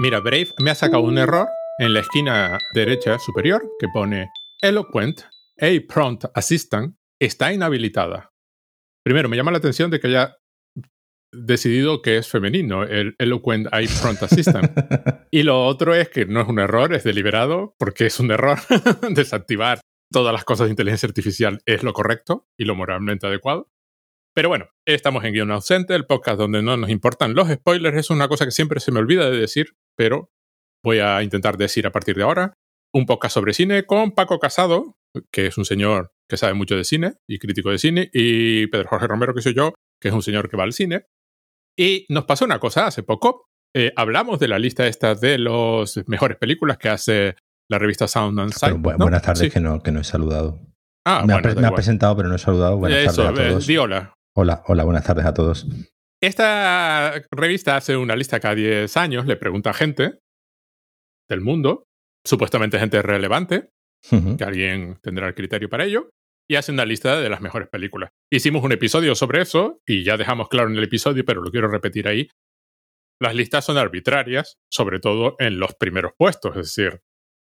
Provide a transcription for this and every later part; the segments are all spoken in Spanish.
Mira, Brave me ha sacado un error en la esquina derecha superior que pone Eloquent A Prompt Assistant está inhabilitada. Primero, me llama la atención de que haya decidido que es femenino, el Eloquent A Prompt Assistant. y lo otro es que no es un error, es deliberado, porque es un error desactivar todas las cosas de inteligencia artificial es lo correcto y lo moralmente adecuado. Pero bueno, estamos en Guión Ausente, el podcast donde no nos importan los spoilers. Es una cosa que siempre se me olvida de decir, pero voy a intentar decir a partir de ahora. Un podcast sobre cine con Paco Casado, que es un señor que sabe mucho de cine y crítico de cine, y Pedro Jorge Romero, que soy yo, que es un señor que va al cine. Y nos pasó una cosa hace poco. Eh, hablamos de la lista esta de las mejores películas que hace la revista Sound and Sight. Buenas tardes, que, no, que no he saludado. Ah, me, ha, presentado, pero no he saludado. Buenas tardes a todos. Di hola. Hola, hola, buenas tardes a todos. Esta revista hace una lista cada 10 años, le pregunta a gente del mundo, supuestamente gente relevante, que alguien tendrá el criterio para ello, y hace una lista de las mejores películas. Hicimos un episodio sobre eso y ya dejamos claro en el episodio, pero lo quiero repetir ahí. Las listas son arbitrarias, sobre todo en los primeros puestos, es decir,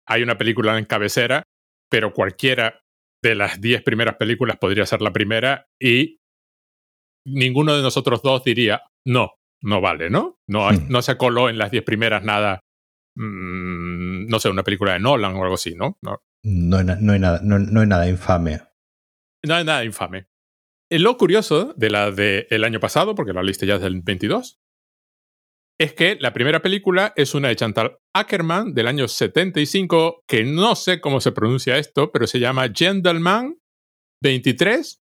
hay una película en cabecera, pero cualquiera de las 10 primeras películas podría ser la primera y ninguno de nosotros dos diría, no, no vale, ¿no? No, hmm. no se coló en las diez primeras nada, mm, no sé, una película de Nolan o algo así, ¿no? No, no, hay, nada, no, hay nada infame. No hay nada infame. Eh, lo curioso de la del año pasado, porque la lista ya es del 22, es que la primera película es una de Chantal Ackerman del año 75, que no sé cómo se pronuncia esto, pero se llama Gentleman 23,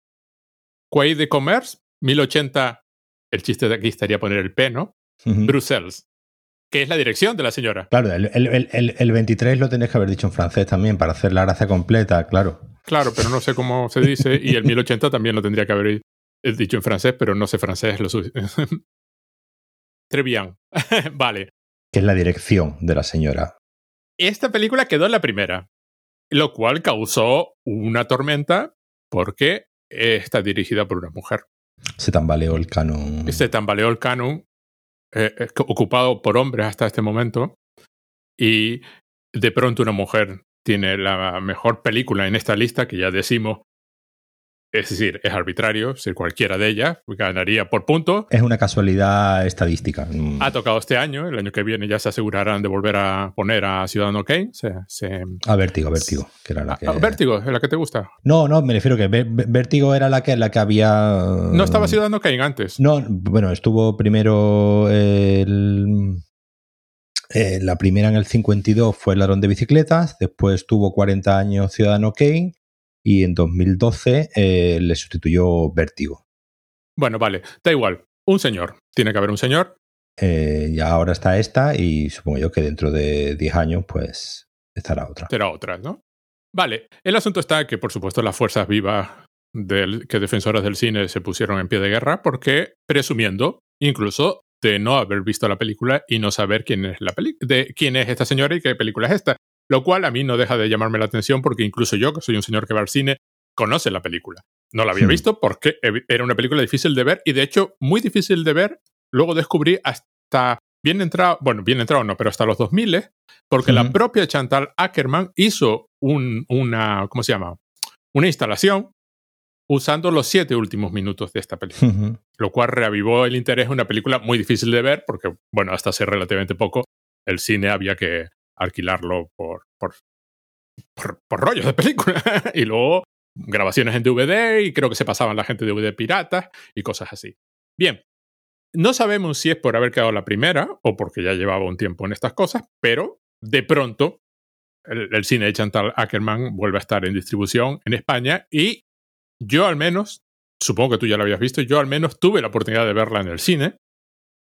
Quay de Commerce, 1080, el chiste de aquí estaría poner el P, ¿no? Bruselas, que es la dirección de la señora. Claro, el, el, el, 23 lo tenés que haber dicho en francés también, para hacer la gracia completa, claro. Claro, pero no sé cómo se dice, y el 1080 también lo tendría que haber dicho en francés, pero no sé francés lo. Très bien. vale. Que es la dirección de la señora. Esta película quedó en la primera, lo cual causó una tormenta porque está dirigida por una mujer. Se tambaleó el canon. Se tambaleó el canon, eh, eh, ocupado por hombres hasta este momento, y de pronto una mujer tiene la mejor película en esta lista, que ya decimos es decir, es arbitrario, si cualquiera de ellas ganaría por punto. Es una casualidad estadística. Mm. Ha tocado este año, el año que viene ya se asegurarán de volver a poner a Ciudadano Kane. A Vértigo, Vértigo, que era la que... Vértigo, ¿es la que te gusta? No, no, me refiero que Vértigo era la que, la que había... ¿No estaba Ciudadano Kane antes? No, bueno, estuvo primero el... Eh, la primera en el 52 fue el Ladrón de Bicicletas, después tuvo 40 años Ciudadano Kane y en 2012 eh, le sustituyó Vértigo. Bueno, vale, da igual. Un señor. Tiene que haber un señor. Eh, y ahora está esta y supongo yo que dentro de 10 años pues estará otra. Será otra, ¿no? Vale, el asunto está que por supuesto las fuerzas vivas del, que defensoras del cine se pusieron en pie de guerra porque presumiendo incluso de no haber visto la película y no saber quién es la de quién es esta señora y qué película es esta. Lo cual a mí no deja de llamarme la atención porque incluso yo, que soy un señor que va al cine, conoce la película. No la había hmm. visto porque era una película difícil de ver y de hecho muy difícil de ver. Luego descubrí hasta bien entrado, bueno, bien entrado no, pero hasta los 2000, porque la propia Chantal Ackerman hizo un, una, ¿cómo se llama? Una instalación usando los siete últimos minutos de esta película, lo cual reavivó el interés en una película muy difícil de ver porque, bueno, hasta hace relativamente poco el cine había que alquilarlo por, por, por, rollos de película. y luego grabaciones en DVD y creo que se pasaban la gente de DVD piratas y cosas así. Bien, no sabemos si es por haber quedado la primera o porque ya llevaba un tiempo en estas cosas, pero de pronto el, cine de Chantal Ackerman vuelve a estar en distribución en España y yo al menos, supongo que tú ya lo habías visto, yo al menos tuve la oportunidad de verla en el cine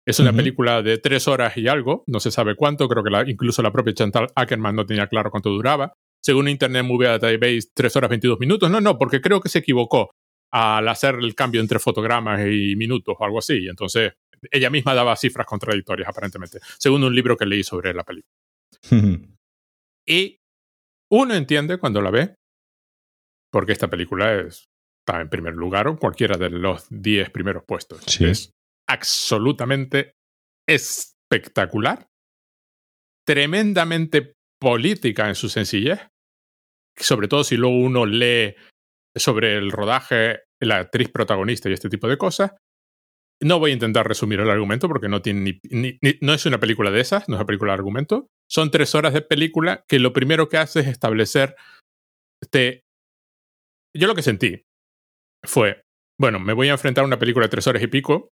es una película de tres horas y algo, no se sabe cuánto, creo que incluso la propia Chantal Ackerman no tenía claro cuánto duraba. Según Internet Movie Database, tres horas 22 minutos. No, no, porque creo que se equivocó al hacer el cambio entre fotogramas y minutos o algo así. Entonces, ella misma daba cifras contradictorias, aparentemente, según un libro que leí sobre la película. y uno entiende cuando la ve, porque esta película está en primer lugar o cualquiera de los diez primeros puestos. Sí absolutamente espectacular. tremendamente política en su sencillez, sobre todo si luego uno lee sobre el rodaje, la actriz protagonista y este tipo de cosas. No voy a intentar resumir el argumento porque no tiene ni, no es una película de esas, no es una película de argumento. Son tres horas de película que lo primero que hace es establecer. Este, yo lo que sentí fue, bueno, me voy a enfrentar a una película de tres horas y pico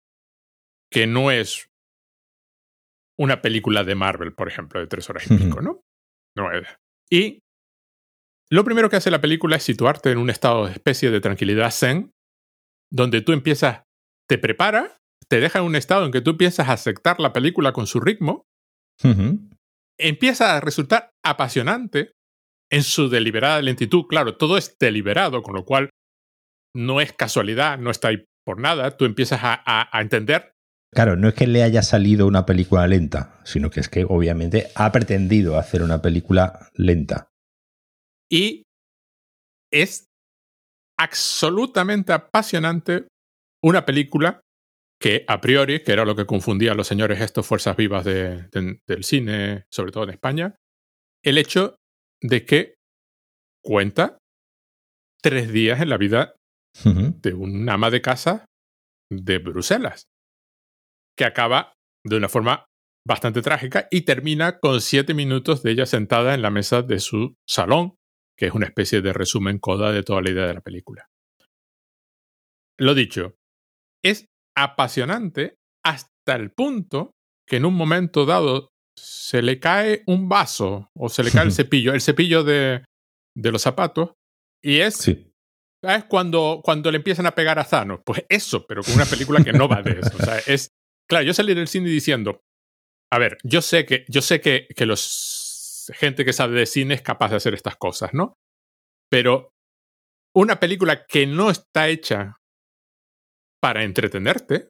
que no es una película de Marvel, por ejemplo, de tres horas y pico, ¿no? No es. Y lo primero que hace la película es situarte en un estado de especie de tranquilidad zen, donde tú empiezas, te prepara, te deja en un estado en que tú empiezas a aceptar la película con su ritmo, empieza a resultar apasionante en su deliberada lentitud. Claro, todo es deliberado, con lo cual no es casualidad, no está ahí por nada. Tú empiezas a, a entender Claro, no es que le haya salido una película lenta, sino que es que obviamente ha pretendido hacer una película lenta. Y es absolutamente apasionante una película que a priori, que era lo que confundía a los señores estos fuerzas vivas de, del cine, sobre todo en España, el hecho de que cuenta tres días en la vida de un ama de casa de Bruselas, que acaba de una forma bastante trágica y termina con siete minutos de ella sentada en la mesa de su salón que es una especie de resumen coda de toda la idea de la película. Lo dicho, es apasionante hasta el punto que en un momento dado se le cae un vaso o se le cae el cepillo, el cepillo de, de los zapatos, y es, sí. ¿sabes? Cuando, cuando le empiezan a pegar a Zano. Pues eso, pero con una película que no va de eso. O sea, es, claro, yo salí del cine diciendo, a ver, yo sé que, yo sé que, que los gente que sabe de cine es capaz de hacer estas cosas, ¿no? Pero una película que no está hecha para entretenerte,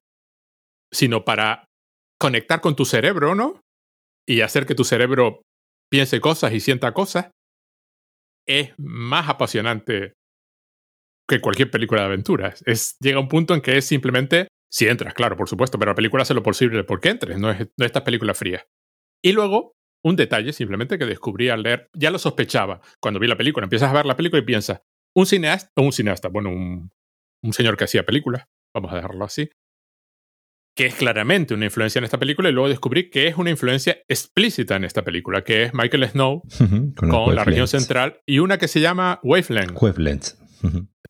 sino para conectar con tu cerebro, ¿no? Y hacer que tu cerebro piense cosas y sienta cosas, es más apasionante que cualquier película de aventuras. Es, llega un punto en que es simplemente, si entras, claro, por supuesto, pero la película hace lo posible porque entres, no es, no es esta película fría. Y luego un detalle simplemente que descubrí al leer, ya lo sospechaba cuando vi la película, empiezas a ver la película y piensas, un cineasta, un cineasta, bueno, un, un señor que hacía películas, vamos a dejarlo así, que es claramente una influencia en esta película y luego descubrí que es una influencia explícita en esta película, que es Michael Snow con, la región central y una que se llama Wavelength. Wavelength.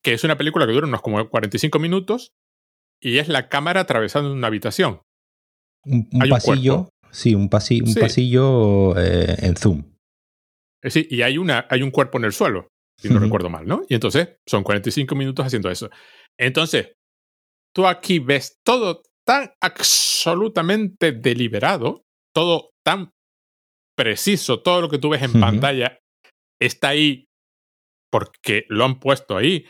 Que es una película que dura unos como 45 minutos y es la cámara atravesando una habitación. Un, pasillo Sí, un, pasillo, un pasillo eh, en zoom. Eh, sí, y hay, una, hay un cuerpo en el suelo, si no recuerdo mal, ¿no? Y entonces son 45 minutos haciendo eso. Entonces, tú aquí ves todo tan absolutamente deliberado, todo tan preciso, todo lo que tú ves en pantalla está ahí porque lo han puesto ahí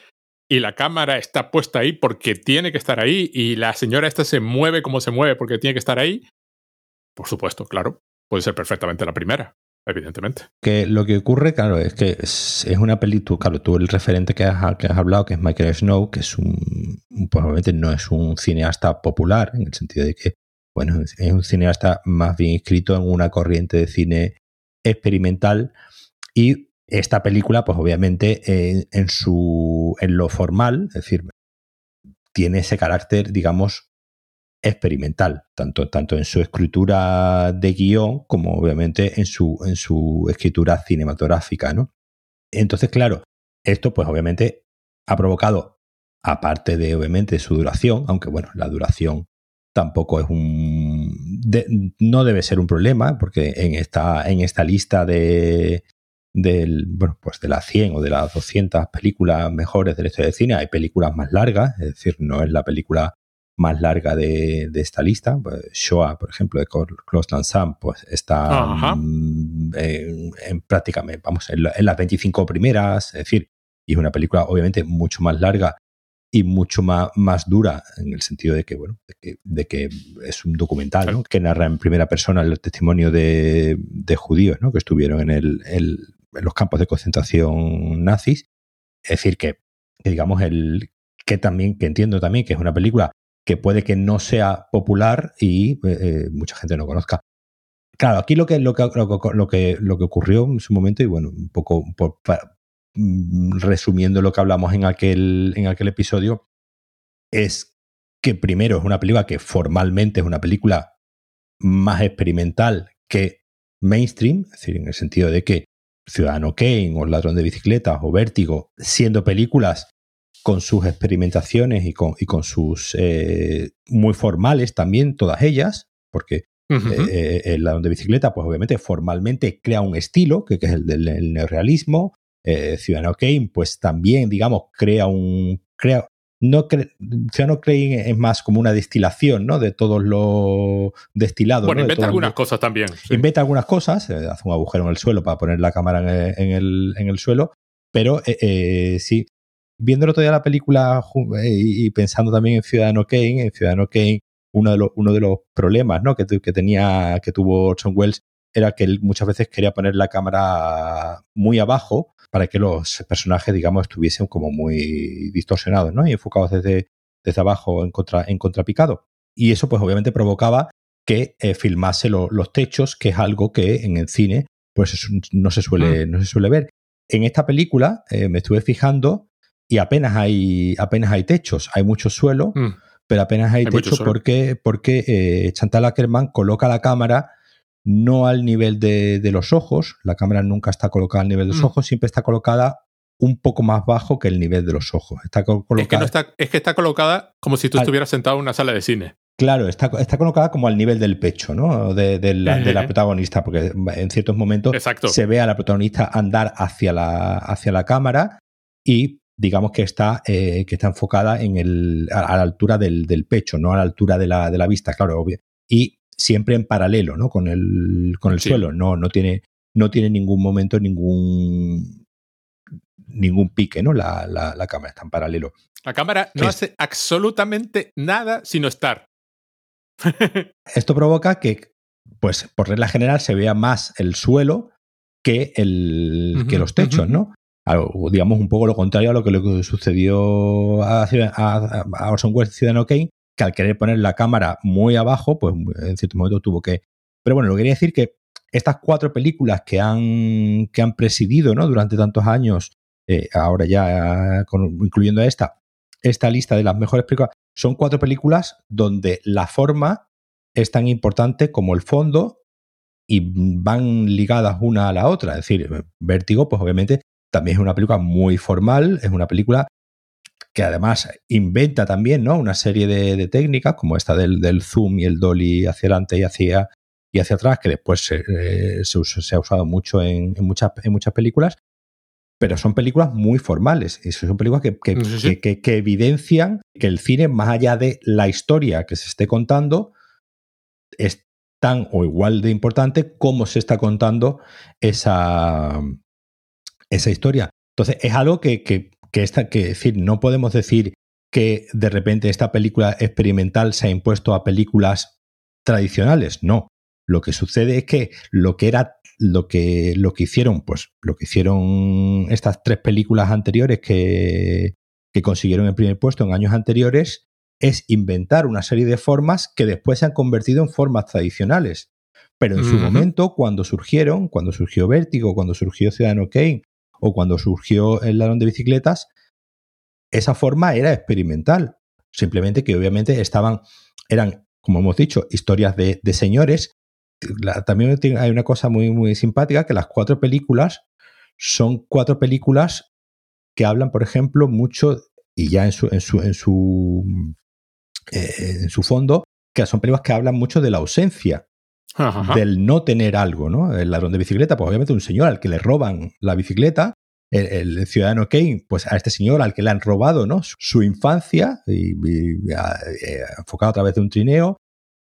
y la cámara está puesta ahí porque tiene que estar ahí y la señora esta se mueve como se mueve porque tiene que estar ahí por supuesto, claro. Puede ser perfectamente la primera, evidentemente. Que lo que ocurre, claro, es que es, una película, claro, tú el referente que has, que has, hablado, que es Michael Snow, que es un, obviamente no es un cineasta popular, en el sentido de que, bueno, es un cineasta más bien inscrito en una corriente de cine experimental y esta película, pues obviamente en, su, en lo formal, es decir, tiene ese carácter, digamos, experimental, tanto, tanto en su escritura de guion como obviamente en su, en su escritura cinematográfica, ¿no? Entonces, claro, esto pues obviamente ha provocado, aparte de obviamente su duración, aunque bueno, la duración tampoco es un... no debe ser un problema, porque en esta, en esta lista de, del, bueno, pues de las 100 o de las 200 películas mejores de la historia del cine hay películas más largas, es decir, no es la película más larga de, esta lista. Pues, Shoah, por ejemplo, de Close Sam, pues está mm, en, prácticamente, vamos, en, las 25 primeras, es decir, y es una película obviamente mucho más larga y mucho más, más dura en el sentido de que, bueno, de que, es un documental que narra en primera persona el testimonio de, judíos ¿no? que estuvieron en, el, en los campos de concentración nazis. Es decir, que, digamos, el que también, que entiendo también que es una película que puede que no sea popular y eh, eh, mucha gente no conozca. Claro, aquí lo que, lo que, lo que, lo que, ocurrió en su momento, y bueno, un poco mm, resumiendo lo que hablamos en aquel, en aquel episodio, es que primero es una película que formalmente es una película más experimental que mainstream, es decir, en el sentido de que Ciudadano Kane o Ladrón de Bicicletas o Vértigo, siendo películas con sus experimentaciones y con, y con sus eh, muy formales también, todas ellas, porque eh, el ladrón de bicicleta, pues obviamente formalmente crea un estilo, que, es el del neorealismo. Eh, Ciudadano Kane, pues también, digamos, crea un. Crea, no Ciudadano Kane es más como una destilación, ¿no? De todos los destilados. Bueno, inventa algunas cosas también. Inventa algunas cosas, eh, hace un agujero en el suelo para poner la cámara en el, en el, suelo, pero sí, viendo el otro día la película y pensando también en Ciudadano Kane, en Ciudadano Kane uno de los, uno de los problemas ¿no? que, que, tenía, que tuvo Orson Welles era que él muchas veces quería poner la cámara muy abajo para que los personajes, digamos, estuviesen como muy distorsionados, ¿no? Y enfocados desde, desde abajo en, contra, en contrapicado. Y eso, pues, obviamente provocaba que eh, filmase los techos, que es algo que en el cine, pues, no se suele, mm. no se suele ver. En esta película eh, me estuve fijando y apenas hay, apenas hay techos, hay mucho suelo. Mm pero apenas hay, techo porque, porque eh, Chantal Ackerman coloca la cámara no al nivel de, los ojos, la cámara nunca está colocada al nivel de los mm. ojos, siempre está colocada un poco más bajo que el nivel de los ojos. Está colocada, es, que está, es que está colocada como si tú estuvieras sentado en una sala de cine. Claro, está, está colocada como al nivel del pecho, ¿no? De, la, protagonista, porque en ciertos momentos se ve a la protagonista andar hacia la, hacia la cámara y digamos que está, eh, que está enfocada en el, a, la altura del, pecho, no a la altura de la, de la vista, claro, obvio. Y siempre en paralelo, ¿no? Con el, con el suelo. No, no tiene, no tiene ningún momento ningún ningún pique, ¿no? La, la, cámara está en paralelo. La cámara no hace absolutamente nada sino estar. Esto provoca que, pues, por regla general, se vea más el suelo que, el, que los techos, ¿no? digamos, un poco lo contrario a lo que le sucedió a, a, Orson Welles Ciudadano Kane, que al querer poner la cámara muy abajo, pues en cierto momento tuvo que... Pero bueno, lo que quería decir que estas cuatro películas que han, que han presidido ¿no? durante tantos años, eh, ahora ya incluyendo esta, esta lista de las mejores películas, son cuatro películas donde la forma es tan importante como el fondo y van ligadas una a la otra. Es decir, Vértigo, pues obviamente también es una película muy formal, es una película que además inventa también ¿no? una serie de, técnicas, como esta del, zoom y el dolly hacia adelante y hacia, y hacia atrás, que después se, eh, se, ha usado mucho en, muchas, en muchas películas, pero son películas muy formales. Y son películas que, que, que, evidencian que el cine, más allá de la historia que se esté contando, es tan o igual de importante como se está contando esa, esa historia. Entonces, es algo que, que, esta, que decir, no podemos decir que de repente esta película experimental se ha impuesto a películas tradicionales. No. Lo que sucede es que lo que era lo que, lo que hicieron, pues lo que hicieron estas tres películas anteriores que, que consiguieron el primer puesto en años anteriores, es inventar una serie de formas que después se han convertido en formas tradicionales. Pero en su momento, cuando surgieron, cuando surgió Vértigo, cuando surgió Ciudadano Kane, o cuando surgió el ladrón de bicicletas, esa forma era experimental. Simplemente que obviamente estaban, eran, como hemos dicho, historias de, señores. también hay una cosa muy, muy simpática, que las cuatro películas son cuatro películas que hablan, por ejemplo, mucho, y ya en su, en su, en su, eh, en su fondo, que son películas que hablan mucho de la ausencia del no tener algo, ¿no? El ladrón de bicicleta, pues obviamente un señor al que le roban la bicicleta, el, ciudadano Kane, pues a este señor al que le han robado, ¿no? Su, infancia, y, eh, enfocado a través de un trineo,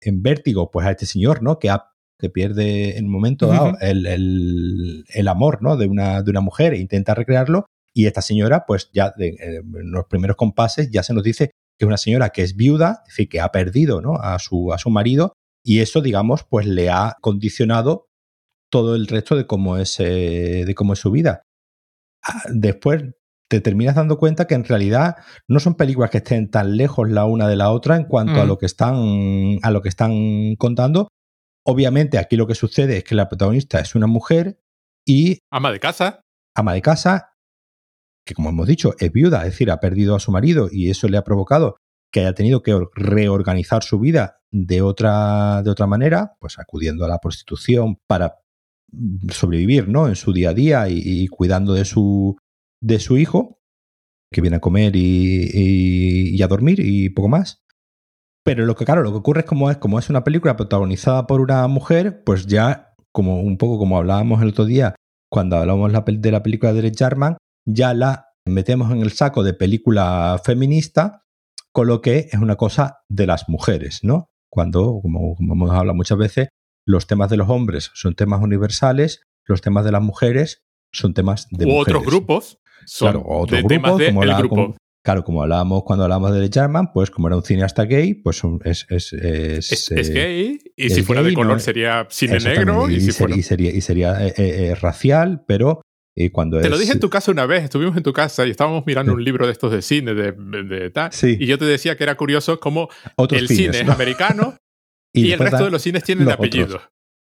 en vértigo, pues a este señor, ¿no? Que, que pierde en un momento dado el, amor, ¿no? De una, de una mujer e intenta recrearlo, y esta señora, pues ya eh, en los primeros compases ya se nos dice que es una señora que es viuda, es decir, que ha perdido ¿no? a, su, a su marido y eso, digamos, pues le ha condicionado todo el resto de cómo es, eh, de cómo es su vida. Ah, después te terminas dando cuenta que en realidad no son películas que estén tan lejos la una de la otra en cuanto a mm. lo que están a lo que están contando Obviamente aquí lo que sucede es que la protagonista es una mujer y... Ama de casa. Ama de casa, que como hemos dicho, es viuda, es decir, ha perdido a su marido y eso le ha provocado que haya tenido que reorganizar su vida de otra, de otra manera, pues acudiendo a la prostitución para sobrevivir ¿no? en su día a día y, cuidando de su, de su hijo, que viene a comer y, a dormir y poco más. Pero lo que, claro, lo que ocurre es como es, como es una película protagonizada por una mujer, pues ya, como un poco como hablábamos el otro día, cuando hablábamos de la película de Jarman, ya la metemos en el saco de película feminista, con lo que es una cosa de las mujeres, ¿no? Cuando, como, como hemos hablado muchas veces, los temas de los hombres son temas universales, los temas de las mujeres son temas de U mujeres. otros grupos son claro, otros de grupos, temas de como el la- grupo. como- claro, como hablábamos cuando hablábamos de Jarman, pues como era un cineasta gay, pues son- es, es, es, es, eh, es gay, y si fuera de color no- sería cine negro, y, y, si ser- fuera... y sería, y sería eh, eh, racial, pero eh, cuando Te es... lo dije en tu casa una vez, estuvimos en tu casa y estábamos mirando Sí. un libro de estos de cine, de, de tal, Sí. y yo te decía que era curioso cómo otros el cines, cine ¿no? es americano y, el después resto de los cines tienen los otros. apellidos.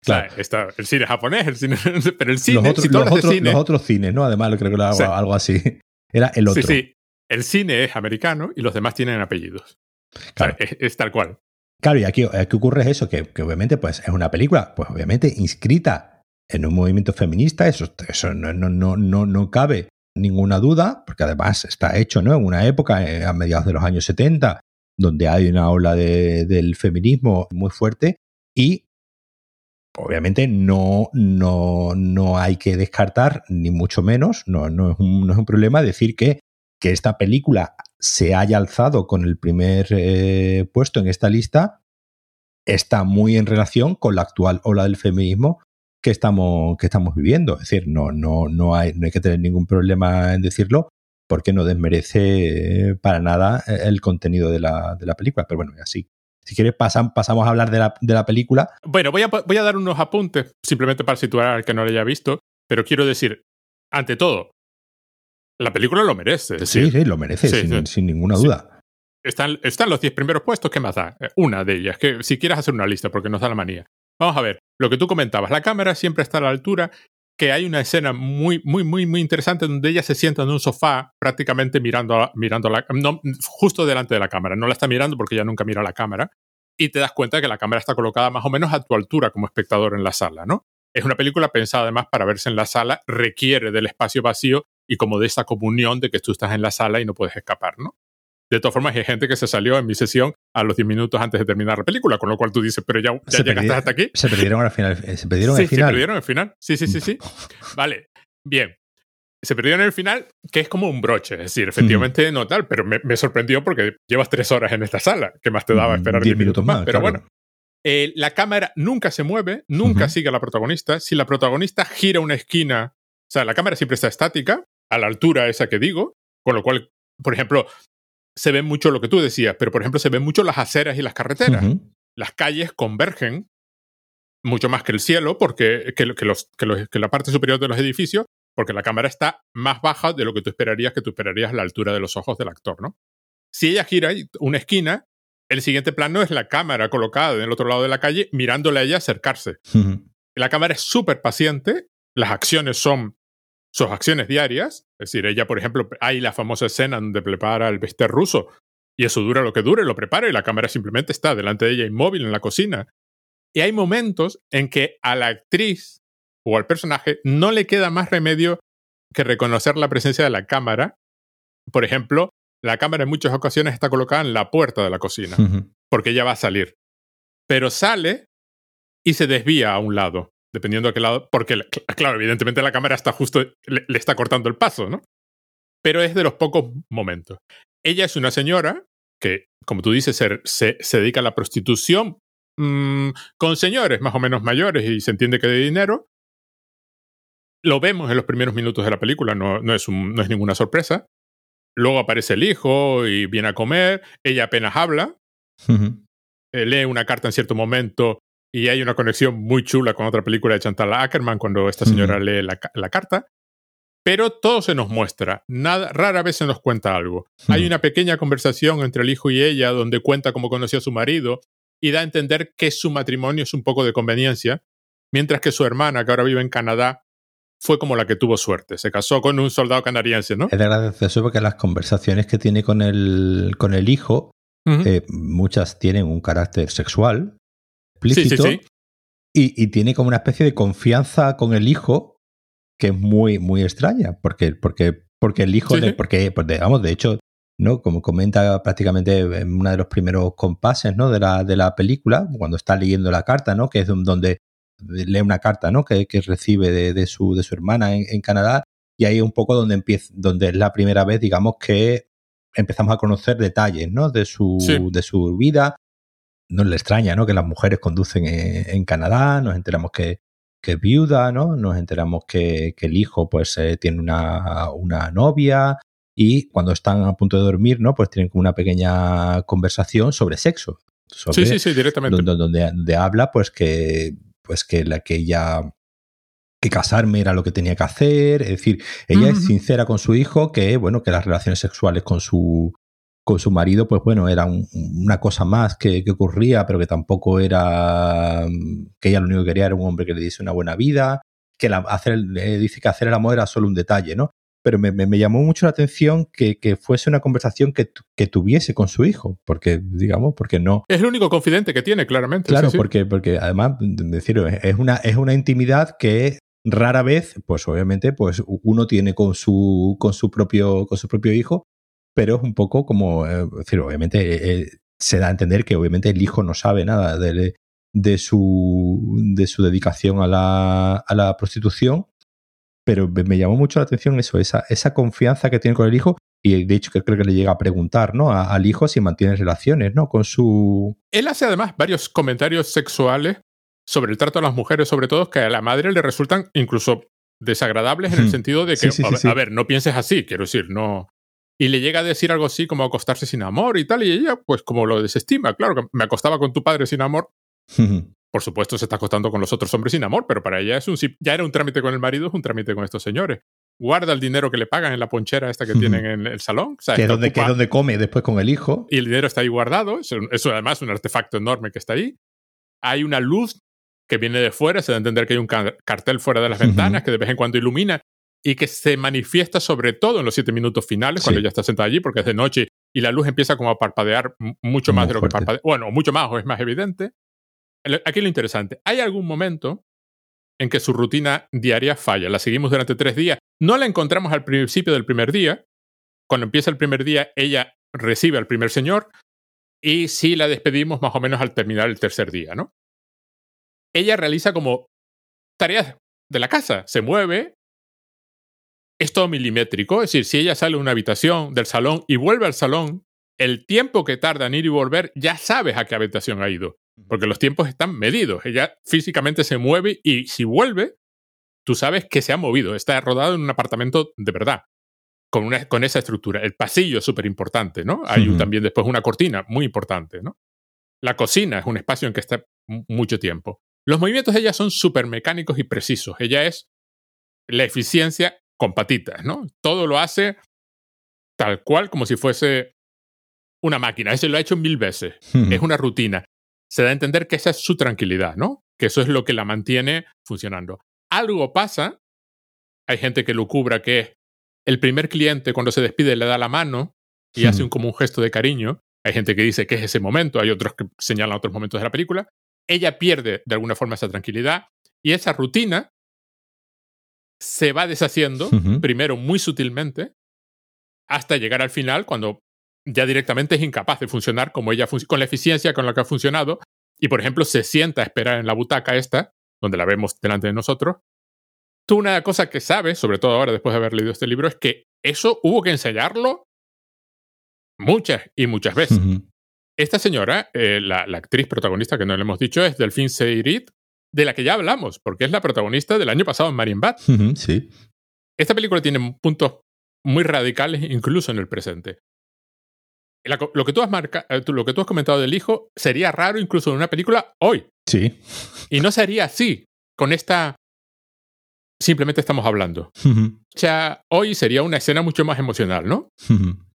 Claro. O sea, está el cine japonés, el cine, pero el cine, los otros, si los de otros- cine, los otros cines, ¿no? Además, creo que era algo, Sí. algo así. Era el otro. sí, sí, el cine es americano y los demás tienen apellidos. O sea, Claro. es, es tal cual. Claro, y aquí, aquí ocurre eso, que, que obviamente pues, es una película, pues obviamente inscrita en un movimiento feminista, eso, eso no, no, no, no, cabe ninguna duda, porque además está hecho ¿no? en una época, eh, a mediados de los años 70, donde hay una ola de- del feminismo muy fuerte y obviamente no, no, no hay que descartar, ni mucho menos, no, no, es, un, no es un problema decir que, que esta película se haya alzado con el primer eh, puesto en esta lista está muy en relación con la actual ola del feminismo que estamos, que estamos viviendo. Es decir, no, no, no, hay, no hay que tener ningún problema en decirlo porque no desmerece eh, para nada el contenido de la, de la película. Pero bueno, así. Si quieres, pasan, pasamos a hablar de la, de la película. Bueno, voy a, voy a dar unos apuntes, simplemente para situar al que no lo haya visto, pero quiero decir, ante todo, la película lo merece. Sí, decir, sí, lo merece, sí, sin, sí. sin ninguna Sí. duda. están, están los 10 primeros puestos, ¿qué más da? Eh, Una de ellas, que si quieres hacer una lista, porque nos da la manía. Vamos a ver, lo que tú comentabas, la cámara siempre está a la altura, que hay una escena muy, muy, muy, muy interesante donde ella se sienta en un sofá prácticamente mirando, mirando no, justo delante de la cámara. No la está mirando porque ella nunca mira la cámara. Y te das cuenta que la cámara está colocada más o menos a tu altura como espectador en la sala, ¿no? Es una película pensada además para verse en la sala, requiere del espacio vacío y como de esa comunión de que tú estás en la sala y no puedes escapar, ¿no? De todas formas, hay gente que se salió en mi sesión a los 10 minutos antes de terminar la película, con lo cual tú dices, pero ya, ya llegaste hasta aquí. Se perdieron al final. eh, Se perdieron sí, al final. se perdieron el final. Sí, sí, sí, sí. Vale, bien. Se perdieron el final, que es como un broche. Es decir, efectivamente no tal, pero me, me sorprendió porque llevas tres horas en esta sala. ¿Qué más te daba Mm, esperar 10 10 minutos más? Pero claro. bueno, eh, la cámara nunca se mueve, nunca sigue a la protagonista. Si la protagonista gira una esquina, o sea, la cámara siempre está estática, a la altura esa que digo, con lo cual, por ejemplo, se ve mucho lo que tú decías, pero por ejemplo, se ven mucho las aceras y las carreteras las calles convergen mucho más que el cielo, porque que, que los, que, los- que la parte superior de los edificios, porque la cámara está más baja de lo que tú esperarías, que tú esperarías a la altura de los ojos del actor, ¿no? Si ella gira una esquina, el siguiente plano es la cámara colocada del otro lado de la calle, mirándole a ella acercarse. La cámara es súper paciente, las acciones son sus acciones diarias, es decir, ella, por ejemplo, hay la famosa escena donde prepara el bistec ruso y eso dura lo que dure, lo prepara y la cámara simplemente está delante de ella inmóvil en la cocina. Y hay momentos en que a la actriz o al personaje no le queda más remedio que reconocer la presencia de la cámara. Por ejemplo, la cámara en muchas ocasiones está colocada en la puerta de la cocina porque ella va a salir. Pero sale y se desvía a un lado, dependiendo de qué lado, porque, cl- claro, evidentemente la cámara está justo, le, le está cortando el paso, ¿no? Pero es de los pocos momentos. Ella es una señora que, como tú dices, se, se- se dedica a la prostitución mm, con señores más o menos mayores y se entiende que de dinero. Lo vemos en los primeros minutos de la película, no, no es, un- no es ninguna sorpresa. Luego aparece el hijo y viene a comer, ella apenas habla, eh, lee una carta en cierto momento y hay una conexión muy chula con otra película de Chantal Ackerman cuando esta señora lee la, ca- la carta. Pero todo se nos muestra, nada, rara vez se nos cuenta algo. Hay una pequeña conversación entre el hijo y ella donde cuenta cómo conoció a su marido y da a entender que su matrimonio es un poco de conveniencia, mientras que su hermana, que ahora vive en Canadá, fue como la que tuvo suerte. Se casó con un soldado canadiense, ¿no? Es de agradecer porque las conversaciones que tiene con el, con el hijo, eh, muchas tienen un carácter sexual explícito. Y, tiene como una especie de confianza con el hijo que es muy, muy extraña. Porque, porque, porque el hijo, de, porque, pues, digamos, de hecho, ¿no? Como comenta prácticamente en uno de los primeros compases, ¿no? De la, de la película, cuando está leyendo la carta, ¿no? Que es donde lee una carta ¿no? que, que recibe de, de, su, de su hermana en, Canadá y ahí es un poco donde empieza, donde es la primera vez, digamos, que empezamos a conocer detalles ¿no? de, su, de su vida. No le extraña ¿no? que las mujeres conducen en, Canadá, nos enteramos que, que, es viuda, ¿no? nos enteramos que, que el hijo pues eh, tiene una, una novia, y cuando están a punto de dormir, ¿no? Pues tienen como una pequeña conversación sobre sexo. sí, sí, sí, directamente. Donde, donde, donde, habla, pues que pues que la que ella que casarme era lo que tenía que hacer, es decir, ella es sincera con su hijo que bueno, que las relaciones sexuales con su con su marido, pues bueno, era una cosa más que, ocurría, pero que tampoco era que ella lo único que quería era un hombre que le diese una buena vida, que la, hacer, le dice que hacer el amor era solo un detalle, ¿no? pero me, me, llamó mucho la atención que, que fuese una conversación que, que, tuviese con su hijo, porque, digamos, porque no... Es el único confidente que tiene, claramente. Claro, Porque, porque además, decir, es una, es una intimidad que rara vez, pues obviamente, pues uno tiene con su, con su, propio, con su propio hijo, pero es un poco como, eh, decir, obviamente eh, eh, se da a entender que obviamente el hijo no sabe nada de, de, su, de su dedicación a la, a la prostitución pero me llamó mucho la atención eso, esa, esa confianza que tiene con el hijo y de hecho que creo que le llega a preguntar, ¿no? al hijo si mantiene relaciones, ¿no? Con su... Él hace además varios comentarios sexuales sobre el trato a las mujeres, sobre todo, que a la madre le resultan incluso desagradables en el sentido de que, a, ver, no pienses así, quiero decir, no... Y le llega a decir algo así como acostarse sin amor y tal, y ella pues como lo desestima, claro, que me acostaba con tu padre sin amor, por supuesto, se está acostando con los otros hombres sin amor, pero para ella es un ya era un trámite con el marido, es un trámite con estos señores. Guarda el dinero que le pagan en la ponchera esta que tienen en el salón. que, es donde, come después con el hijo. Y el dinero está ahí guardado. Eso, además es un artefacto enorme que está ahí. Hay una luz que viene de fuera, se da a entender que hay un cartel fuera de las ventanas que de vez en cuando ilumina y que se manifiesta sobre todo en los siete minutos finales, cuando ella está sentada allí, porque es de noche y la luz empieza como a parpadear mucho más de lo que parpadea. Bueno, mucho más o es más evidente. Aquí lo interesante, ¿hay algún momento en que su rutina diaria falla? La seguimos durante tres días. No la encontramos al principio del primer día. Cuando empieza el primer día, ella recibe al primer señor y sí la despedimos más o menos al terminar el tercer día, ¿no? Ella realiza como tareas de la casa, se mueve, es todo milimétrico, es decir, si ella sale de una habitación del salón y vuelve al salón, el tiempo que tarda en ir y volver, ya sabes a qué habitación ha ido porque los tiempos están medidos. Ella físicamente se mueve y si vuelve, tú sabes que se ha movido. Está rodado en un apartamento de verdad, con, una, con esa estructura. El pasillo es súper importante, ¿no? Hay también después una cortina muy importante, ¿no? La cocina es un espacio en que está mucho tiempo. Los movimientos de ella son súper mecánicos y precisos. Ella es la eficiencia con patitas, ¿no? Todo lo hace tal cual como si fuese una máquina. Ese lo ha hecho mil veces. Es una rutina se da a entender que esa es su tranquilidad, ¿no? Que eso es lo que la mantiene funcionando. Algo pasa, hay gente que lo cubra que el primer cliente cuando se despide le da la mano y hace un, como un gesto de cariño. Hay gente que dice que es ese momento, hay otros que señalan otros momentos de la película. Ella pierde de alguna forma esa tranquilidad y esa rutina se va deshaciendo, primero muy sutilmente, hasta llegar al final cuando ya directamente es incapaz de funcionar como ella con la eficiencia con la que ha funcionado y por ejemplo se sienta a esperar en la butaca esta, donde la vemos delante de nosotros. Tú una cosa que sabes, sobre todo ahora después de haber leído este libro, es que eso hubo que ensayarlo muchas y muchas veces. Esta señora, eh, la, actriz protagonista que no le hemos dicho, es Delphine Seyrit, de la que ya hablamos, porque es la protagonista del año pasado en Marienbad. sí. Esta película tiene puntos muy radicales incluso en el presente lo, que tú has marca, eh, lo que tú has comentado del hijo sería raro incluso en una película hoy. Sí. Y no sería así, con esta... Simplemente estamos hablando. O sea, hoy sería una escena mucho más emocional, ¿no?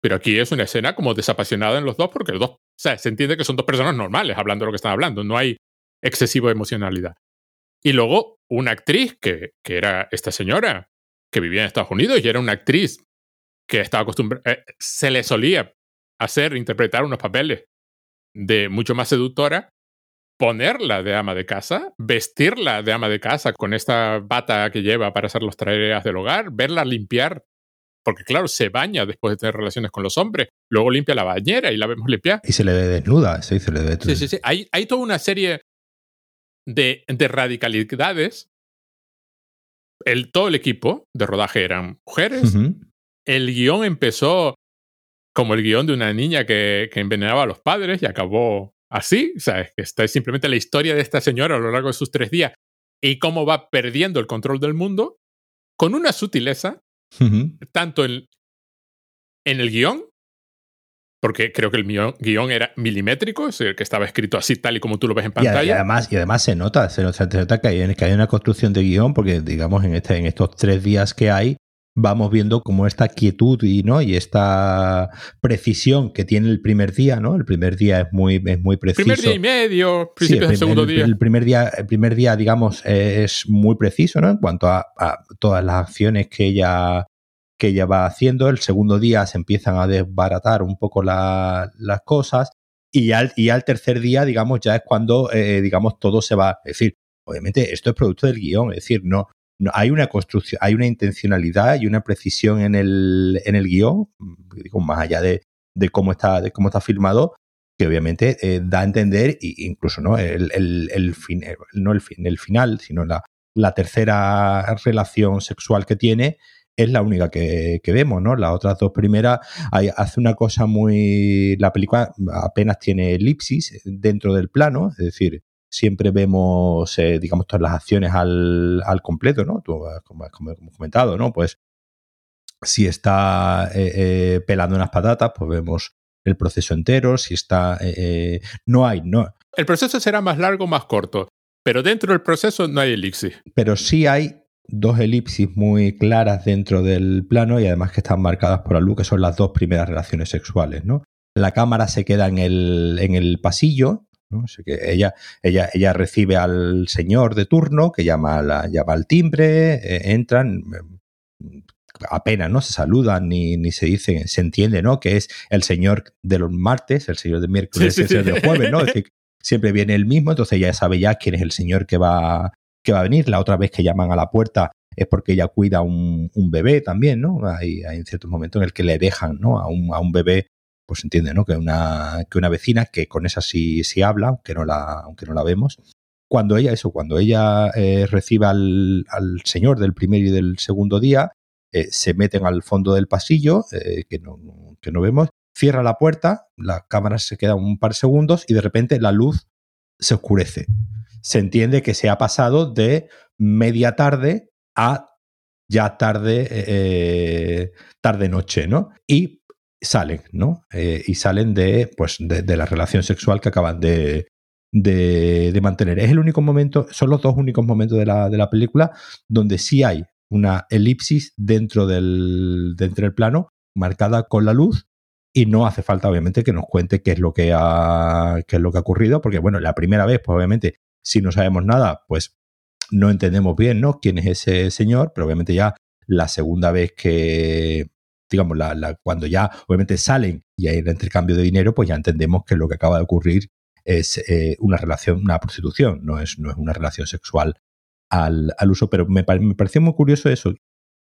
Pero aquí es una escena como desapasionada en los dos porque los dos O sea, se entiende que son dos personas normales hablando de lo que están hablando. No hay excesiva emocionalidad. Y luego una actriz que, que era esta señora que vivía en Estados Unidos y era una actriz que estaba acostumbrada, eh, se le solía hacer, interpretar unos papeles de mucho más seductora, ponerla de ama de casa, vestirla de ama de casa con esta bata que lleva para hacer las tareas del hogar, verla limpiar, porque claro, se baña después de tener relaciones con los hombres, luego limpia la bañera y la vemos limpiar. Y se le ve desnuda, sí, se le ve Sí, sí, sí. Hay, hay toda una serie de, de radicalidades. El, todo el equipo de rodaje eran mujeres. El guion empezó como el guion de una niña que, que envenenaba a los padres y acabó así. O sea, es que esta es simplemente la historia de esta señora a lo largo de sus tres días y cómo va perdiendo el control del mundo con una sutileza, tanto en, en el guion, porque creo que el guion, era milimétrico, es el que estaba escrito así tal y como tú lo ves en Y, a- y pantalla. además, y además se nota, se nota, se nota que, hay, que hay una construcción de guion, porque digamos en, este, en estos tres días que hay, vamos viendo como esta quietud y, ¿no? y esta precisión que tiene el primer día, ¿no? El primer día es muy, es muy preciso. Primer día y medio, Sí, principios del segundo el- día. el primer día, el primer día, digamos, es muy preciso, ¿no? En cuanto a, a todas las acciones que ella, que ella va haciendo. El segundo día se empiezan a desbaratar un poco la- las cosas. Y al, y al tercer día, digamos, ya es cuando, eh, digamos, todo se va. Es decir, obviamente, esto es producto del guion. Es decir, no, no hay una construcción, hay una intencionalidad y una precisión en el, en el guion, digo, más allá de, de cómo está, de cómo está filmado, que obviamente eh, da a entender, y incluso no el, el, el fin, eh, no el, fin, el final, sino la, la tercera relación sexual que tiene, es la única que, que vemos, ¿no? Las otras dos primeras hay- hace una cosa muy. La película apenas tiene elipsis dentro del plano, es decir, siempre vemos, eh, digamos, todas las acciones al, al completo, ¿no? Tú, eh, como, como hemos comentado, ¿no? Pues si está eh, eh, pelando unas patatas, pues vemos el proceso entero. Si está. no hay, no. El proceso será más largo o más corto, pero dentro del proceso no hay elixir. Pero sí hay dos elipsis muy claras dentro del plano y además que están marcadas por la luz, que son las dos primeras relaciones sexuales, ¿no? La cámara se queda en el, en el pasillo, ¿no? Así que ella, ella, ella recibe al señor de turno que llama, la, llama al timbre, eh, entran, eh, apenas no se saludan ni, ni se dicen, se entiende, ¿no? Que es el señor de los martes, el señor de miércoles, Sí, sí, el señor sí. del jueves, ¿no? Es decir, siempre viene el mismo, entonces ya sabe ya quién es el señor que va, que va a venir. La otra vez que llaman a la puerta es porque ella cuida un, un bebé también, ¿no? Hay, hay en ciertos momentos en el que le dejan, ¿no? A un, a un bebé, pues entiende, ¿no? Que una, que una vecina, que con esa sí, sí habla, aunque no la, aunque no la vemos. Cuando ella, eso, cuando ella eh, recibe al, al señor del primer y del segundo día, eh, se meten al fondo del pasillo, eh, que, no, que no vemos, cierra la puerta, la cámara se queda un par de segundos y de repente la luz se oscurece. Se entiende que se ha pasado de media tarde a ya tarde, eh, tarde noche, ¿no? Y salen, ¿no? Eh, y salen de, pues, de, la relación sexual que acaban de, de, de, mantener. Es el único momento, son los dos únicos momentos de la, de la película donde sí hay una elipsis dentro del, dentro del plano, marcada con la luz, y no hace falta, obviamente, que nos cuente qué es lo que ha, qué es lo que ha ocurrido, porque, bueno, la primera vez, pues obviamente, si no sabemos nada, pues no entendemos bien, ¿no? Quién es ese señor, pero obviamente ya la segunda vez que, digamos, la, la, cuando ya obviamente salen y hay el intercambio de dinero, pues ya entendemos que lo que acaba de ocurrir es eh, una relación, una prostitución, no es, no es una relación sexual al, al uso, pero me, me, pareció muy curioso eso.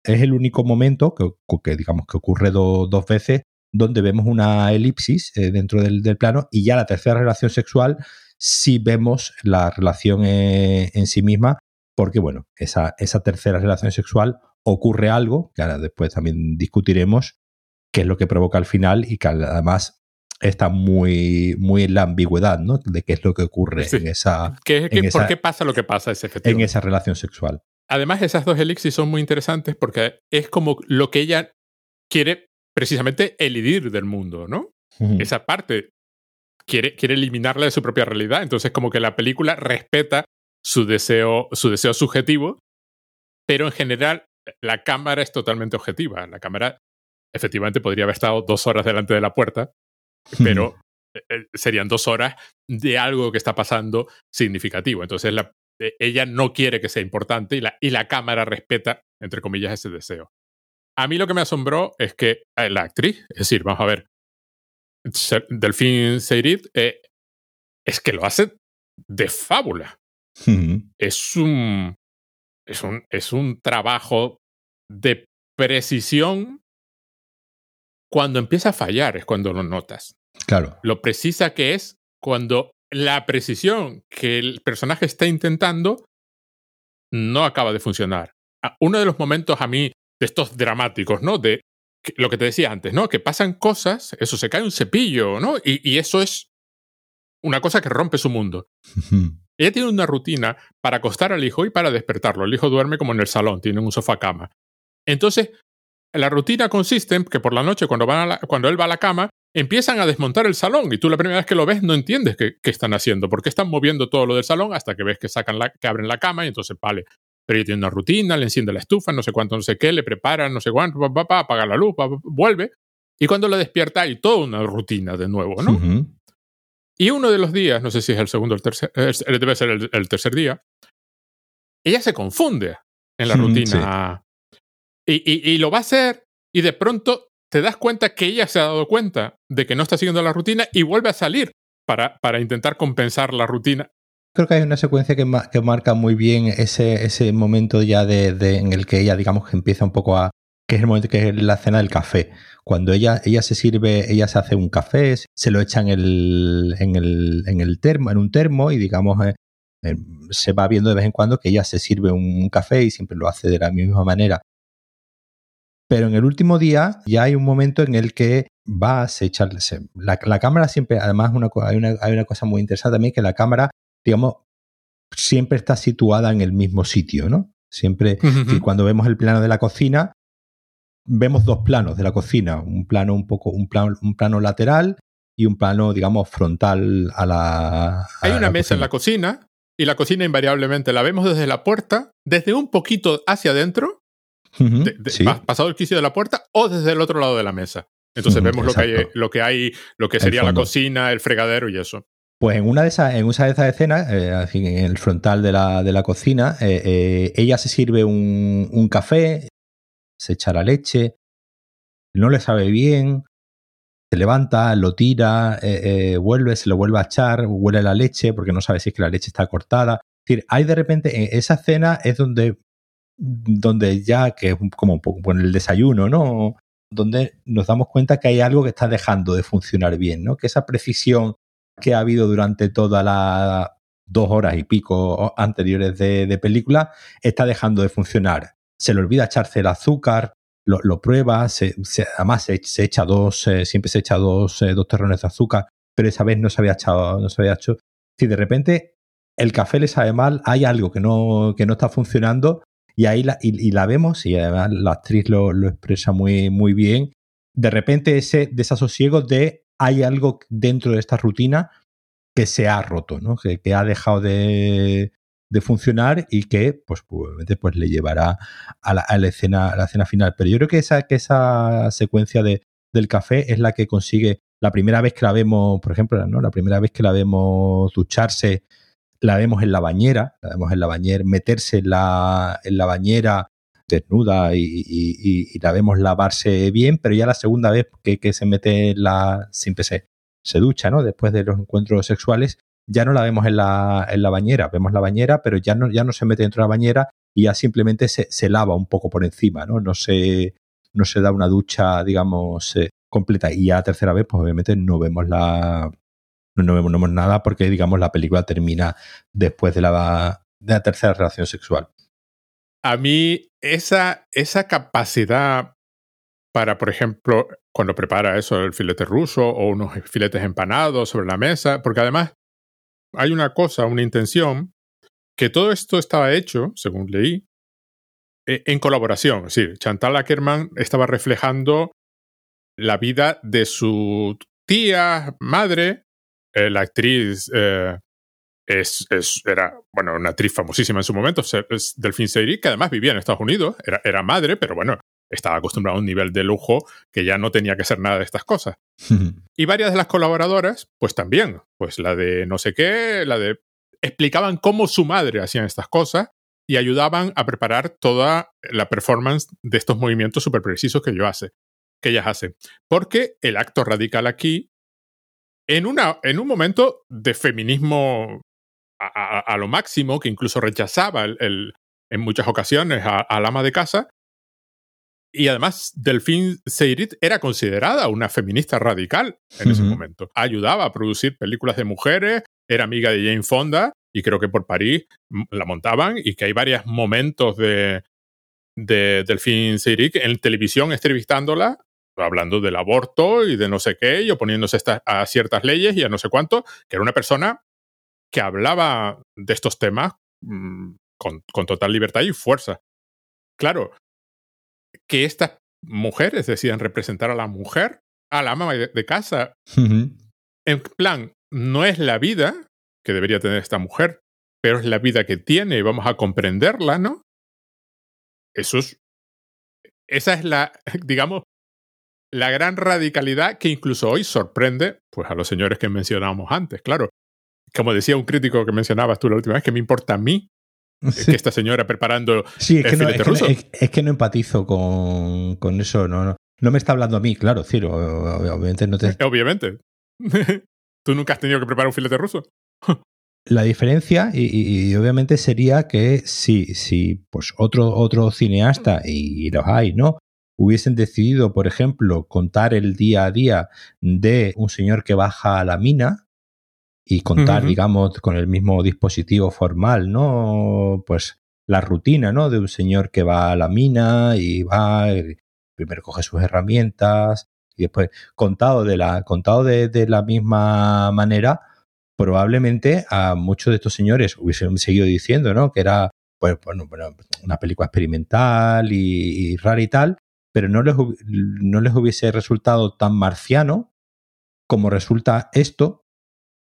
Es el único momento que, que digamos, que ocurre do, dos veces donde vemos una elipsis eh, dentro del, plano y ya la tercera relación sexual sí vemos la relación eh, en sí misma, porque bueno, esa, esa tercera relación sexual ocurre algo, que ahora después también discutiremos, qué es lo que provoca al final y que además está muy, muy en la ambigüedad, ¿no? De qué es lo que ocurre sí. en esa... ¿Qué, qué, en esa, ¿Por qué pasa lo que pasa? En esa relación sexual. Además, esas dos elixis son muy interesantes porque es como lo que ella quiere precisamente elidir del mundo, ¿no? Uh -huh. Esa parte quiere, quiere eliminarla de su propia realidad. Entonces, como que la película respeta su deseo, su deseo subjetivo, pero en general la cámara es totalmente objetiva. La cámara efectivamente podría haber estado dos horas delante de la puerta, pero serían dos horas de algo que está pasando significativo. Entonces la, ella no quiere que sea importante y la, y la cámara respeta, entre comillas, ese deseo. A mí lo que me asombró es que la actriz, es decir, vamos a ver, Delfín Seyrid, es que lo hace de fábula. Es un. Es un, es un trabajo de precisión. Cuando empieza a fallar es cuando lo notas. Claro. Lo precisa que es cuando la precisión que el personaje está intentando no acaba de funcionar. Uno de los momentos a mí de estos dramáticos, ¿no? De lo que te decía antes, ¿no? Que pasan cosas, eso se cae un cepillo, ¿no? Y, y eso es una cosa que rompe su mundo. Ella tiene una rutina para acostar al hijo y para despertarlo. El hijo duerme como en el salón, tiene un sofá cama. Entonces, la rutina consiste en que por la noche, cuando, van cuando él va a la cama, empiezan a desmontar el salón y tú la primera vez que lo ves no entiendes qué, están haciendo, porque están moviendo todo lo del salón hasta que ves que sacan la, que abren la cama y entonces vale. Pero ella tiene una rutina, le enciende la estufa, no sé cuánto, no sé qué, le prepara, no sé cuánto, pa, apaga la luz, vuelve. Y cuando lo despierta hay toda una rutina de nuevo, ¿no? Y uno de los días, no sé si es el segundo o el tercer, debe ser el, tercer día, ella se confunde en la rutina. Y, lo va a hacer y de pronto te das cuenta que ella se ha dado cuenta de que no está siguiendo la rutina y vuelve a salir para, para intentar compensar la rutina. Creo que hay una secuencia que, que marca muy bien ese, momento ya de, de, en el que ella, digamos, que empieza un poco a, que es el momento que es la cena del café. Cuando ella, ella se sirve, ella se hace un café, se lo echa en el, en el, en el termo, en un termo y digamos, eh, eh, se va viendo de vez en cuando que ella se sirve un café y siempre lo hace de la misma manera. Pero en el último día ya hay un momento en el que va a echarse. La, la cámara siempre, además, una, hay, una, hay una cosa muy interesante también, que la cámara, digamos, siempre está situada en el mismo sitio, ¿no? Siempre, y cuando vemos el plano de la cocina, vemos dos planos de la cocina, un plano un poco, un plano, un plano lateral y un plano, digamos, frontal a la. Hay una mesa en la cocina y la cocina invariablemente la vemos desde la puerta, desde un poquito hacia adentro, pasado el quicio de la puerta, o desde el otro lado de la mesa. Entonces vemos lo que, hay, lo que hay, lo que sería la cocina, el fregadero y eso. Pues en una de esas, en una de esas escenas, eh, en el frontal de la, de la cocina, eh, eh, ella se sirve un, un, café, se echa la leche, no le sabe bien, se levanta, lo tira, vuelve, se lo vuelve a echar, huele la leche porque no sabe si es que la leche está cortada. Es decir, hay de repente, esa escena es donde, donde ya, que es como un poco el desayuno, ¿no? Donde nos damos cuenta que hay algo que está dejando de funcionar bien, ¿no? Que esa precisión que ha habido durante toda la dos horas y pico anteriores de, película está dejando de funcionar se le olvida echarse el azúcar, lo, prueba, se, además se, echa dos, eh, siempre se echa dos, eh, dos terrones de azúcar, pero esa vez no se había echado, no se había hecho. Si de repente el café le sabe mal, hay algo que no, que no está funcionando y ahí la vemos y además la actriz lo, lo, expresa muy, muy bien. De repente ese desasosiego de hay algo dentro de esta rutina que se ha roto, ¿no? que, que ha dejado de, de funcionar y que pues probablemente pues le llevará a la, a la, escena la escena final pero yo creo que esa que esa secuencia de, del café es la que consigue la primera vez que la vemos por ejemplo no la primera vez que la vemos ducharse la vemos en la bañera la vemos en la bañera meterse en la, en la bañera desnuda y, la vemos lavarse bien pero ya la segunda vez que, se mete la siempre se, ducha no después de los encuentros sexuales ya no la vemos en la, en la bañera, vemos la bañera, pero ya no, ya no se mete dentro de la bañera y ya simplemente se, se lava un poco por encima, ¿no? No se, no se da una ducha, digamos, eh, completa. Y ya la tercera vez, pues obviamente no vemos la. No, vemos, no vemos nada porque, digamos, la película termina después de la, de la tercera relación sexual. A mí, esa, esa capacidad para, por ejemplo, cuando prepara eso, el filete ruso o unos filetes empanados sobre la mesa, porque además hay una cosa, una intención, que todo esto estaba hecho, según leí, e, en colaboración. Es decir, Chantal Ackerman estaba reflejando la vida de su tía, madre, eh, la actriz eh, es, era, bueno, una actriz famosísima en su momento, es Delphine Seyrig, que además vivía en Estados Unidos, era, era madre, pero bueno, estaba acostumbrado a un nivel de lujo que ya no tenía que ser nada de estas cosas. y varias de las colaboradoras, pues también, pues la de no sé qué, la de... explicaban cómo su madre hacía estas cosas y ayudaban a preparar toda la performance de estos movimientos súper precisos que yo hace, que ellas hacen. Porque el acto radical aquí, en, una, en un momento de feminismo a, lo máximo, que incluso rechazaba el, en muchas ocasiones al ama de casa, y además, Delphine Seyrit era considerada una feminista radical en ese momento. Ayudaba a producir películas de mujeres, era amiga de Jane Fonda y creo que por París la montaban y que hay varios momentos de, de Delphine en televisión entrevistándola, hablando del aborto y de no sé qué, y oponiéndose a ciertas leyes y a no sé cuánto, que era una persona que hablaba de estos temas mm, con, con total libertad y fuerza. Claro, que estas mujeres decidan representar a la mujer, a la ama de, casa. En plan, no es la vida que debería tener esta mujer, pero es la vida que tiene y vamos a comprenderla, ¿no? Eso es. Esa es la, digamos, la gran radicalidad que incluso hoy sorprende pues, a los señores que mencionábamos antes, claro. Como decía un crítico que mencionabas tú la última vez, que me importa a mí que esta señora preparando sí, es que, no, es, que no, empatizo con, con eso, no, no, no. me está hablando a mí, claro, Ciro. Obviamente no te. Obviamente. ¿Tú nunca has tenido que preparar un filete ruso? La diferencia, y, obviamente, sería que si, si pues otro, otro cineasta, y, los hay, ¿no? Hubiesen decidido, por ejemplo, contar el día a día de un señor que baja a la mina, y contar, digamos, con el mismo dispositivo formal, ¿no? Pues la rutina, ¿no? De un señor que va a la mina y va, primero coge sus herramientas y después, contado de la, contado de, la misma manera, probablemente a muchos de estos señores hubiesen seguido diciendo, ¿no? Que era, pues, bueno, una película experimental y, rara y tal, pero no les, no les hubiese resultado tan marciano como resulta esto,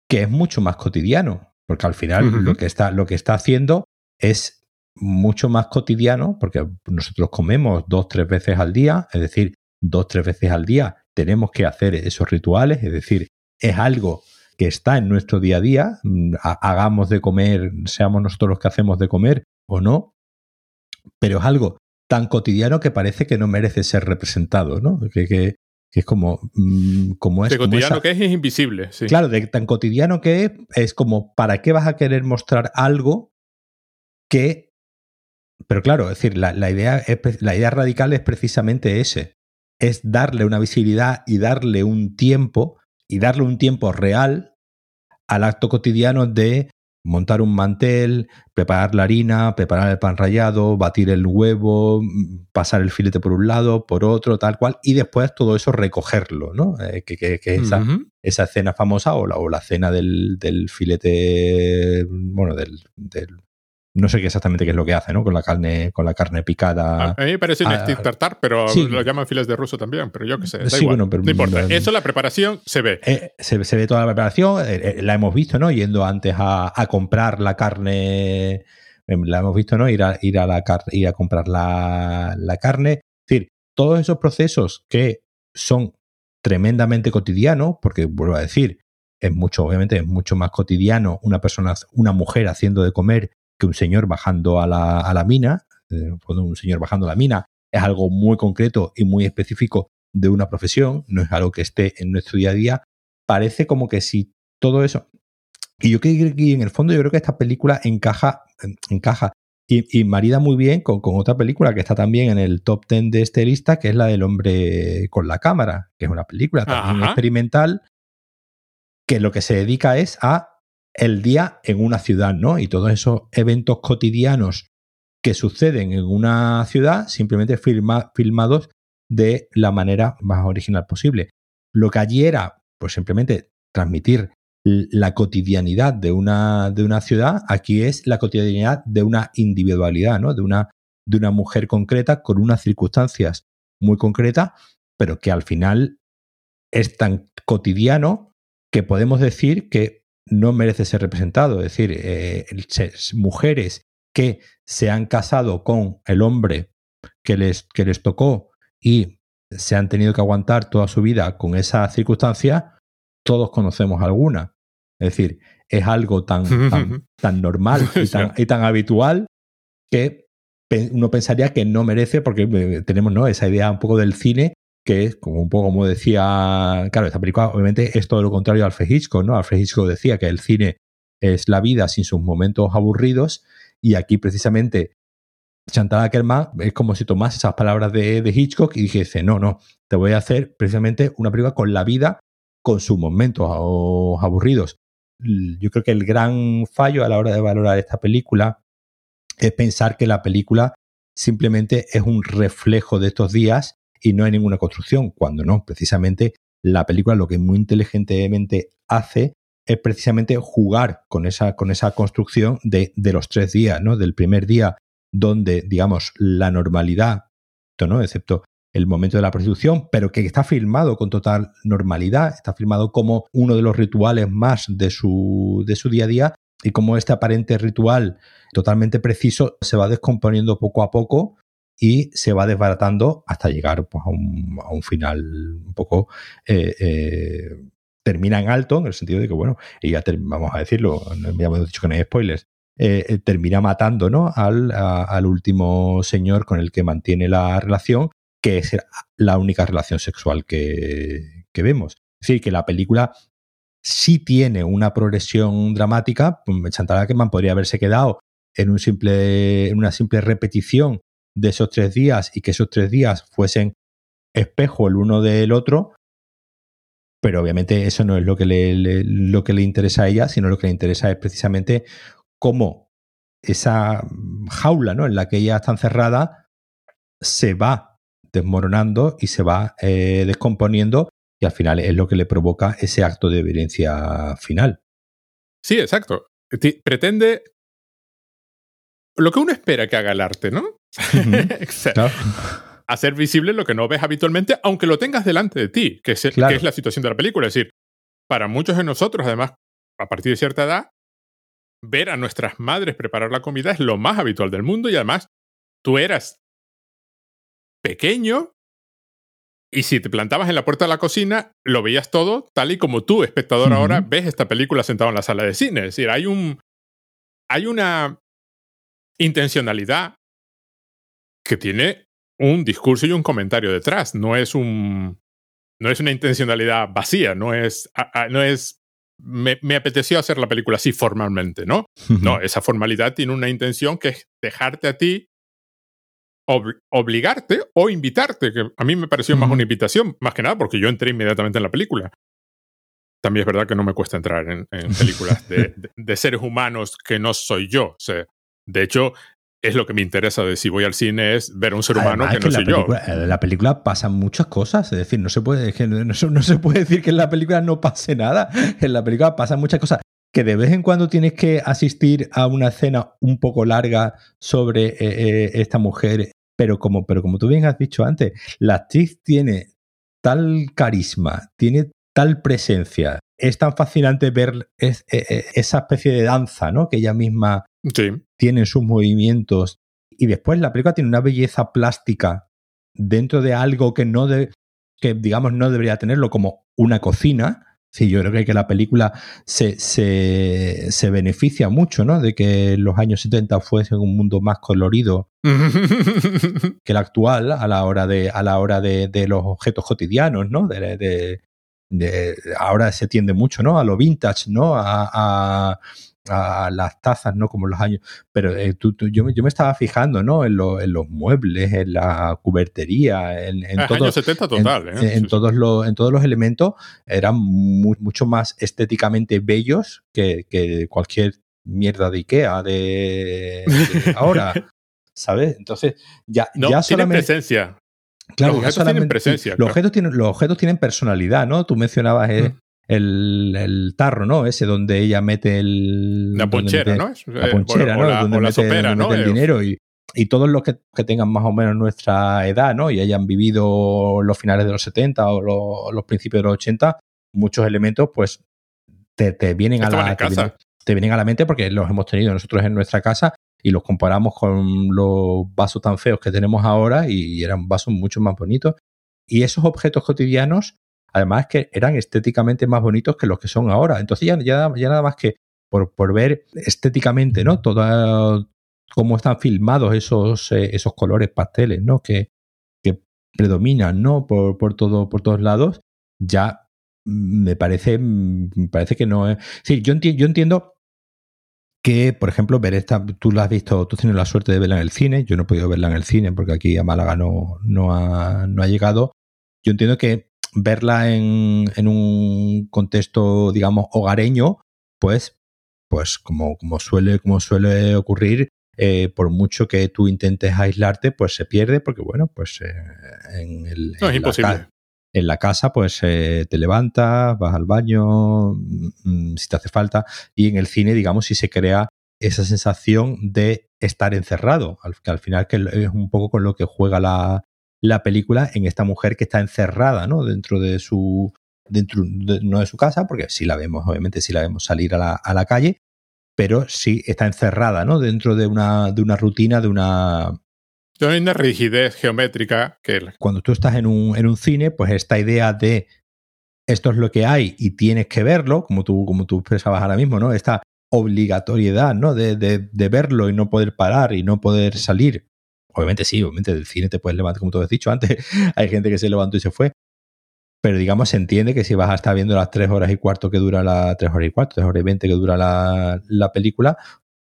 que es mucho más cotidiano, porque al final lo, que está, lo que está haciendo es mucho más cotidiano, porque nosotros comemos dos, tres veces al día, es decir, dos, tres veces al día tenemos que hacer esos rituales, es decir, es algo que está en nuestro día a día, mm, hagamos de comer, seamos nosotros los que hacemos de comer o no, pero es algo tan cotidiano que parece que no merece ser representado, ¿no? Que, que, que es como, mm, como es. De cotidiano que es, es invisible. Sí. Claro, de tan cotidiano que es, es como, ¿para qué vas a querer mostrar algo que. Pero claro, es decir, la, idea, la idea radical es precisamente ese. Es darle una visibilidad y darle un tiempo, y darle un tiempo real al acto cotidiano de montar un mantel, preparar la harina, preparar el pan rallado, batir el huevo, pasar el filete por un lado, por otro, tal cual, y después todo eso recogerlo, ¿no? Eh, que, que, esa, esa, escena famosa o la, o la cena del, del filete, bueno, del, del, no sé qué exactamente qué es lo que hace, ¿no? Con la carne, con la carne picada. A mí me parece un ah, tartar, pero lo llaman files de ruso también, pero yo qué sé. Da igual. no importa. Eso, la preparación, se ve. Eh, se, ve toda la preparación, eh, eh, la hemos visto, ¿no? Yendo antes a, comprar la carne, em, la hemos visto, ¿no? Ir a, ir a, la ir a comprar la, la carne. Es decir, todos esos procesos que son tremendamente cotidianos, porque vuelvo a decir, es mucho, obviamente, es mucho más cotidiano una persona, una mujer haciendo de comer que un señor bajando a la, a la mina, eh, un señor bajando a la mina es algo muy concreto y muy específico de una profesión, no es algo que esté en nuestro día a día, parece como que si todo eso... Y yo creo que en el fondo yo creo que esta película encaja, encaja y, marida muy bien con, otra película que está también en el top 10 de este lista, que es la del hombre con la cámara, que es una película también experimental, que lo que se dedica es a el día en una ciudad, ¿no? Y todos esos eventos cotidianos que suceden en una ciudad, simplemente filmados de la manera más original posible. Lo que allí era, pues simplemente transmitir la cotidianidad de una, de una ciudad, aquí es la cotidianidad de una individualidad, ¿no? De una, de una mujer concreta con unas circunstancias muy concretas, pero que al final es tan cotidiano que podemos decir que no merece ser representado. Es decir, eh, mujeres que se han casado con el hombre que les, que les tocó y se han tenido que aguantar toda su vida con esas circunstancias, todos conocemos alguna. Es decir, es algo tan, tan, normal y tan, y tan, habitual que uno pensaría que no merece, porque eh, tenemos ¿no? esa idea un poco del cine, que es como un poco como decía, claro, esta película obviamente es todo lo contrario a Alfred Hitchcock, ¿no? Alfred Hitchcock decía que el cine es la vida sin sus momentos aburridos y aquí precisamente Chantal Ackerman es como si tomase esas palabras de, Hitchcock y dijese, no, no, te voy a hacer precisamente una película con la vida, con sus momentos aburridos. Yo creo que el gran fallo a la hora de valorar esta película es pensar que la película simplemente es un reflejo de estos días y no hay ninguna construcción, cuando no, precisamente la película lo que muy inteligentemente hace es precisamente jugar con esa, con esa construcción de, de los tres días, ¿no? Del primer día donde, digamos, la normalidad, ¿no? excepto el momento de la prostitución, pero que está filmado con total normalidad, está filmado como uno de los rituales más de su, de su día a día y como este aparente ritual totalmente preciso se va descomponiendo poco a poco y se va desbaratando hasta llegar pues, a, un, a, un, final un poco... Eh, eh, termina en alto, en el sentido de que, bueno, y ya vamos a decirlo, ya hemos dicho que no hay spoilers, eh, termina matando ¿no? al, al, último señor con el que mantiene la relación, que es la única relación sexual que, que vemos. Es decir, que la película sí tiene una progresión dramática. Chantal Ackerman podría haberse quedado en, un simple, en una simple repetición de esos tres días y que esos tres días fuesen espejo el uno del otro, pero obviamente eso no es lo que le, lo que le interesa a ella, sino lo que le interesa es precisamente cómo esa jaula ¿no? en la que ella está encerrada se va desmoronando y se va eh, descomponiendo y al final es lo que le provoca ese acto de violencia final. Sí, exacto. Pretende lo que uno espera que haga el arte, ¿no? Hacer visible lo que no ves habitualmente, aunque lo tengas delante de ti, que es, que es la situación de la película. Es decir, para muchos de nosotros, además, a partir de cierta edad, ver a nuestras madres preparar la comida es lo más habitual del mundo y además tú eras pequeño y si te plantabas en la puerta de la cocina lo veías todo tal y como tú, espectador, ahora ves esta película sentado en la sala de cine. Es decir, hay un... hay una intencionalidad que tiene un discurso y un comentario detrás. No es un... No es una intencionalidad vacía, no es, no es me, apeteció hacer la película así formalmente, ¿no? No, esa formalidad tiene una intención que es dejarte a ti obligarte o invitarte, que a mí me pareció más una invitación, más que nada porque yo entré inmediatamente en la película. También es verdad que no me cuesta entrar en, películas de, de, seres humanos que no soy yo. O sea, de hecho, es lo que me interesa de si voy al cine es ver a un ser humano que no soy yo. En la película pasan muchas cosas, es decir, no se puede, no, se puede decir que en la película no pase nada. En la película pasan muchas cosas. Que de vez en cuando tienes que asistir a una escena un poco larga sobre eh, eh, esta mujer, pero como, pero como tú bien has dicho antes, la actriz tiene tal carisma, tiene tal presencia, es tan fascinante ver eh, esa especie de danza, ¿no? Que ella misma tienen sus movimientos. Y después la película tiene una belleza plástica dentro de algo que no de, que digamos no debería tenerlo como una cocina. Sí, yo creo que la película se, se, se beneficia mucho, ¿no? De que los años 70 fuesen un mundo más colorido que el actual a la hora de, a la hora de, de los objetos cotidianos, ¿no? De, de, ahora se tiende mucho, ¿no? A lo vintage, ¿no? a, a las tazas, ¿no? Como los años. Pero eh, yo, me estaba fijando, ¿no? En, los muebles, en la cubertería, en, en todos. 70 total, en, ¿eh? en todos los, en todos los elementos eran mucho más estéticamente bellos que, cualquier mierda de Ikea de, ahora. ¿Sabes? Entonces, ya, ya solamente. presencia. Claro, los objetos tienen presencia. Los, objetos tienen, los objetos tienen personalidad, ¿no? Tú mencionabas eh, mm el, el, tarro, ¿no? Ese donde ella mete el. La ponchera, ¿no? La ponchera, ¿no? donde mete, sopera, ¿no? el dinero y, y todos los que, que, tengan más o menos nuestra edad, ¿no? Y hayan vivido los finales de los 70 o los, principios de los 80, muchos elementos, pues, te, te vienen a la. Te, vienen, a la mente porque los hemos tenido nosotros en nuestra casa y los comparamos con los vasos tan feos que tenemos ahora y eran vasos mucho más bonitos. Y esos objetos cotidianos, además que eran estéticamente más bonitos que los que son ahora. Entonces ya, nada más que por, ver estéticamente, ¿no? Todo, cómo están filmados esos, eh, esos colores pasteles, ¿no? Que, que predominan, ¿no? Por, por, todo, por todos lados, ya me parece, me parece que no es. Sí, yo, yo entiendo que, por ejemplo, ver esta, tú la has visto, tú tienes la suerte de verla en el cine, yo no he podido verla en el cine porque aquí a Málaga no, no, ha, no ha llegado. Yo entiendo que verla en, en un contexto, digamos, hogareño, pues, pues como, como, suele, como suele ocurrir, eh, por mucho que tú intentes aislarte, pues se pierde, porque bueno, pues eh, en el... No, es imposible. en la casa, pues eh, te levantas, vas al baño, mm, mm, si te hace falta, y en el cine, digamos, si se crea esa sensación de estar encerrado, al, que al final que es un poco con lo que juega la, película en esta mujer que está encerrada, ¿no? Dentro de su, dentro no de su casa, porque sí la vemos, obviamente sí la vemos salir a la, a la calle, pero sí está encerrada, ¿no? Dentro de una, de una rutina, de una, hay una rigidez geométrica que... Cuando tú estás en un, en un cine, pues esta idea de esto es lo que hay y tienes que verlo, como tú, como tú expresabas ahora mismo, ¿no? Esta obligatoriedad, ¿no? De, de, verlo y no poder parar y no poder salir. Obviamente sí, obviamente del cine te puedes levantar, como tú has dicho antes, hay gente que se levantó y se fue. Pero digamos, se entiende que si vas a estar viendo las tres horas y cuarto que dura la, tres horas y cuarto, tres horas y veinte que dura la, la película,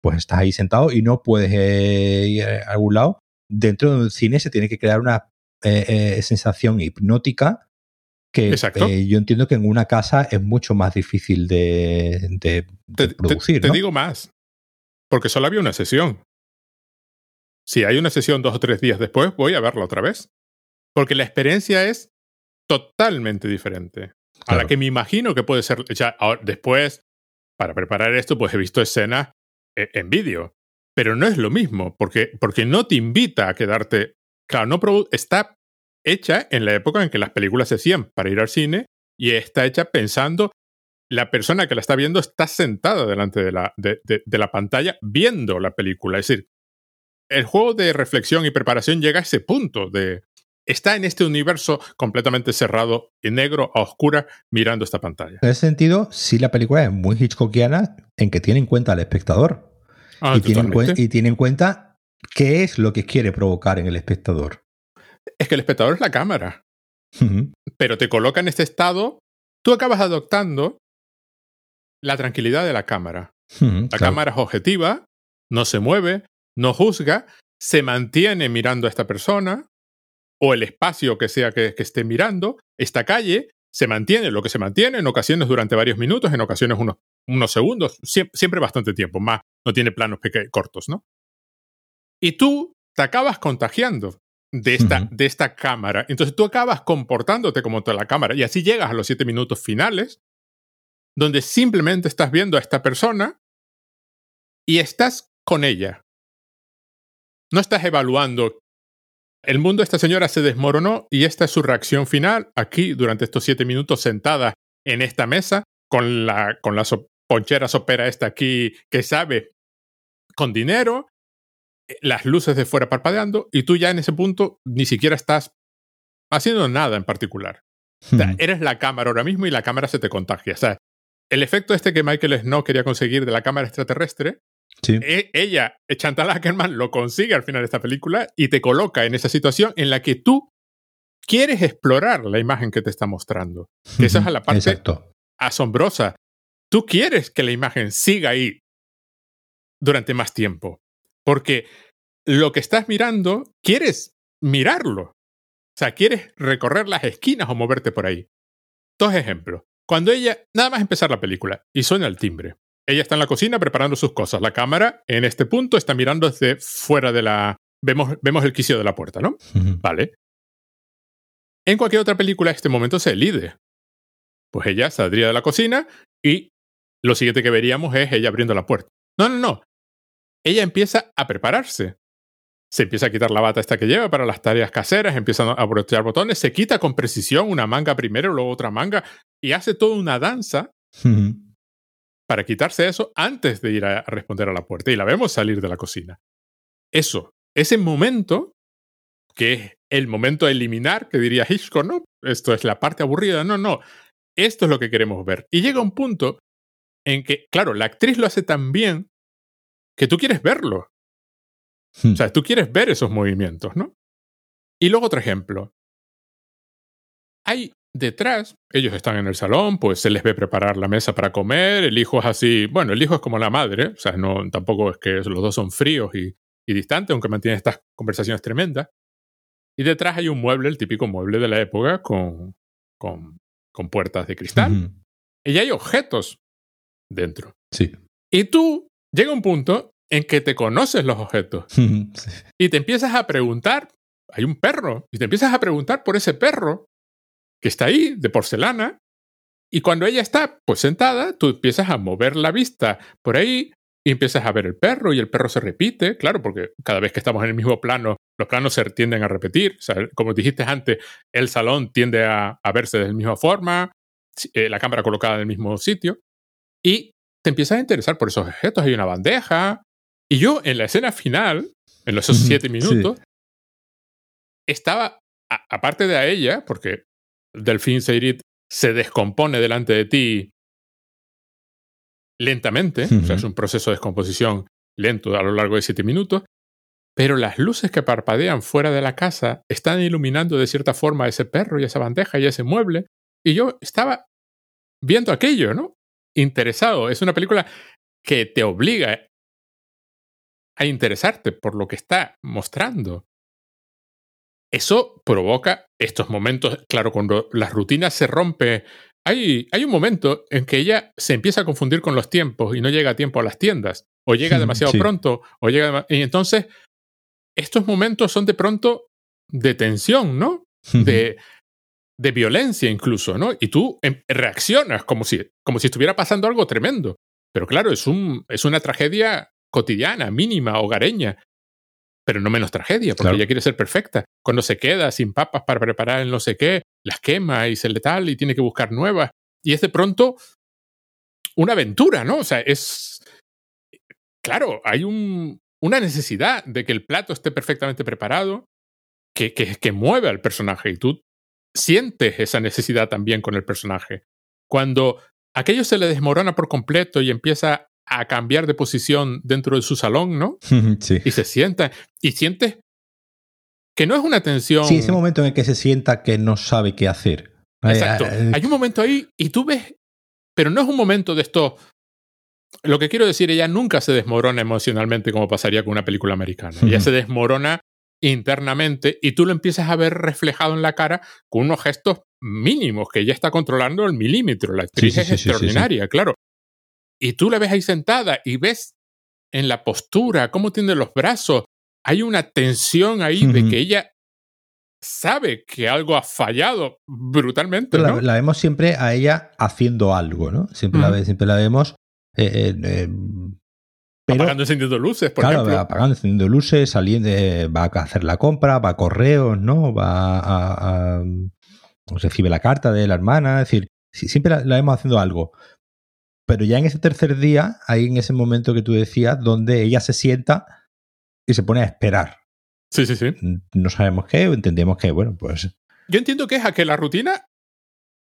pues estás ahí sentado y no puedes eh, ir a algún lado dentro del cine se tiene que crear una eh, eh, sensación hipnótica que eh, yo entiendo que en una casa es mucho más difícil de, producir. Te, digo más, porque solo había una sesión. Si hay una sesión dos o tres días después, voy a verla otra vez. Porque la experiencia es totalmente diferente. A la que me imagino que puede ser. Ya, después, para preparar esto, pues he visto escenas en vídeo pero no es lo mismo, porque, porque no te invita a quedarte. Claro, no está hecha en la época en que las películas se hacían para ir al cine y está hecha pensando la persona que la está viendo está sentada delante de la, de, la pantalla viendo la película. Es decir, el juego de reflexión y preparación llega a ese punto de está en este universo completamente cerrado y negro a oscura mirando esta pantalla. En ese sentido, sí la película es muy Hitchcockiana en que tiene en cuenta al espectador. Ah, y, tiene en cuenta qué es lo que quiere provocar en el espectador. Es que el espectador es la cámara. Pero te coloca en este estado, tú acabas adoptando la tranquilidad de la cámara. la cámara es objetiva, no se mueve, no juzga, se mantiene mirando a esta persona o el espacio que sea que, que esté mirando, esta calle, se mantiene lo que se mantiene, en ocasiones durante varios minutos, en ocasiones unos unos segundos, siempre, bastante tiempo, más no tiene planos cortos, ¿no? Y tú te acabas contagiando de esta, de esta cámara. Entonces tú acabas comportándote como toda la cámara y así llegas a los siete minutos finales, donde simplemente estás viendo a esta persona y estás con ella. No estás evaluando. El mundo de esta señora se desmoronó y esta es su reacción final aquí durante estos siete minutos sentada en esta mesa con la, con la, Poncheras opera esta aquí que sabe con dinero, las luces de fuera parpadeando y tú ya en ese punto ni siquiera estás haciendo nada en particular. Hmm. eres la cámara ahora mismo y la cámara se te contagia. O sea, el efecto este que Michael Snow quería conseguir de la cámara extraterrestre, e, ella, Chantal Ackerman, lo consigue al final de esta película y te coloca en esa situación en la que tú quieres explorar la imagen que te está mostrando. esa es la parte asombrosa tú quieres que la imagen siga ahí durante más tiempo, porque lo que estás mirando, quieres mirarlo. O sea, quieres recorrer las esquinas o moverte por ahí. Dos ejemplos. Cuando ella, nada más empezar la película, y suena el timbre. Ella está en la cocina preparando sus cosas. La cámara, en este punto, está mirando desde fuera de la... Vemos, vemos el quicio de la puerta, ¿no? Vale. En cualquier otra película, este momento se elide. Pues ella saldría de la cocina y lo siguiente que veríamos es ella abriendo la puerta. No, no, no. Ella empieza a prepararse. Se empieza a quitar la bata esta que lleva para las tareas caseras, empieza a brochear botones, se quita con precisión una manga primero, luego otra manga, y hace toda una danza para quitarse eso antes de ir a responder a la puerta y la vemos salir de la cocina. Eso, ese momento, que es el momento a eliminar, que diría Hitchcock, no, esto es la parte aburrida, no, no, esto es lo que queremos ver. Y llega un punto en que, claro, la actriz lo hace tan bien que tú quieres verlo. O sea, tú quieres ver esos movimientos, ¿no? Y luego otro ejemplo. Hay detrás, ellos están en el salón, pues se les ve preparar la mesa para comer, el hijo es así, bueno, el hijo es como la madre, o sea, no, tampoco es que los dos son fríos y, distantes, aunque mantienen estas conversaciones tremendas. Y detrás hay un mueble, el típico mueble de la época, con, con, con puertas de cristal. Y hay objetos dentro. Sí. Y tú llega un punto en que te conoces los objetos. Y te empiezas a preguntar, hay un perro, y te empiezas a preguntar por ese perro que está ahí, de porcelana, y cuando ella está pues sentada, tú empiezas a mover la vista por ahí y empiezas a ver el perro y el perro se repite, claro, porque cada vez que estamos en el mismo plano, los planos se tienden a repetir. O sea, como dijiste antes, el salón tiende a, verse de la misma forma, eh, la cámara colocada en el mismo sitio, y te empiezas a interesar por esos objetos. Hay una bandeja. Y yo en la escena final, en los siete minutos, estaba, aparte de a ella, porque Delfín Seyrit se descompone delante de ti lentamente, o sea, es un proceso de descomposición lento a lo largo de siete minutos, pero las luces que parpadean fuera de la casa están iluminando de cierta forma a ese perro y esa bandeja y ese mueble, y yo estaba viendo aquello, ¿no? Interesado. Es una película que te obliga a interesarte por lo que está mostrando. Eso provoca estos momentos, claro, cuando la rutina se rompe, hay, hay un momento en que ella se empieza a confundir con los tiempos y no llega a tiempo a las tiendas, o llega demasiado pronto, o llega... Y entonces, estos momentos son de pronto de tensión, ¿no? De, de violencia incluso, ¿no? Y tú em, reaccionas como si, como si estuviera pasando algo tremendo. Pero claro, es, un, es una tragedia cotidiana, mínima, hogareña pero no menos tragedia, porque ella quiere ser perfecta. Cuando se queda sin papas para preparar el no sé qué, las quema y se le tal y tiene que buscar nuevas. Y es de pronto una aventura, ¿no? O sea, es... Claro, hay un, una necesidad de que el plato esté perfectamente preparado, que, que, que mueve al personaje y tú sientes esa necesidad también con el personaje. Cuando aquello se le desmorona por completo y empieza a cambiar de posición dentro de su salón, ¿no? Sí. Y se sienta y sientes que no es una tensión. Sí, ese momento en el que se sienta que no sabe qué hacer. Exacto. Hay un momento ahí y tú ves, pero no es un momento de esto. Lo que quiero decir, ella nunca se desmorona emocionalmente como pasaría con una película americana. Ella se desmorona internamente y tú lo empiezas a ver reflejado en la cara con unos gestos mínimos que ella está controlando el milímetro. La actriz es extraordinaria, claro. Y tú la ves ahí sentada y ves en la postura, cómo tiene los brazos. Hay una tensión ahí de que ella sabe que algo ha fallado brutalmente. ¿no? La, vemos siempre a ella haciendo algo, ¿no? Siempre, la, siempre la vemos. Eh, eh, apagando encendiendo luces, por claro, ejemplo. apagando encendiendo luces, saliendo, va a hacer la compra, va a correos, ¿no? Va a, recibe la carta de la hermana, es decir, siempre la, la, vemos haciendo algo. Pero ya en ese tercer día, ahí en ese momento que tú decías, donde ella se sienta y se pone a esperar. Sí, sí, sí. No sabemos qué, entendemos que, bueno, pues. Yo entiendo que es a que la rutina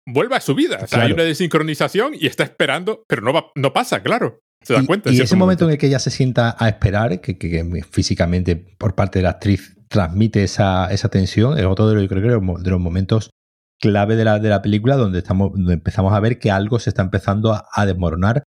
vuelva a su vida. O sea, hay una desincronización y está esperando, pero no, va, no pasa, claro. Se da cuenta. Y ese momento. en el que ella se sienta a esperar, que, que, físicamente por parte de la actriz transmite esa, esa tensión, es otro de los, creo que de los momentos clave de la, de la película donde, estamos, donde empezamos a ver que algo se está empezando a, desmoronar,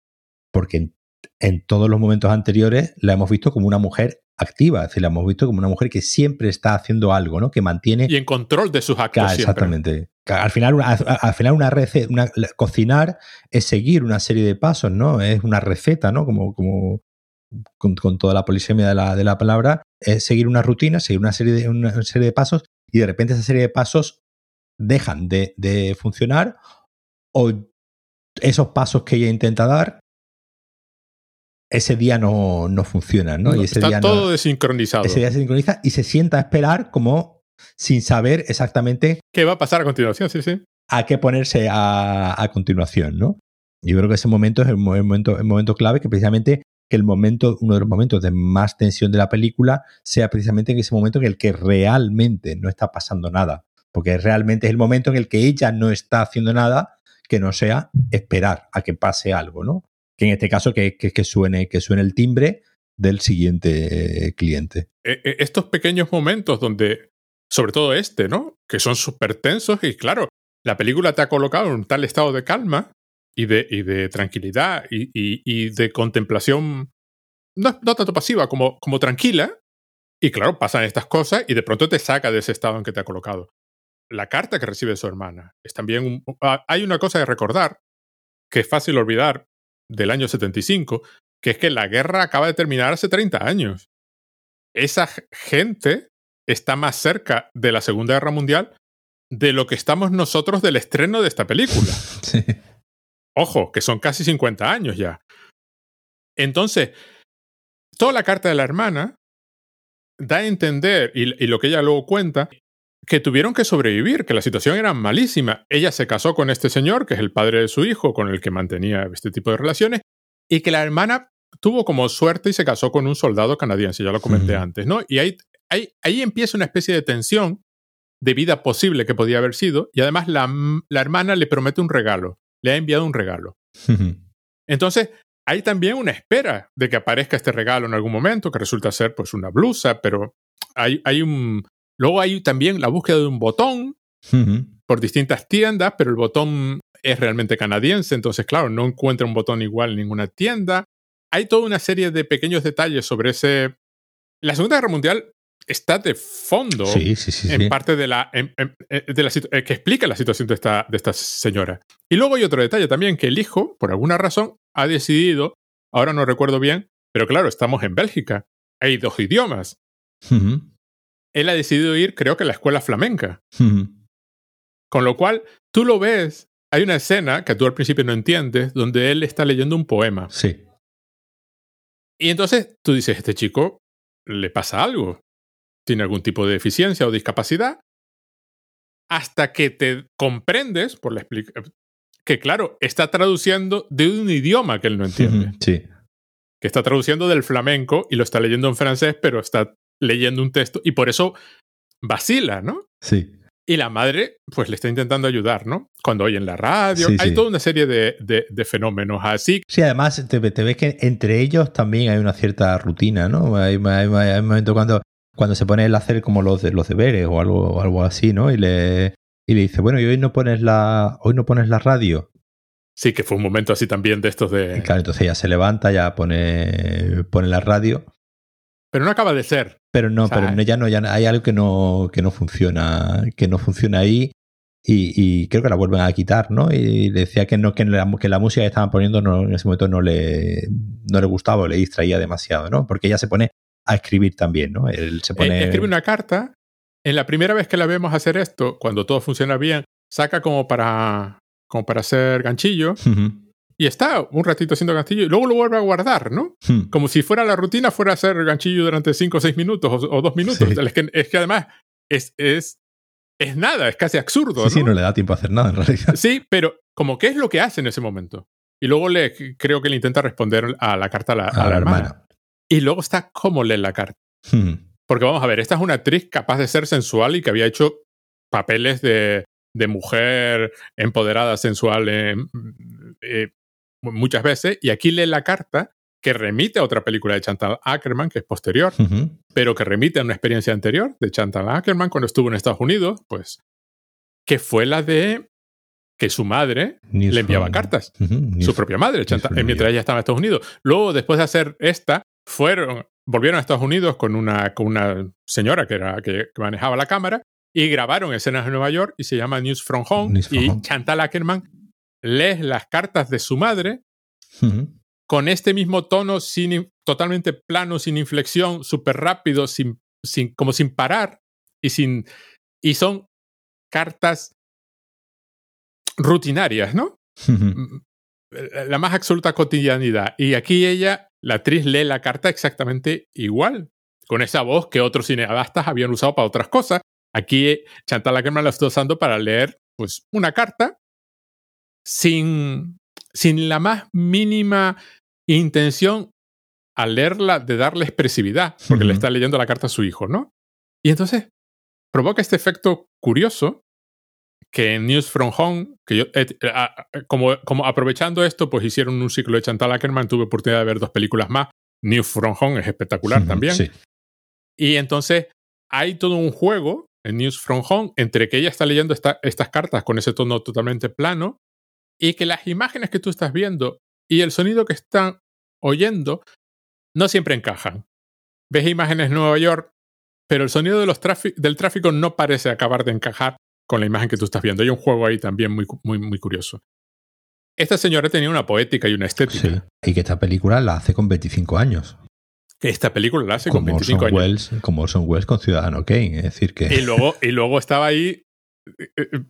porque en, todos los momentos anteriores la hemos visto como una mujer activa, es decir, la hemos visto como una mujer que siempre está haciendo algo, ¿no? Que mantiene... Y en control de sus actos. exactamente. Al final, al, final una, receta, una cocinar es seguir una serie de pasos, ¿no? Es una receta, ¿no? Como, como con, toda la polisemia de la, de la palabra, es seguir una rutina, seguir una serie, de, una serie de pasos y de repente esa serie de pasos dejan de, funcionar o esos pasos que ella intenta dar ese día no, no funcionan, ¿no? y ese está día todo desincronizado. Ese día se sincroniza y se sienta a esperar como sin saber exactamente qué va a pasar a continuación, sí, sí. A qué ponerse a, a continuación, ¿no? Yo creo que ese momento es el momento, el momento clave que precisamente que el momento, uno de los momentos de más tensión de la película sea precisamente en ese momento en el que realmente no está pasando nada. Porque realmente es el momento en el que ella no está haciendo nada que no sea esperar a que pase algo, ¿no? Que en este caso que, que, suene, que suene el timbre del siguiente eh, cliente. E, e, estos pequeños momentos donde, sobre todo este, ¿no? Que son súper tensos y claro, la película te ha colocado en un tal estado de calma y de, y de tranquilidad y, y, de contemplación, no, no, tanto pasiva como, como tranquila. Y claro, pasan estas cosas y de pronto te saca de ese estado en que te ha colocado. La carta que recibe su hermana es también ah, hay una cosa de recordar que es fácil olvidar del año 75, que es que la guerra acaba de terminar hace 30 años. Esa gente está más cerca de la Segunda Guerra Mundial de lo que estamos nosotros del estreno de esta película. Sí. Ojo, que son casi 50 años ya. Entonces, toda la carta de la hermana da a entender, y, lo que ella luego cuenta, que tuvieron que sobrevivir, que la situación era malísima. Ella se casó con este señor, que es el padre de su hijo, con el que mantenía este tipo de relaciones, y que la hermana tuvo como suerte y se casó con un soldado canadiense, ya lo comenté antes, ¿no? Y ahí, ahí, ahí, empieza una especie de tensión de vida posible que podía haber sido, y además la, la hermana le promete un regalo le ha enviado un regalo. Entonces, hay también una espera de que aparezca este regalo en algún momento, que resulta ser pues una blusa, pero hay, hay un... Luego hay también la búsqueda de un botón por distintas tiendas, pero el botón es realmente canadiense, entonces claro, no encuentra un botón igual en ninguna tienda. Hay toda una serie de pequeños detalles sobre ese... La Segunda Guerra Mundial está de fondo en parte de la, eh, de la eh, que explica la situación de esta, de esta señora. Y luego hay otro detalle también, que el hijo, por alguna razón, ha decidido, ahora no recuerdo bien, pero claro, estamos en Bélgica, hay dos idiomas. Él ha decidido ir, creo que a la escuela flamenca. Con lo cual, tú lo ves, hay una escena que tú al principio no entiendes, donde él está leyendo un poema. Sí. Y entonces tú dices, este chico le pasa algo tiene algún tipo de deficiencia o discapacidad, hasta que te comprendes por la que, claro, está traduciendo de un idioma que él no entiende. Sí. Que está traduciendo del flamenco y lo está leyendo en francés, pero está leyendo un texto y por eso vacila, ¿no? Sí. Y la madre, pues le está intentando ayudar, ¿no? Cuando oye en la radio. hay toda una serie de, de, fenómenos así. Sí, además te, ves que entre ellos también hay una cierta rutina, ¿no? Hay, hay, hay un momento cuando cuando se pone a hacer como los, los deberes o algo, algo así, ¿no? Y le, y le dice, bueno, y hoy no pones la, hoy no pones la radio. Sí, que fue un momento así también de estos de. claro, entonces ella se levanta, ya pone, pone la radio. Pero no acaba de ser. Pero no, pero ya no, ya hay algo que no, que no funciona, que no funciona ahí. Y, y, creo que la vuelven a quitar, ¿no? Y le decía que no, que la, que la música que estaban poniendo no, en ese momento no le, no le gustaba o le distraía demasiado, ¿no? Porque ella se pone a escribir también, ¿no? Él se pone... Escribe una carta. En la primera vez que la vemos hacer esto, cuando todo funciona bien, saca como para, como para hacer ganchillo. Y está un ratito haciendo ganchillo y luego lo vuelve a guardar, ¿no? Hmm. Como si fuera la rutina, fuera a hacer ganchillo durante 5 o 6 minutos o, 2 minutos. Es, que, es, que, además es, es, es nada, es casi absurdo. Sí, ¿no? sí, no le da tiempo a hacer nada en realidad. Sí, pero como qué es lo que hace en ese momento. Y luego le, creo que le intenta responder a la carta a la, a la, hermana. Y luego está cómo lee la carta. Hmm. Porque vamos a ver, esta es una actriz capaz de ser sensual y que había hecho papeles de, de mujer empoderada, sensual eh, eh, muchas veces. Y aquí lee la carta que remite a otra película de Chantal Ackerman, que es posterior, pero que remite a una experiencia anterior de Chantal Ackerman cuando estuvo en Estados Unidos, pues, que fue la de que su madre le enviaba cartas. Su propia madre, Chantal, mientras ella estaba en Estados Unidos. Luego, después de hacer esta, fueron, volvieron a Estados Unidos con una, con una señora que, era, que, manejaba la cámara y grabaron escenas en Nueva York y se llama News from Home. y Chantal Ackerman lee las cartas de su madre con este mismo tono sin, totalmente plano, sin inflexión, súper rápido, sin, sin, como sin parar y, sin, y son cartas rutinarias, ¿no? La más absoluta cotidianidad. Y aquí ella la actriz lee la carta exactamente igual, con esa voz que otros cineastas habían usado para otras cosas. Aquí Chantal Ackerman la está usando para leer pues, una carta sin, sin la más mínima intención al leerla de darle expresividad, porque le está leyendo la carta a su hijo, ¿no? Y entonces provoca este efecto curioso que en News from Home, que yo, eh, eh, como, como aprovechando esto, pues hicieron un ciclo de Chantal Ackerman, tuve oportunidad de ver dos películas más. News from Home es espectacular también. Y entonces hay todo un juego en News from Home entre que ella está leyendo estas cartas con ese tono totalmente plano y que las imágenes que tú estás viendo y el sonido que están oyendo no siempre encajan. Ves imágenes de Nueva York, pero el sonido de los del tráfico no parece acabar de encajar con la imagen que tú estás viendo. Hay un juego ahí también muy, muy, muy curioso. Esta señora tenía una poética y una estética. Sí, y que esta película la hace con 25 años. Que esta película la hace con 25 años. Wells, como Orson Welles con Ciudadano Kane. Es decir, que. Y luego, y luego estaba ahí eh, eh,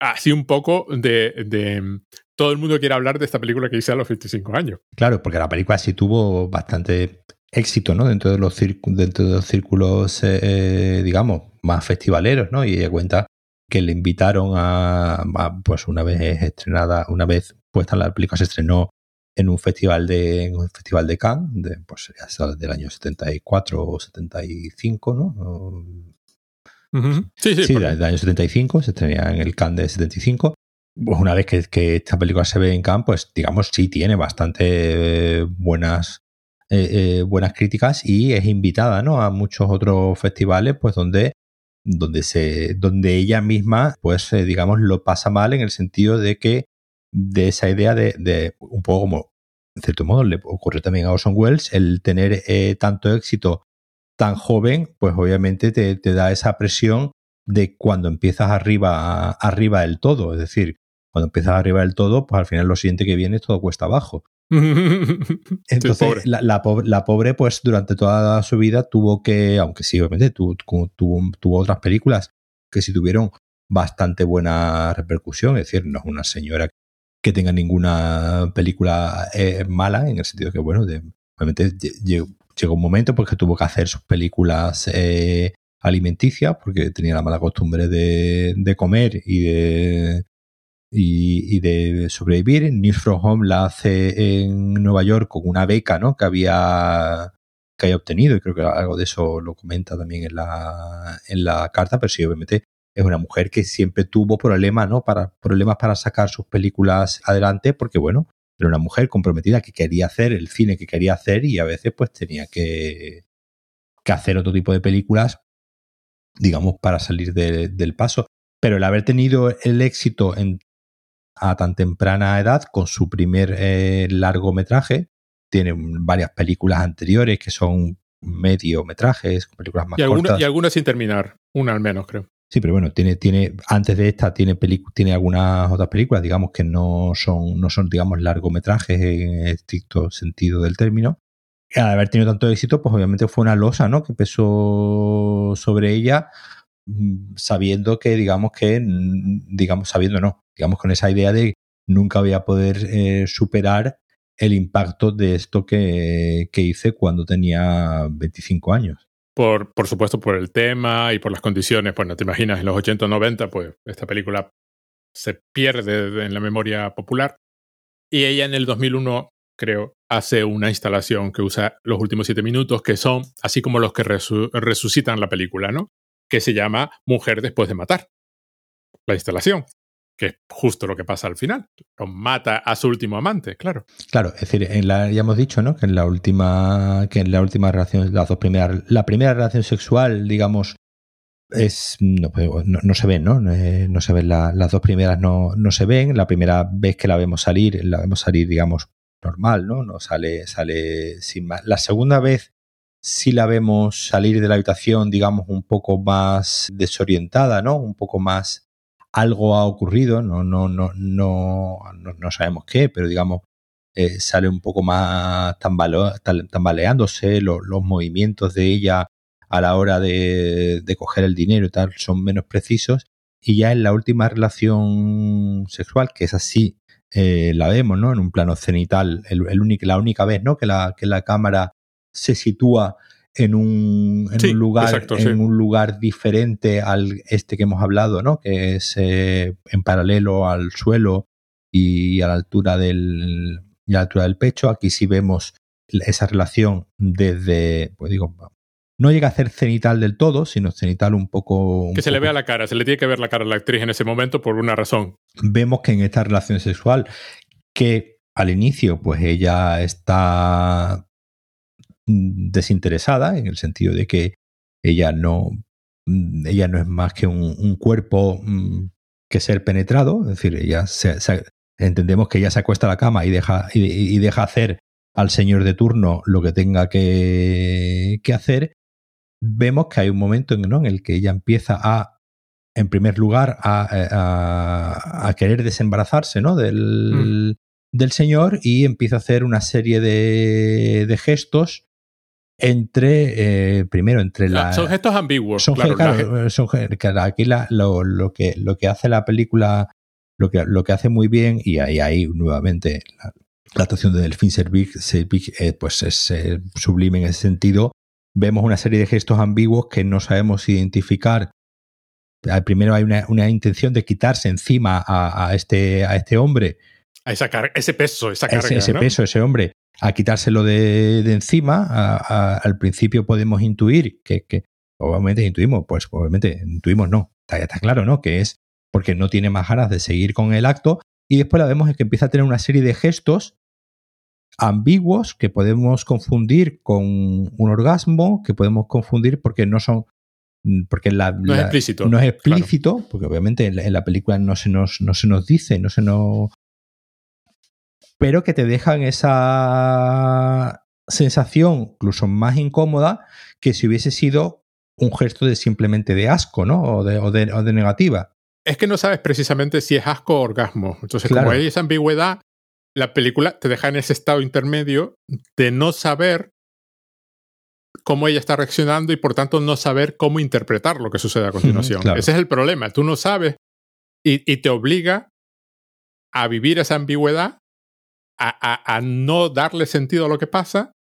así un poco de, de, Todo el mundo quiere hablar de esta película que hice a los 25 años. Claro, porque la película sí tuvo bastante éxito, ¿no? Dentro de los, dentro de los círculos, eh, digamos, más festivaleros, ¿no? Y ella cuenta que le invitaron a, pues una vez estrenada, una vez puesta la película se estrenó en un festival de un festival de Cannes, de, pues del año 74 o 75, ¿no? Sí, sí, sí del año 75, se estrenó en el Cannes de 75. Pues una vez que, esta película se ve en Cannes, pues digamos sí tiene bastante buenas eh, eh, buenas críticas y es invitada ¿no? a muchos otros festivales pues donde donde se donde ella misma pues eh, digamos lo pasa mal en el sentido de que de esa idea de, de, un poco como en cierto modo le ocurrió también a Orson Welles el tener tanto éxito tan joven pues obviamente te, te, da esa presión de cuando empiezas arriba arriba del todo. Es decir cuando empiezas arriba del todo pues al final lo siguiente que viene todo cuesta abajo. Entonces, La, pobre, pues durante toda su vida tuvo que, aunque sí, obviamente tuvo, tuvo, otras películas que sí tuvieron bastante buena repercusión, es decir, no es una señora que tenga ninguna película eh, mala, en el sentido que, bueno, obviamente llegó, un momento porque tuvo que hacer sus películas eh, alimenticias, porque tenía la mala costumbre de comer y de, y, de sobrevivir. News from Home la hace en Nueva York con una beca ¿no? que había que haya obtenido y creo que algo de eso lo comenta también en la, en la carta, pero sí, obviamente es una mujer que siempre tuvo problemas, ¿no? Para, problemas para sacar sus películas adelante porque, bueno, era una mujer comprometida que quería hacer el cine que quería hacer y a veces pues tenía que, que hacer otro tipo de películas, digamos, para salir del paso. Pero el haber tenido el éxito en a tan temprana edad con su primer eh, largometraje. Tiene varias películas anteriores que son mediometrajes, películas más y cortas. y algunas sin terminar, una al menos, creo. Sí, pero bueno, tiene, tiene, antes de esta tiene tiene algunas otras películas, digamos, que no son, no son, digamos, largometrajes en estricto sentido del término. Al haber tenido tanto éxito, pues obviamente fue una losa, ¿no? Que pesó sobre ella, mm, sabiendo que, digamos que, digamos, sabiendo no, digamos, con esa idea de nunca voy a poder eh, superar el impacto de esto que, hice cuando tenía 25 años. Por, por supuesto, por el tema y por las condiciones. Pues no te imaginas, en los 80 o 90, pues esta película se pierde en la memoria popular. Y ella en el 2001, creo, hace una instalación que usa los últimos siete minutos, que son así como los que resucitan la película, ¿no? Que se llama Mujer después de matar. La instalación que es justo lo que pasa al final. Lo mata a su último amante, claro. Claro, es decir, en la, ya hemos dicho, ¿no? Que en la última, que en la última relación, las dos primeras, la primera relación sexual, digamos, es no, pues, se ven, ¿no? No se ven las dos primeras no, no se ven. La primera vez que la vemos salir, la vemos salir, digamos, normal, ¿no? No sale, sale sin más. La segunda vez sí la vemos salir de la habitación, digamos, un poco más desorientada, ¿no? Un poco más algo ha ocurrido, no, no, no, no, no, sabemos qué, pero digamos, eh, sale un poco más tambaleándose, los, movimientos de ella a la hora de, coger el dinero y tal son menos precisos. Y ya en la última relación sexual, que es así, eh, la vemos, ¿no? En un plano cenital, el, la única vez, ¿no? Que la, que la cámara se sitúa en un, en un lugar en un lugar diferente al este que hemos hablado, ¿no? Que es eh, en paralelo al suelo y a la altura del, y a la altura del pecho. Aquí sí vemos esa relación desde, pues digo, no llega a ser cenital del todo, sino cenital un poco... que se le vea la cara, se le tiene que ver la cara a la actriz en ese momento por una razón. Vemos que en esta relación sexual, que al inicio, pues ella está desinteresada, en el sentido de que ella no, ella no es más que un, cuerpo mm, que ser penetrado, es decir, ella entendemos que ella se acuesta a la cama y deja, y, deja hacer al señor de turno lo que tenga que, que hacer, vemos que hay un momento en, en el que ella empieza a, en primer lugar, a, a, querer desembarazarse ¿no? del, mm. del, señor y empieza a hacer una serie de, de gestos entre, eh, primero, entre la... Son gestos ambiguos. Son, claro, son aquí lo, lo, que, lo que hace la película, lo que, lo que hace muy bien, y ahí, ahí nuevamente la, actuación de Delfín Servic, eh, pues es eh, sublime en ese sentido, vemos una serie de gestos ambiguos que no sabemos identificar. Primero hay una, intención de quitarse encima a, este, a este hombre. A esa ese peso, esa carga. Ese, peso, ese hombre, a quitárselo de, encima. al principio podemos intuir que, que, obviamente intuimos, pues obviamente intuimos no. Está, está claro, ¿no? Que es porque no tiene más ganas de seguir con el acto. Y después la vemos que empieza a tener una serie de gestos ambiguos que podemos confundir con un orgasmo, que podemos confundir porque no son mm, porque la, no es explícito. No es explícito, porque obviamente en la, película no se, nos, no se nos dice, no se nos. Pero que te dejan esa sensación incluso más incómoda que si hubiese sido un gesto de simplemente de asco, ¿no? O de, o de, o de negativa. Es que no sabes precisamente si es asco o orgasmo. Entonces, como hay esa ambigüedad, la película te deja en ese estado intermedio de no saber cómo ella está reaccionando y por tanto no saber cómo interpretar lo que sucede a continuación. Ese es el problema. Tú no sabes y, te obliga a vivir esa ambigüedad, a, no darle sentido a lo que pasa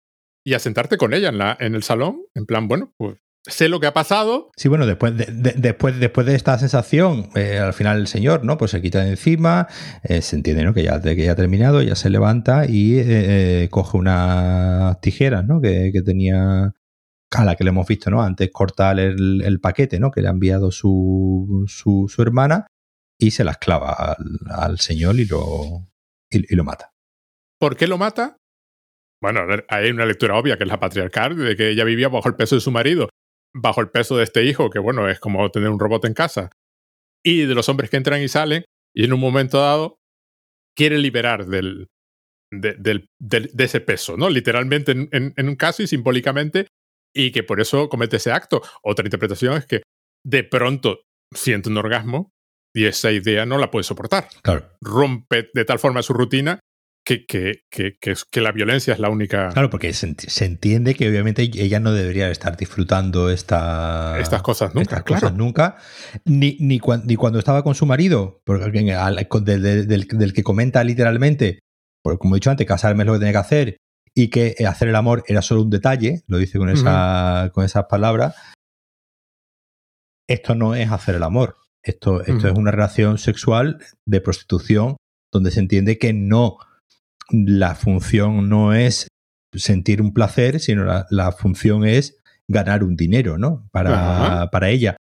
y a sentarte con ella en, la, en el salón, en plan, bueno, pues sé lo que ha pasado. Sí, bueno, después de, después, después de esta sensación, eh, al final el señor, ¿no? Pues se quita de encima, eh, se entiende, ¿no? Que ya, que ya ha terminado, ya se levanta y eh, coge unas tijeras, ¿no? Que, tenía a la que le hemos visto, ¿no? Antes cortar el, paquete, ¿no? Que le ha enviado su, su, hermana y se las clava al, señor y lo, y lo mata. ¿Por qué lo mata? Bueno, hay una lectura obvia que es la patriarcal, de que ella vivía bajo el peso de su marido bajo el peso de este hijo, que bueno, es como tener un robot en casa, y de los hombres que entran y salen, y en un momento dado quiere liberar del, de, ese peso, ¿no? Literalmente en, un caso y simbólicamente, y que por eso comete ese acto. Otra interpretación es que de pronto siente un orgasmo y esa idea no la puede soportar. Rompe de tal forma su rutina que, que, que, que, la violencia es la única. Claro, porque se, entiende que obviamente ella no debería estar disfrutando esta, estas cosas nunca. Estas cosas nunca. Ni, ni, cuando estaba con su marido, porque del, del, que comenta literalmente, porque como he dicho antes, casarme es lo que tenía que hacer y que hacer el amor era solo un detalle, lo dice con, esa, con esas palabras. Esto no es hacer el amor. Esto, esto es una relación sexual de prostitución donde se entiende que no la función no es sentir un placer, sino la, función es ganar un dinero, ¿no? Para, para, ella.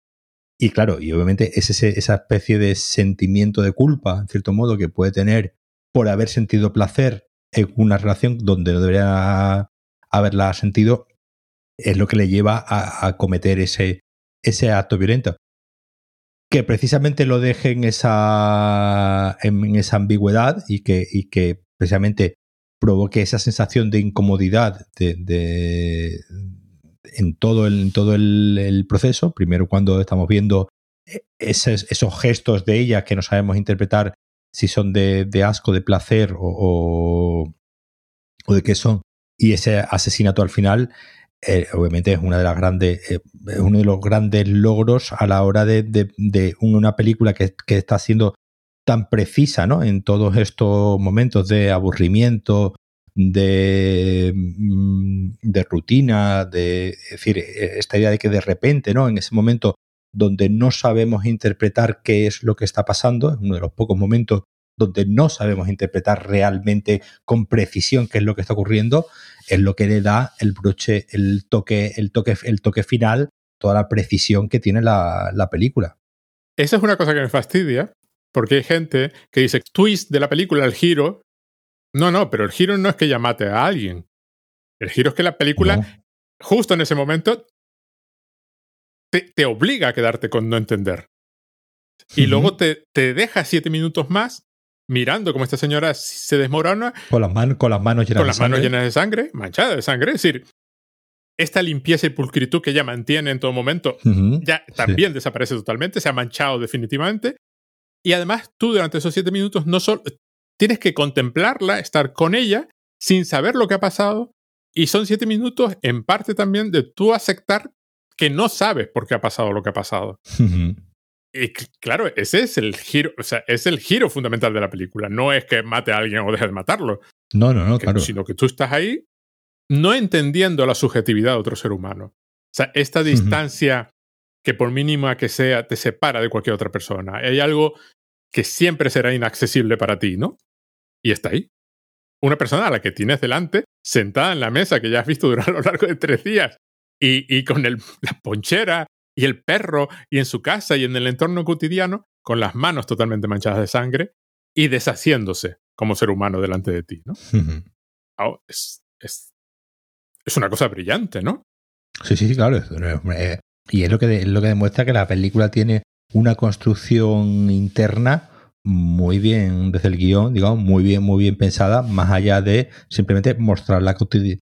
Y claro, y obviamente es esa especie de sentimiento de culpa, en cierto modo, que puede tener por haber sentido placer en una relación donde no debería haberla sentido, es lo que le lleva a, cometer ese, ese acto violento. Que precisamente lo deje en esa, en esa ambigüedad y que, y que precisamente provoque esa sensación de incomodidad de, en todo, el, todo el, proceso. Primero cuando estamos viendo e, esos, esos, gestos de ella que no sabemos interpretar si son de, asco, de placer o, o, de qué son. Y ese asesinato al final, eh, obviamente es una de las grandes, eh, uno de los grandes logros a la hora de, de una película que, que, está siendo tan precisa ¿no? en todos estos momentos de aburrimiento, de, mm, rutina, de es decir, e, esta idea de que de repente, ¿no? En ese momento donde no sabemos interpretar qué es lo que está pasando, es uno de los pocos momentos donde no sabemos interpretar realmente con precisión qué es lo que está ocurriendo, es lo que le da el broche, el toque, el toque, el toque final, toda la precisión que tiene la, la película. Esa es una cosa que me fastidia, porque hay gente que dice twist de la película, el giro. No, no, pero el giro no es que ella mate a alguien. El giro es que la película, justo en ese momento, te, te, obliga a quedarte con no entender. Y luego te, te deja siete minutos más mirando cómo esta señora se desmorona. Con las, manos con las manos llenas con las manos llenas de sangre, manchada de sangre. Es decir, esta limpieza y pulcritud que ella mantiene en todo momento uh -huh, ya también sí. desaparece totalmente, se ha manchado definitivamente. Y además tú durante esos siete minutos no solo tienes que contemplarla, estar con ella sin saber lo que ha pasado. Y son siete minutos en parte también de tú aceptar que no sabes por qué ha pasado lo que ha pasado. Uh -huh. Y claro, ese es el giro, o sea, es el giro fundamental de la película. No es que mate a alguien o deje de matarlo. No, no, no, que, claro. Sino que tú estás ahí no entendiendo la subjetividad de otro ser humano. O sea, esta distancia. Que por mínima que sea te separa de cualquier otra persona. Hay algo que siempre será inaccesible para ti, ¿no? Y está ahí. Una persona a la que tienes delante, sentada en la mesa que ya has visto durante a lo largo de tres días, y, y con el, la ponchera y el perro, y en su casa y en el entorno cotidiano, con las manos totalmente manchadas de sangre y deshaciéndose como ser humano delante de ti, ¿no? Uh -huh. oh, es, es, es, una cosa brillante, ¿no? Sí, sí, sí, claro. Y es lo que, es lo que demuestra que la película tiene una construcción interna muy bien desde el guion, digamos, muy bien, muy bien pensada, más allá de simplemente mostrar la, cotidi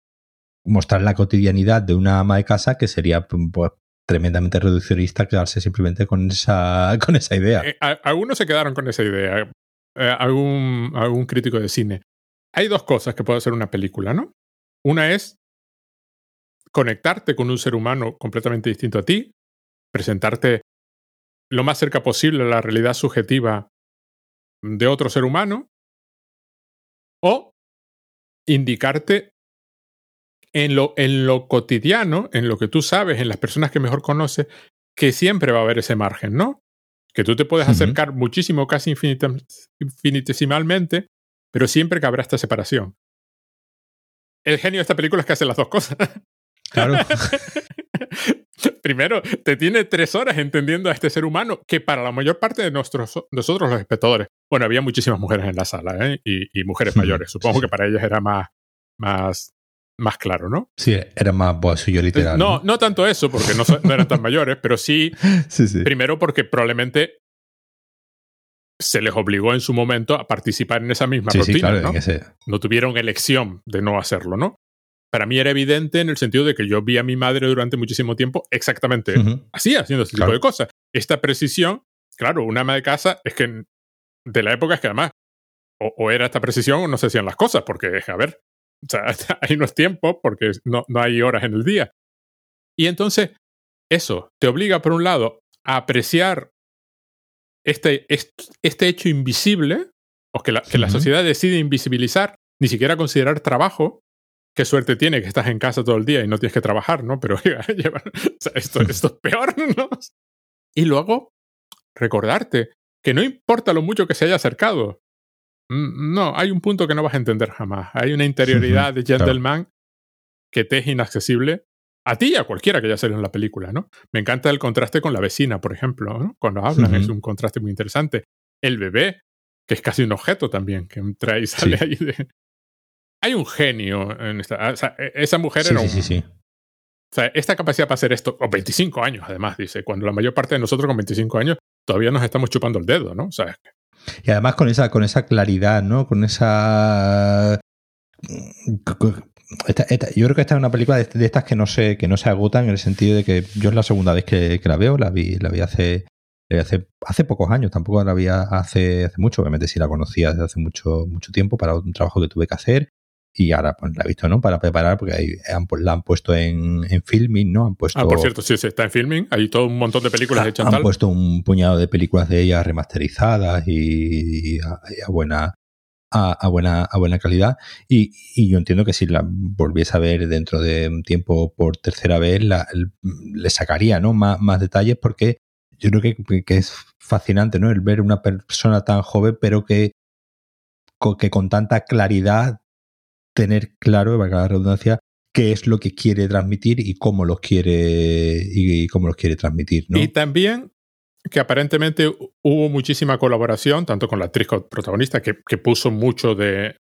mostrar la cotidianidad de una ama de casa que sería pues, tremendamente reduccionista quedarse simplemente con esa, con esa idea. Eh, algunos se quedaron con esa idea, eh, algún crítico de cine. Hay dos cosas que puede hacer una película, ¿no? Una es conectarte con un ser humano completamente distinto a ti, presentarte lo más cerca posible a la realidad subjetiva de otro ser humano, o indicarte en lo, en lo cotidiano, en lo que tú sabes, en las personas que mejor conoces, que siempre va a haber ese margen, ¿no? Que tú te puedes uh -huh. acercar muchísimo, casi infinitesimalmente, pero siempre que habrá esta separación. El genio de esta película es que hace las dos cosas. Claro. Primero, te tiene tres horas entendiendo a este ser humano que para la mayor parte de nuestros, nosotros los espectadores, bueno, había muchísimas mujeres en la sala ¿eh? y, y, mujeres mayores. Supongo sí. que para ellas era más, más, más claro, ¿no? Sí, era más bolsillo literal. No, no tanto eso, porque no, no eran tan mayores, pero sí, sí, sí, primero porque probablemente se les obligó en su momento a participar en esa misma rutina, sí, claro, ¿no? Ese... no tuvieron elección de no hacerlo, ¿no? Para mí era evidente en el sentido de que yo vi a mi madre durante muchísimo tiempo exactamente uh -huh. así, haciendo este claro. tipo de cosas. Esta precisión, claro, una ama de casa es que de la época es que además o, o era esta precisión o no se hacían las cosas, porque, a ver, o sea, hay unos tiempos porque no, no hay horas en el día. Y entonces, eso te obliga, por un lado, a apreciar este, este, hecho invisible, o que la, que uh -huh. la sociedad decide invisibilizar, ni siquiera considerar trabajo. Qué suerte tiene que estás en casa todo el día y no tienes que trabajar, ¿no? Pero oiga, o sea, esto, esto es peor, ¿no? Y luego, recordarte que no importa lo mucho que se haya acercado, no, hay un punto que no vas a entender jamás. Hay una interioridad de gentleman claro. que te es inaccesible a ti y a cualquiera que haya salido en la película, ¿no? Me encanta el contraste con la vecina, por ejemplo, ¿no? Cuando hablan, uh -huh. es un contraste muy interesante. El bebé, que es casi un objeto también, que entra y sale sí. ahí de... Hay un genio en esta... O sea, e, esa mujer sí, era un... Sí, sí, o sea, esta capacidad para hacer esto, o 25 años además, dice, cuando la mayor parte de nosotros con 25 años todavía nos estamos chupando el dedo, ¿no? O sea, y además con esa, con esa claridad, ¿no? Con esa. Esta, esta, yo creo que esta es una película de, de, estas que no se, que no se agotan en el sentido de que yo es la segunda vez que, que la veo, la vi, la vi hace, hace, hace pocos años, tampoco la vi hace, hace mucho, obviamente sí la conocía desde hace mucho, mucho tiempo para un trabajo que tuve que hacer y ahora pues la he visto, ¿no? Para preparar, porque ahí han, la han puesto en, en filming, ¿no? Han puesto, ah, por cierto, sí, sí, está en filming. Hay todo un montón de películas ha, de Chantal. Han puesto un puñado de películas de ella remasterizadas y, y, a, y a, buena a, a, buena a buena calidad. Y, y, yo entiendo que si la volviese a ver dentro de un tiempo por tercera vez, la, le sacaría, ¿no? Más, más detalles porque yo creo que, que es fascinante, ¿no? El ver una persona tan joven, pero que que con tanta claridad tener claro, valga la redundancia, qué es lo que quiere transmitir y cómo los quiere y cómo los quiere transmitir. ¿no? Y también que aparentemente hubo muchísima colaboración, tanto con la actriz protagonista, que, que puso mucho de...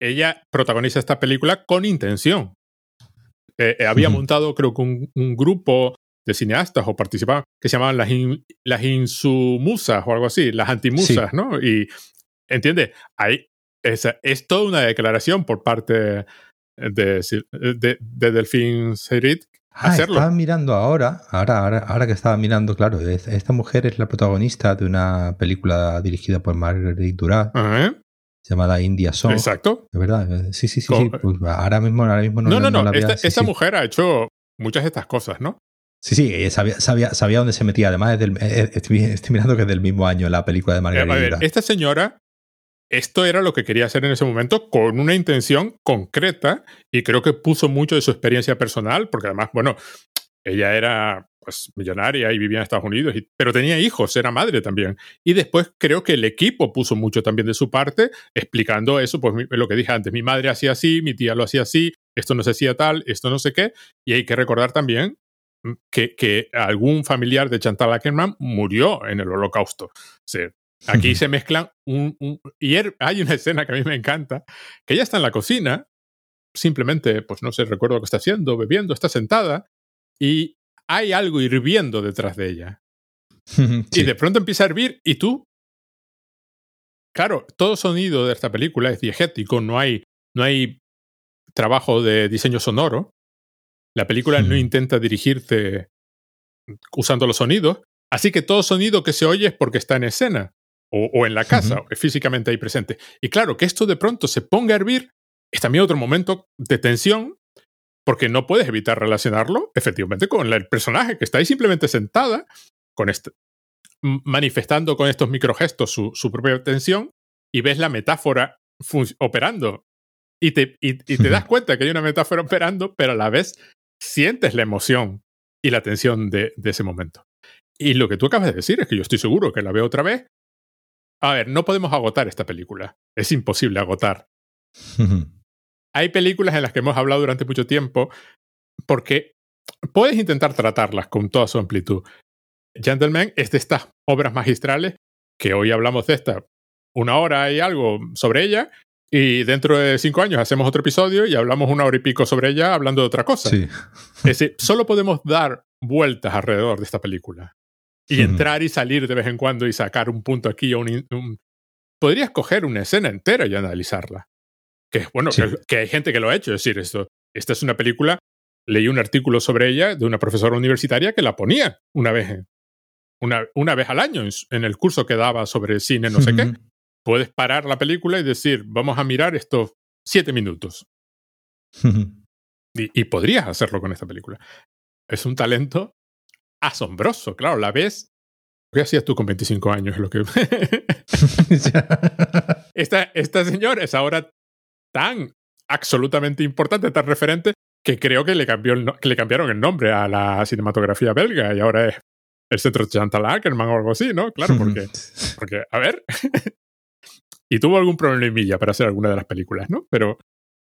Ella protagoniza esta película con intención. Eh, eh, había montado, creo que un, grupo de cineastas o participaban que se llamaban las, las insumusas o algo así, las antimusas, ¿no? Y, ¿entiendes? Ahí es, es toda una declaración por parte de, de, de Delfín Serit Ah, estaba mirando ahora, ahora, ahora, ahora que estaba mirando, claro, esta mujer es la protagonista de una película dirigida por Marguerite Duras. Llamada India Song. Exacto. De verdad. Sí, sí, sí. sí. Pues ahora mismo, ahora mismo no, no, no, no. esta, mujer ha hecho muchas de estas cosas, ¿no? Sí, sí, sabía, sabía, sabía dónde se metía. Además, es del, eh, estoy, mirando que es del mismo año la película de Margarita. A ver, esta señora, esto era lo que quería hacer en ese momento con una intención concreta y creo que puso mucho de su experiencia personal, porque además, bueno, ella era pues millonaria y vivía en Estados Unidos, pero tenía hijos, era madre también. Y después creo que el equipo puso mucho también de su parte, explicando eso, pues lo que dije antes, mi madre hacía así, mi tía lo hacía así, esto no se hacía tal, esto no sé qué, y hay que recordar también mm, que, que algún familiar de Chantal Ackerman murió en el holocausto. Aquí se mezclan un, Y er, hay una escena que a mí me encanta, que ella está en la cocina, simplemente, pues no sé, recuerdo lo que está haciendo, bebiendo, está sentada, y hay algo hirviendo detrás de ella. Y de pronto empieza a hervir y tú... Claro, todo sonido de esta película es diegético, no hay, no hay trabajo de diseño sonoro. La película no intenta dirigirte usando los sonidos, así que todo sonido que se oye es porque está en escena o, en la casa, físicamente ahí presente. Y claro, que esto de pronto se ponga a hervir es también otro momento de tensión porque no puedes evitar relacionarlo efectivamente con el personaje que está ahí simplemente sentada, con este, manifestando con estos microgestos su, su propia tensión y ves la metáfora operando y te, y, te das cuenta que hay una metáfora operando, pero a la vez sientes la emoción y la tensión de, de ese momento. Y lo que tú acabas de decir es que yo estoy seguro que la veo otra vez. A ver, no podemos agotar esta película. Es imposible agotar hay películas en las que hemos hablado durante mucho tiempo porque puedes intentar tratarlas con toda su amplitud. Gentleman es de estas obras magistrales que hoy hablamos de esta una hora y algo sobre ella y dentro de cinco años hacemos otro episodio y hablamos una hora y pico sobre ella hablando de otra cosa. Sí. Es decir, solo podemos dar vueltas alrededor de esta película y entrar y salir de vez en cuando y sacar un punto aquí o un, un... Podrías coger una escena entera y analizarla. Que bueno, que, hay gente que lo ha hecho. Es decir, esto, esta es una película. Leí un artículo sobre ella de una profesora universitaria que la ponía una vez, una, una vez al año en, el curso que daba sobre cine, no sé qué. Puedes parar la película y decir, vamos a mirar estos siete minutos. y, y podrías hacerlo con esta película. Es un talento asombroso, claro, la ves ¿Qué hacías tú con 25 años? Lo que... esta, esta señora es ahora tan absolutamente importante, tan referente, que creo que le, cambió que le cambiaron el nombre a la cinematografía belga y ahora es el centro Chantal Ackerman o algo así, ¿no? Claro, porque, porque a ver. y tuvo algún problemilla para hacer alguna de las películas, ¿no? Pero.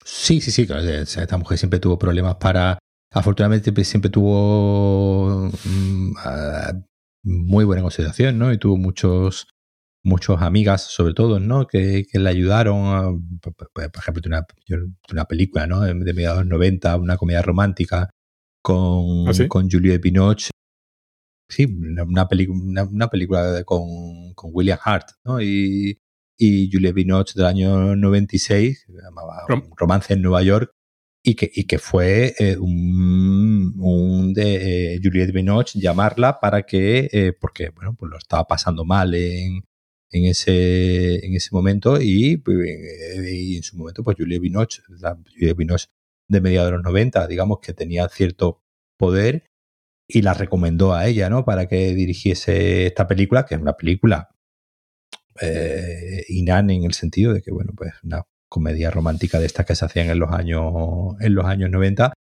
Sí, sí, sí, claro. Esta mujer siempre tuvo problemas para. Afortunadamente siempre tuvo mm, muy buena consideración, ¿no? Y tuvo muchos muchas amigas, sobre todo, ¿no? Que, que le ayudaron, por ejemplo, de una, una, película, ¿no? De, mediados de los 90, una comedia romántica con, ¿Ah, con Juliette Binoche. Sí, una, una, una película con, con, William Hart, ¿no? Y, y Juliette Binoche del año 96, se llamaba Romance en Nueva York, y que, y que fue eh, un, de eh, Juliette Binoche llamarla para que, eh, porque, bueno, pues lo estaba pasando mal en, en ese, en ese momento y, pues, y en su momento pues Julia Binoche, la Julia Binoche de mediados de los 90, digamos que tenía cierto poder y la recomendó a ella, ¿no? Para que dirigiese esta película, que es una película eh, en el sentido de que, bueno, pues una comedia romántica de estas que se hacían en los años, en los años 90,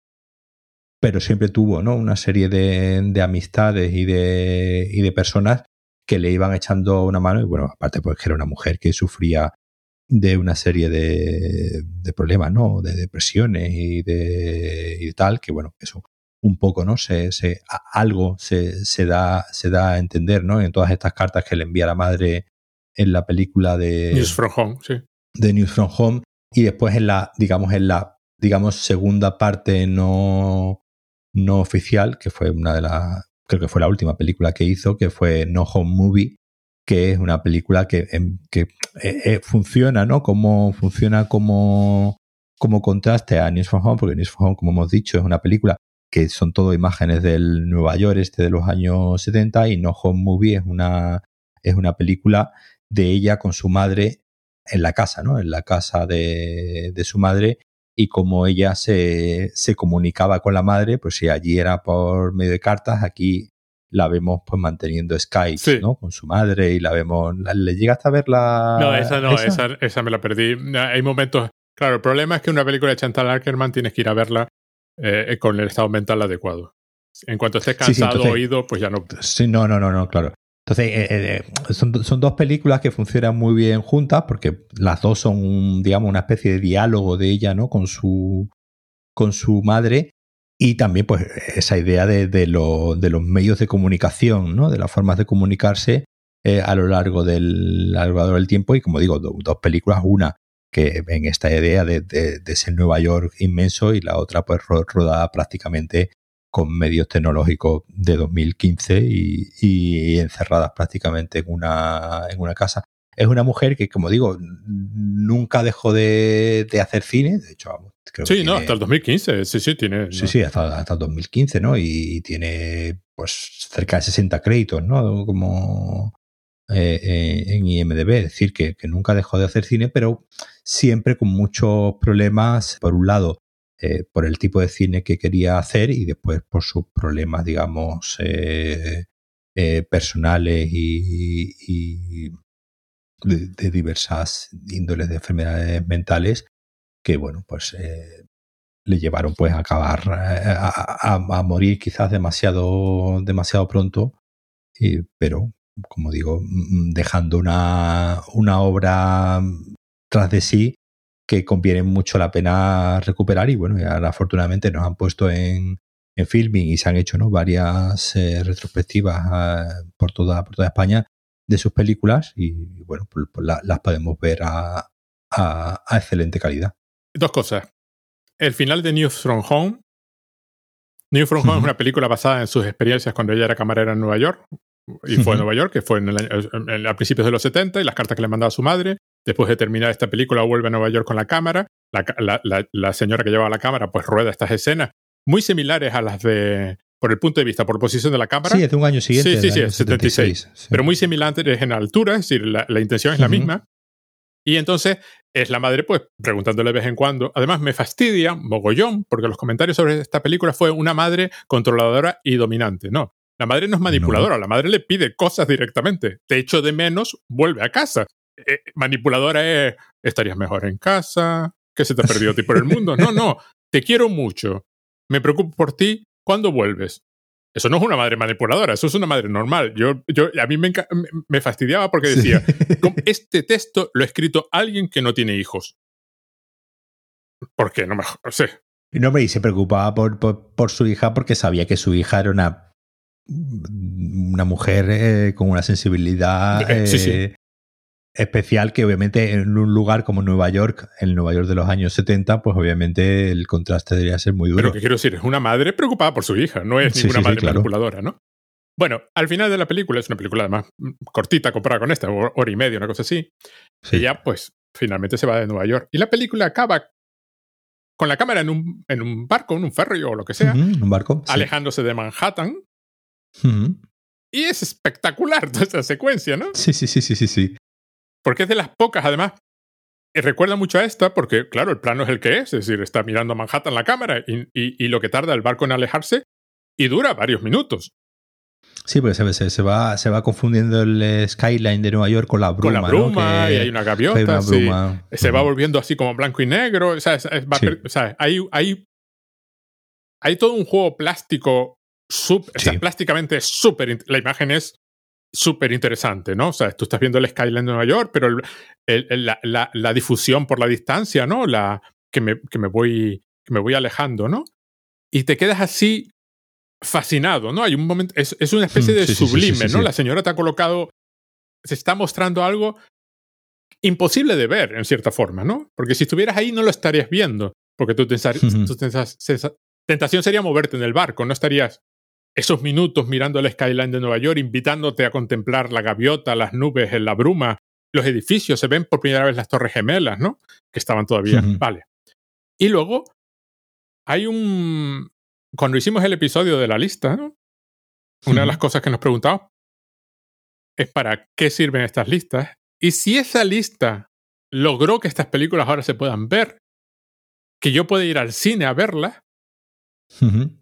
pero siempre tuvo, ¿no? Una serie de, de amistades y de, y de personas que le iban echando una mano y bueno, aparte pues que era una mujer que sufría de una serie de, de, problemas, ¿no? De depresiones y de y tal, que bueno, eso un poco, ¿no? Se, se, algo se, se, da, se da a entender, ¿no? En todas estas cartas que le envía la madre en la película de News from Home, sí. De News from Home y después en la, digamos, en la, digamos, segunda parte no, no oficial, que fue una de las, creo que fue la última película que hizo, que fue No Home Movie, que es una película que, em, que eh, eh, funciona, ¿no? Como funciona como, como contraste a News from Home, porque News from Home, como hemos dicho, es una película que son todo imágenes del Nueva York este de los años 70 y No Home Movie es una, es una película de ella con su madre en la casa, ¿no? En la casa de, de su madre y como ella se, se, comunicaba con la madre, pues si allí era por medio de cartas, aquí la vemos pues manteniendo Skype, ¿no? Con su madre y la vemos, ¿le llega hasta ver la...? No, esa no, esa, esa, me la perdí. Hay momentos... Claro, el problema es que una película de Chantal Ackerman tienes que ir a verla eh, con el estado mental adecuado. En cuanto estés cansado o oído, pues ya no. Sí, no, no, no, no, claro. Entonces, eh, eh, son, son, dos películas que funcionan muy bien juntas porque las dos son, digamos, una especie de diálogo de ella, ¿no? Con su, con su madre y también, pues, esa idea de, de, lo, de los medios de comunicación, ¿no? De las formas de comunicarse a lo largo del, a lo largo del tiempo y, como digo, dos películas, una que en esta idea de, de, de, ese Nueva York inmenso y la otra pues rodada prácticamente con medios tecnológicos de 2015 y, y, encerradas prácticamente en una, en una casa. Es una mujer que, como digo, nunca dejó de, de hacer cine, de hecho, vamos, creo Sí, no, hasta el 2015, sí, sí, tiene. Sí, sí, hasta, hasta el 2015, ¿no? Y tiene pues cerca de 60 créditos, ¿no? Como eh, eh, en IMDB, es decir, que, que, nunca dejó de hacer cine, pero siempre con muchos problemas, por un lado, eh, por el tipo de cine que quería hacer y después por sus problemas, digamos, eh, eh, personales y, de, diversas índoles de enfermedades mentales que, bueno, pues le llevaron pues a acabar, a, morir quizás demasiado, demasiado pronto, pero como digo, mm, dejando una, una obra tras de sí que conviene mucho la pena recuperar y bueno, ya afortunadamente nos han puesto en, en filming y se han hecho ¿no? varias eh, retrospectivas uh, por, toda, por toda España de sus películas y bueno, pues, pues la, las podemos ver a, a, a, excelente calidad. Dos cosas. El final de News from Home. News from Home uh -huh. es una película basada en sus experiencias cuando ella era camarera en Nueva York, y fue en Nueva York, que fue en el año, en, a principios de los 70, y las cartas que le mandaba a su madre. Después de terminar esta película, vuelve a Nueva York con la cámara. La, la, la, la señora que lleva la cámara, pues rueda estas escenas muy similares a las de, por el punto de vista, por posición de la cámara. Sí, es de un año siguiente. Sí, sí, sí, 76. 76 sí. Pero muy similares en altura, es decir, la, la intención es la uh -huh. misma. Y entonces es la madre, pues, preguntándole de vez en cuando. Además, me fastidia mogollón, porque los comentarios sobre esta película fue una madre controladora y dominante. No, la madre no es manipuladora, no. la madre le pide cosas directamente. Te echo de menos, vuelve a casa. Eh, manipuladora es, estarías mejor en casa, que se te ha perdido a ti por el mundo. No, no, te quiero mucho, me preocupo por ti, ¿cuándo vuelves? Eso no es una madre manipuladora, eso es una madre normal. Yo, yo, a mí me, me fastidiaba porque decía, sí. este texto lo ha escrito alguien que no tiene hijos. ¿Por qué? No me no sé. No, y se preocupaba por, por, por, su hija porque sabía que su hija era una, una mujer eh, con una sensibilidad eh, sí, sí especial que obviamente en un lugar como Nueva York, el Nueva York de los años 70, pues obviamente el contraste debería ser muy duro. Pero que quiero decir, es una madre preocupada por su hija, no es sí, ninguna sí, madre sí, claro. manipuladora, ¿no? Bueno, al final de la película, es una película además cortita comparada con esta, hora y media, una cosa así, ella pues finalmente se va de Nueva York. Y la película acaba con la cámara en un, en un barco, en un ferry o lo que sea, uh -huh, un barco, alejándose de Manhattan. Uh -huh. Y es espectacular toda esa secuencia, ¿no? Sí, sí, sí, sí, sí, sí porque es de las pocas, además. Recuerda mucho a esta, porque, claro, el plano es el que es, es decir, está mirando a Manhattan la cámara y, y, y lo que tarda el barco en alejarse y dura varios minutos. Sí, porque se, se, va, se va confundiendo el skyline de Nueva York con la bruma. Con la bruma, ¿no? y hay una gaviota. Hay una bruma. Sí. Se va volviendo así como blanco y negro. O sea, es, es, va, sí. o sea hay, hay, hay todo un juego plástico, sub, sí. o sea, plásticamente súper. La imagen es súper interesante, ¿no? O sea, tú estás viendo el skyline de Nueva York, pero la, difusión por la distancia, ¿no? La, que, me, que, me voy, que me voy alejando, ¿no? Y te quedas así fascinado, ¿no? Hay un momento, es, una especie mm, de sublime, ¿no? La señora te ha colocado, se está mostrando algo imposible de ver, en cierta forma, ¿no? Porque si estuvieras ahí no lo estarías viendo, porque tu, tentación sería moverte en el barco, no estarías esos minutos mirando el skyline de Nueva York, invitándote a contemplar la gaviota, las nubes, la bruma, los edificios, se ven por primera vez las torres gemelas, ¿no? Que estaban todavía. Vale. Y luego hay un... Cuando hicimos el episodio de la lista, ¿no? Una de las cosas que nos preguntamos es para qué sirven estas listas. Y si esa lista logró que estas películas ahora se puedan ver, que yo pueda ir al cine a verlas,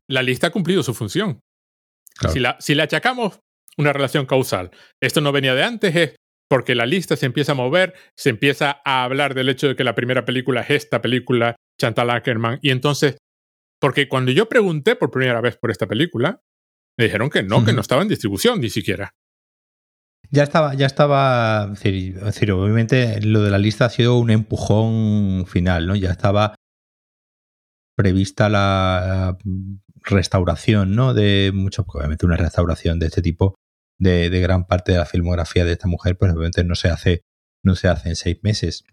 la lista ha cumplido su función. Si, la, si le achacamos una relación causal, esto no venía de antes, es porque la lista se empieza a mover, se empieza a hablar del hecho de que la primera película es esta película, Chantal Ackerman, y entonces, porque cuando yo pregunté por primera vez por esta película, me dijeron que no, que no estaba en distribución ni siquiera. Ya estaba, ya estaba, es decir, obviamente lo de la lista ha sido un empujón final, ¿no? Ya estaba prevista la restauración, ¿no? De muchos, obviamente una restauración de este tipo de, gran parte de la filmografía de esta mujer, pues obviamente no se hace, no se hace en seis meses.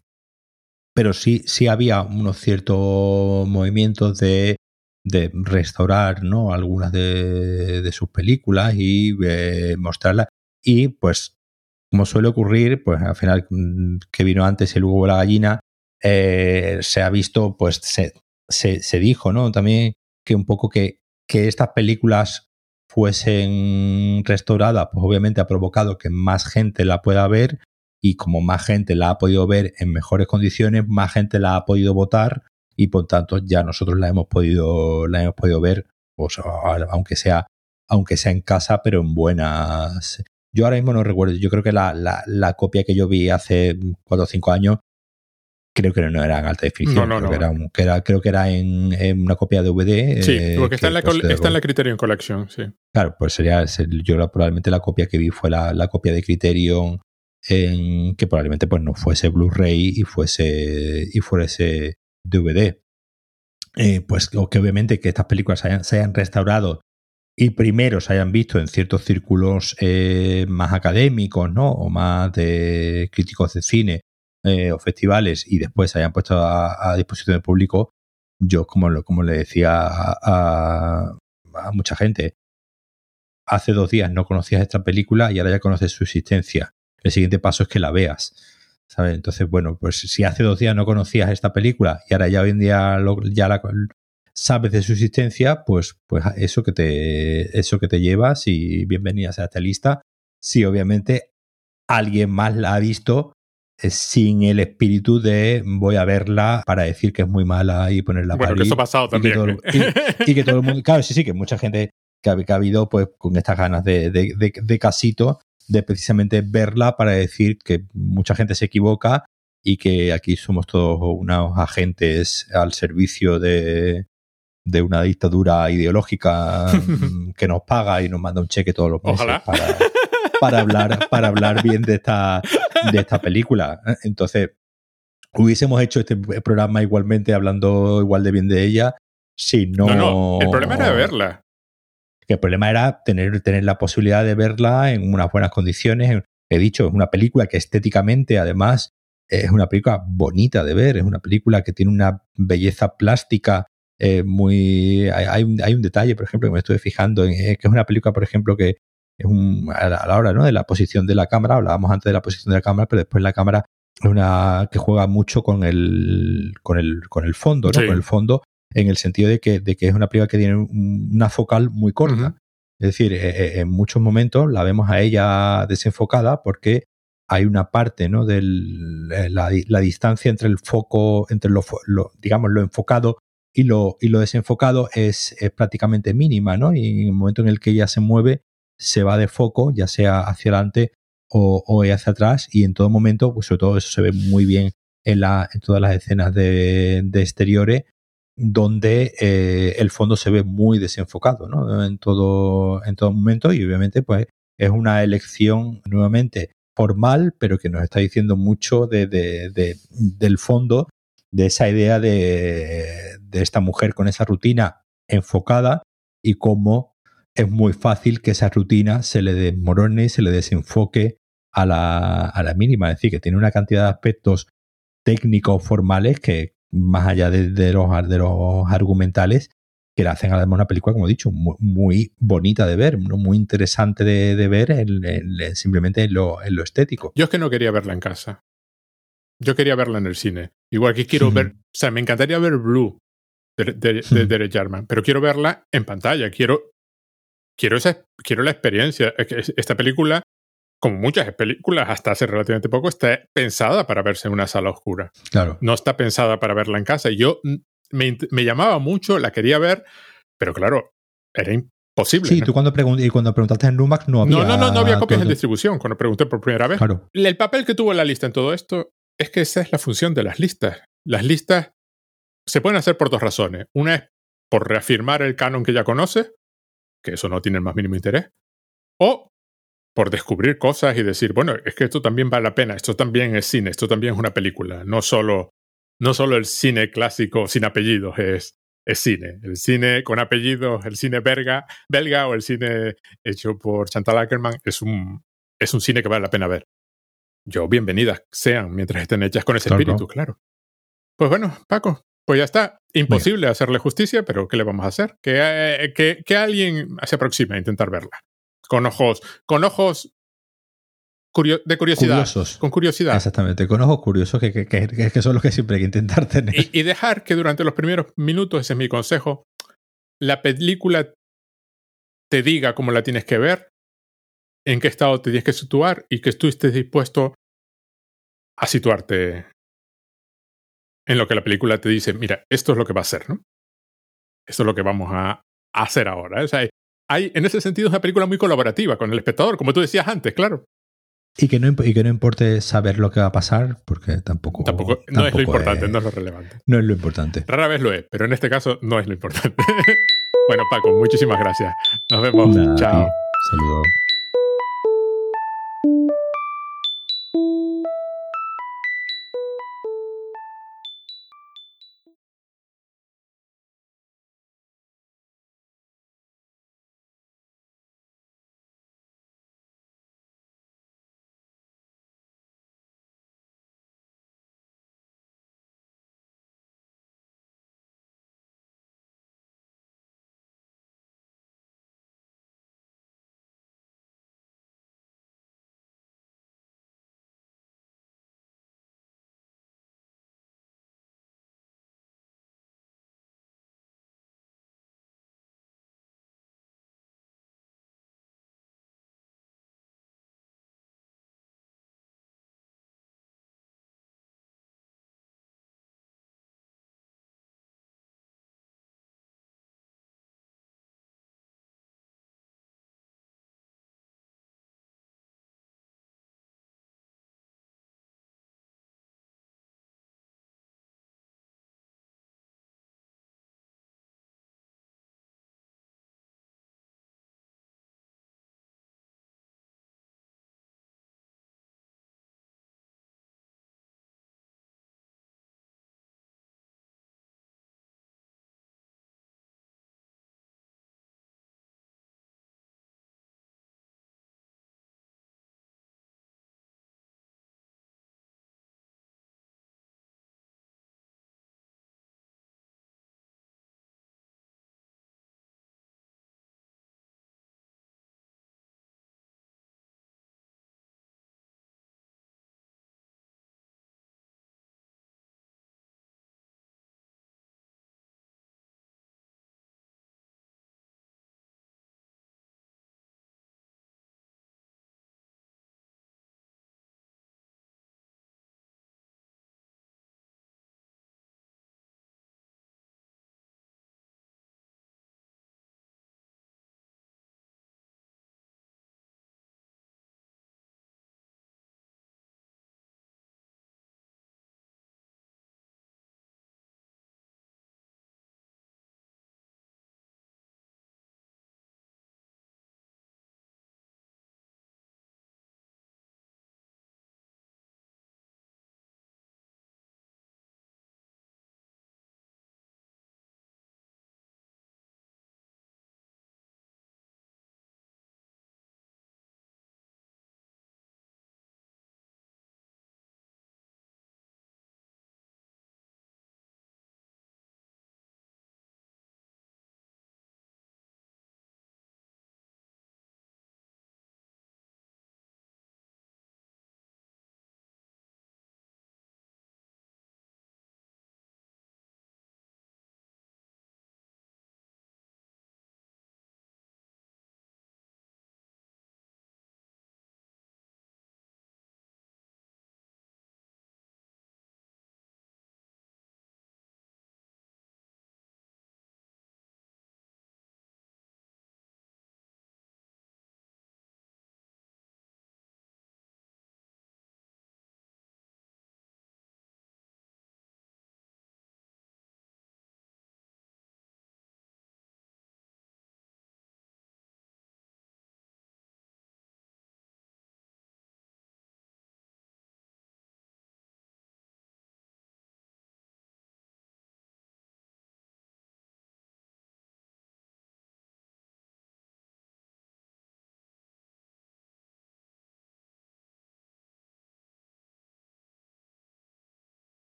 Pero sí, sí había unos ciertos movimientos de, de restaurar, ¿no? Algunas de, sus películas y eh, mostrarlas. Y pues, como suele ocurrir, pues al final mm, que vino antes el huevo la gallina, eh, se ha visto, pues se, se, se, dijo, ¿no? También que un poco que que estas películas fuesen restauradas, pues obviamente ha provocado que más gente la pueda ver y como más gente la ha podido ver en mejores condiciones, más gente la ha podido votar y por tanto ya nosotros la hemos podido la hemos podido ver, pues, aunque sea aunque sea en casa, pero en buenas. Yo ahora mismo no recuerdo, yo creo que la, la, la copia que yo vi hace cuatro o cinco años creo que no era en alta definición. No, no, creo, no. Que era, creo que era en, una copia de DVD. Sí, eh, porque está, en la, está en la Criterion Collection, sí. Claro, pues sería, yo probablemente la copia que vi fue la, la copia de Criterion en que probablemente pues no fuese Blu-ray y fuese y fuese DVD. Eh, pues que obviamente que estas películas se hayan restaurado y primero se hayan visto en ciertos círculos eh, más académicos, ¿no? O más de críticos de cine eh, o festivales y después se hayan puesto a, disposición del público, yo como, lo, como le decía a, mucha gente, hace dos días no conocías esta película y ahora ya conoces su existencia. El siguiente paso es que la veas. ¿sabes? Entonces, bueno, pues si hace dos días no conocías esta película y ahora ya hoy en día ya la, sabes de su existencia, pues, pues eso que te, eso que te llevas y bienvenidas a esta lista. Si obviamente alguien más la ha visto sin el espíritu de voy a verla para decir que es muy mala y ponerla bueno, que eso ha pasado también. Y que, todo, el mundo, claro, sí, sí, que mucha gente que ha, que ha habido pues con estas ganas de, de, de, casito, de precisamente verla para decir que mucha gente se equivoca y que aquí somos todos unos agentes al servicio de, de una dictadura ideológica que nos paga y nos manda un cheque todos los meses para, para hablar, para hablar bien de esta, de esta película. Entonces, hubiésemos hecho este programa igualmente hablando igual de bien de ella si no. No, no. El problema era verla. el problema era tener, tener la posibilidad de verla en unas buenas condiciones. He dicho, es una película que estéticamente, además, es una película bonita de ver. Es una película que tiene una belleza plástica eh, muy. Hay, un, hay, un, detalle, por ejemplo, que me estuve fijando, en, que es una película, por ejemplo, que es un, a la hora ¿no? de la posición de la cámara, hablábamos antes de la posición de la cámara, pero después la cámara es una que juega mucho con el, con el, con el fondo, ¿no? Con el fondo, en el sentido de que, de que es una película que tiene una focal muy corta. Es decir, eh, eh, en muchos momentos la vemos a ella desenfocada porque hay una parte, ¿no? De eh, la, la, distancia entre el foco, entre lo, digamos, lo enfocado y lo, y lo desenfocado es, es, prácticamente mínima, ¿no? Y en el momento en el que ella se mueve, se va de foco, ya sea hacia adelante o, hacia atrás, y en todo momento, pues sobre todo eso se ve muy bien en, la, en todas las escenas de, exteriores, donde eh, el fondo se ve muy desenfocado, ¿no? En todo, en todo momento, y obviamente, pues, es una elección nuevamente formal, pero que nos está diciendo mucho de, del fondo de esa idea de, de esta mujer con esa rutina enfocada y cómo es muy fácil que esa rutina se le desmorone, se le desenfoque a la, a la mínima. Es decir, que tiene una cantidad de aspectos técnicos formales que, más allá de, los, de los argumentales, que le hacen además una película, como he dicho, muy, bonita de ver, muy interesante de, ver simplemente en lo, en lo, estético. Yo es que no quería verla en casa. Yo quería verla en el cine. Igual que quiero ver, o sea, me encantaría ver Blue de, de, Derek Jarman, pero quiero verla en pantalla. Quiero, quiero, esa, quiero la experiencia. Esta película como muchas películas hasta hace relativamente poco, está pensada para verse en una sala oscura. Claro. No está pensada para verla en casa. Y yo mm, me, llamaba mucho, la quería ver, pero claro, era imposible. Sí, tú cuando, y cuando preguntaste en Numax no había. No, no, no, no había copias en distribución cuando pregunté por primera vez. Claro. El papel que tuvo la lista en todo esto es que esa es la función de las listas. Las listas se pueden hacer por dos razones. Una es por reafirmar el canon que ya conoces, que eso no tiene el más mínimo interés, o por descubrir cosas y decir, bueno, es que esto también vale la pena, esto también es cine, esto también es una película, no solo, no solo el cine clásico sin apellidos es, es cine, el cine con apellidos, el cine belga, belga o el cine hecho por Chantal Ackerman es un, es un cine que vale la pena ver. Yo, bienvenidas sean mientras estén hechas con ese espíritu, claro. Pues bueno, Paco, pues ya está. Imposible hacerle justicia, pero ¿qué le vamos a hacer? Que, eh, que, que alguien se aproxime a intentar verla con ojos, con ojos de curiosidad. Con curiosidad. Exactamente, con ojos curiosos, que, que, son los que siempre hay que intentar tener. Y, dejar que durante los primeros minutos, ese es mi consejo, la película te diga cómo la tienes que ver, en qué estado te tienes que situar y que tú estés dispuesto a situarte en lo que la película te dice, mira, esto es lo que va a ser, ¿no? Esto es lo que vamos a hacer ahora. O sea, en ese sentido, es una película muy colaborativa con el espectador, como tú decías antes, claro. Y que, no, y que no importe saber lo que va a pasar, porque tampoco. Tampoco, no es lo importante, no es lo relevante. No es lo importante. Rara vez lo es, pero en este caso no es lo importante. bueno, Paco, muchísimas gracias. Nos vemos. Chao. Saludos.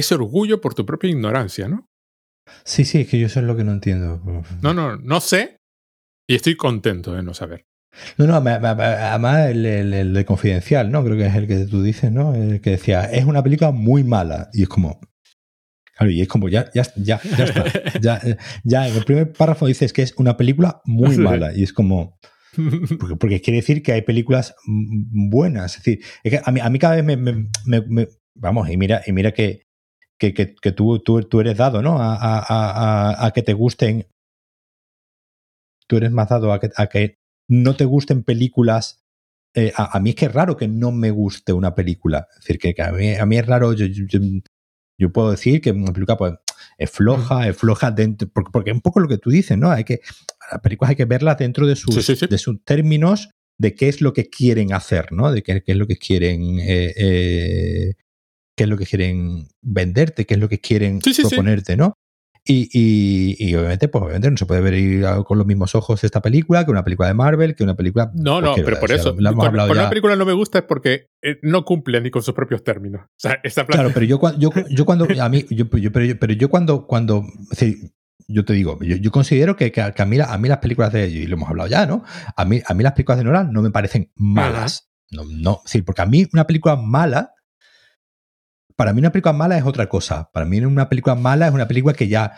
Ese orgullo por tu propia ignorancia, ¿no? Sí, sí, es que yo eso es lo que no entiendo. No, no, no sé y estoy contento de no saber. No, no, además el, el, de Confidencial, ¿no? Creo que es el que tú dices, ¿no? El que decía, es una película muy mala. Y es como, claro, y es como, ya, ya, ya, ya está. Ya, ya en el primer párrafo dices que es una película muy mala. Y es como, porque, porque, quiere decir que hay películas buenas. Es decir, es que a, mí, a mí cada vez me, me, me, Vamos, y mira, y mira que, que, que, que tú, tú, tú, eres dado, ¿no? A, a, a, a, que te gusten. Tú eres más dado a que, a que no te gusten películas. Eh, a, mí es que es raro que no me guste una película. Es decir, que, a, mí, a, mí, es raro. Yo, yo, yo, puedo decir que una película pues, es floja, es floja dentro. Porque, porque, es un poco lo que tú dices, ¿no? Hay que. Las películas hay que verlas dentro de sus, sí, sí, sí. de sus términos de qué es lo que quieren hacer, ¿no? De qué, qué es lo que quieren. Eh, eh, qué es lo que quieren venderte, qué es lo que quieren proponerte, ¿no? Y, y, y, obviamente, pues obviamente no se puede ver con los mismos ojos esta película que una película de Marvel, que una película. No, no, pero por eso. Lo, por, por una película no me gusta es porque eh, no cumple ni con sus propios términos. O sea, esta Claro, pero yo, yo, yo cuando. A mí, yo, yo, pero, yo, pero yo cuando. cuando yo te digo, yo, yo considero que, que, a, mí, a mí las películas de. Y lo hemos hablado ya, ¿no? A mí, a mí las películas de Nolan no me parecen malas. No, no. Sí, porque a mí una película mala para mí una película mala es otra cosa. Para mí una película mala es una película que ya,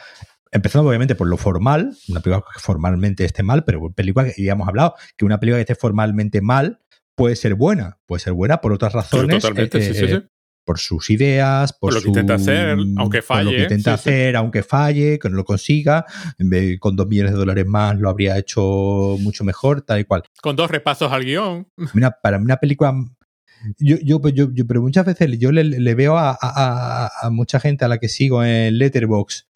empezando obviamente por lo formal, una película que formalmente esté mal, pero una película que ya hemos hablado, que una película que esté formalmente mal puede ser buena, puede ser buena por otras razones. totalmente, sí, sí, sí. Por sus ideas, por, por lo su, que intenta hacer, aunque falle. Por lo que intenta hacer, aunque falle, que no lo consiga. En vez, con dos millones de dólares más lo habría hecho mucho mejor, tal y cual. Con dos repasos al guion. Para mí una película yo, yo, pues yo, yo, pero muchas veces yo le, le veo a, a, a, mucha gente a la que sigo en Letterbox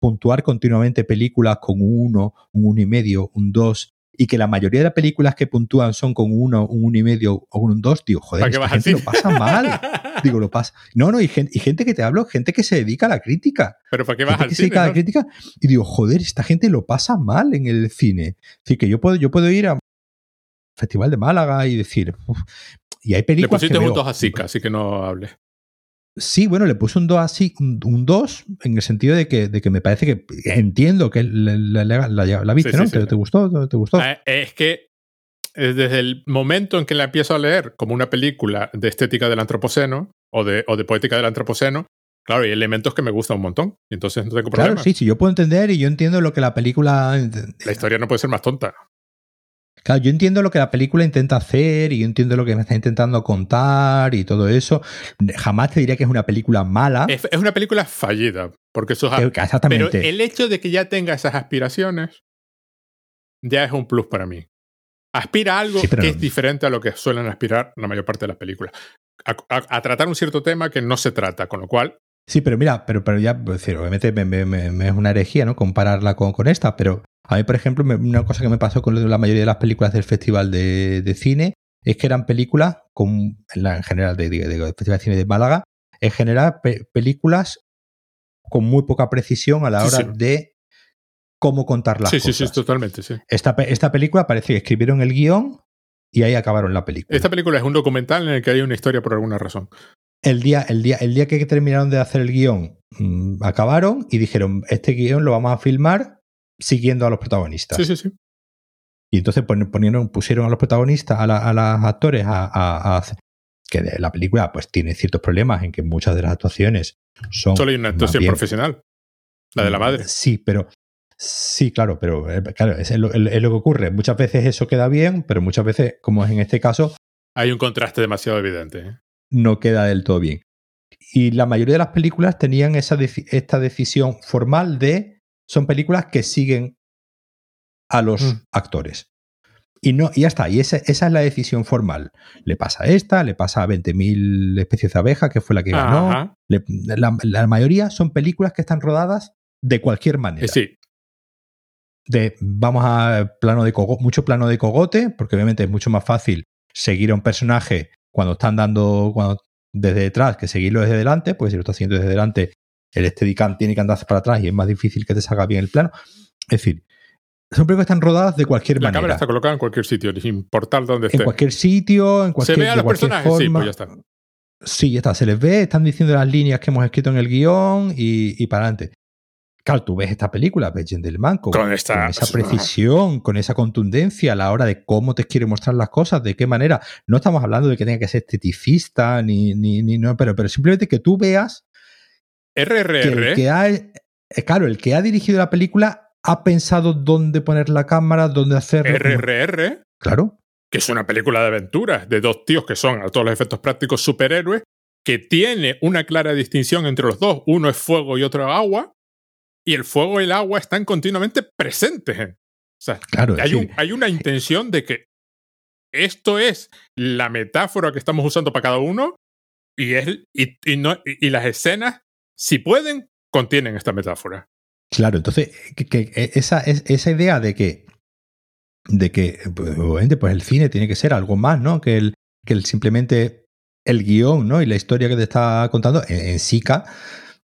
puntuar continuamente películas con un 1, un 1 y medio, un 2, y que la mayoría de las películas que puntúan son con un 1, un 1 y medio o un 2, digo, joder, esta gente lo pasa mal. digo, lo pasa. No, no, y gente, y gente, que te hablo, gente que se dedica a la crítica. Pero ¿para qué vas al cine? Se dedica a la crítica y digo, joder, esta gente lo pasa mal en el cine. Decir, que yo puedo, yo puedo ir a Festival de Málaga y decir. Uf, y hay películas. Le pusiste que un 2 a Zika, así que no hables. Sí, bueno, le puse un 2 así, un 2, en el sentido de que, de que me parece que entiendo que la, la, la, la viste, sí, ¿no? Sí, ¿Te, sí. ¿Te, gustó? ¿Te gustó? Eh, es que desde el momento en que la empiezo a leer como una película de estética del antropoceno o de, o de poética del antropoceno, claro, hay elementos que me gustan un montón. Y entonces no tengo problema. Claro, sí, sí, yo puedo entender y yo entiendo lo que la película. La historia no puede ser más tonta. Claro, yo entiendo lo que la película intenta hacer y yo entiendo lo que me está intentando contar y todo eso. Jamás te diría que es una película mala. Es, es una película fallida, porque eso es... Exactamente. Pero el hecho de que ya tenga esas aspiraciones ya es un plus para mí. Aspira a algo sí, que no. es diferente a lo que suelen aspirar la mayor parte de las películas. A, a, a, tratar un cierto tema que no se trata, con lo cual... Sí, pero mira, pero, pero ya, pues, decir, obviamente me, me, me, es una herejía, ¿no? Compararla con, con esta, pero a mí, por ejemplo, una cosa que me pasó con la mayoría de las películas del Festival de, de Cine es que eran películas, con, en, la, en general de, de, de, Festival de Cine de Málaga, en general pe películas con muy poca precisión a la hora sí, sí. de cómo contar las sí, cosas. Sí, sí, totalmente, sí. Esta, esta película parece que escribieron el guion y ahí acabaron la película. Esta película es un documental en el que hay una historia por alguna razón. El día, el día, el día que terminaron de hacer el guion, mmm, acabaron y dijeron, este guion lo vamos a filmar siguiendo a los protagonistas. Sí, sí, sí. Y entonces ponieron, pusieron a los protagonistas, a, la, a los actores, a, a, a, que de la película pues tiene ciertos problemas en que muchas de las actuaciones son... Solo hay una actuación bien, profesional, la de la madre. Sí, pero... Sí, claro, pero eh, claro, es lo, es lo que ocurre. Muchas veces eso queda bien, pero muchas veces, como es en este caso... Hay un contraste demasiado evidente. ¿eh? No queda del todo bien. Y la mayoría de las películas tenían esa esta decisión formal de son películas que siguen a los mm. actores. Y, no, y ya está, y esa, esa, es la decisión formal. Le pasa a esta, le pasa a 20.000 especies de abeja, que fue la que ganó. Le, la, la, mayoría son películas que están rodadas de cualquier manera. Sí. De, vamos a plano de cogote, mucho plano de cogote, porque obviamente es mucho más fácil seguir a un personaje cuando están dando cuando, desde detrás que seguirlo desde delante, pues si lo está haciendo desde delante, el Steadicam tiene que andarse para atrás y es más difícil que te salga bien el plano. Es decir, son películas que están rodadas de cualquier la manera. La cámara está colocada en cualquier sitio, sin importar dónde esté. En cualquier sitio, en cualquier ¿Se ve a los personajes? Forma. Sí, pues ya está. Sí, ya está, se les ve, están diciendo las líneas que hemos escrito en el guion y, y para adelante. Claro, tú ves esta película, ves Gentleman, con, Con esta- con esa precisión, con esa contundencia a la hora de cómo te quiere mostrar las cosas, de qué manera. No estamos hablando de que tenga que ser esteticista, ni, ni, ni no, pero, pero simplemente que tú veas que el RRR. que ha, eh, claro, el que ha dirigido la película ha pensado dónde poner la cámara, dónde hacerlo. cómo- RRR, Claro, que es una película de aventuras de dos tíos que son a todos los efectos prácticos superhéroes, que tiene una clara distinción entre los dos. Uno es fuego y otro es agua, y el fuego y el agua están continuamente presentes. O sea, claro. hay, sí. un- hay una intención de que esto es la metáfora que estamos usando para cada uno, y, es, y, y no, y las escenas, si pueden, contienen esta metáfora. Claro, entonces, que, que esa, es- esa idea de que, de que pues, obviamente, pues el cine tiene que ser algo más, ¿no? Que el, que el simplemente el guion, ¿no? Y la historia que te está contando en, en Sika,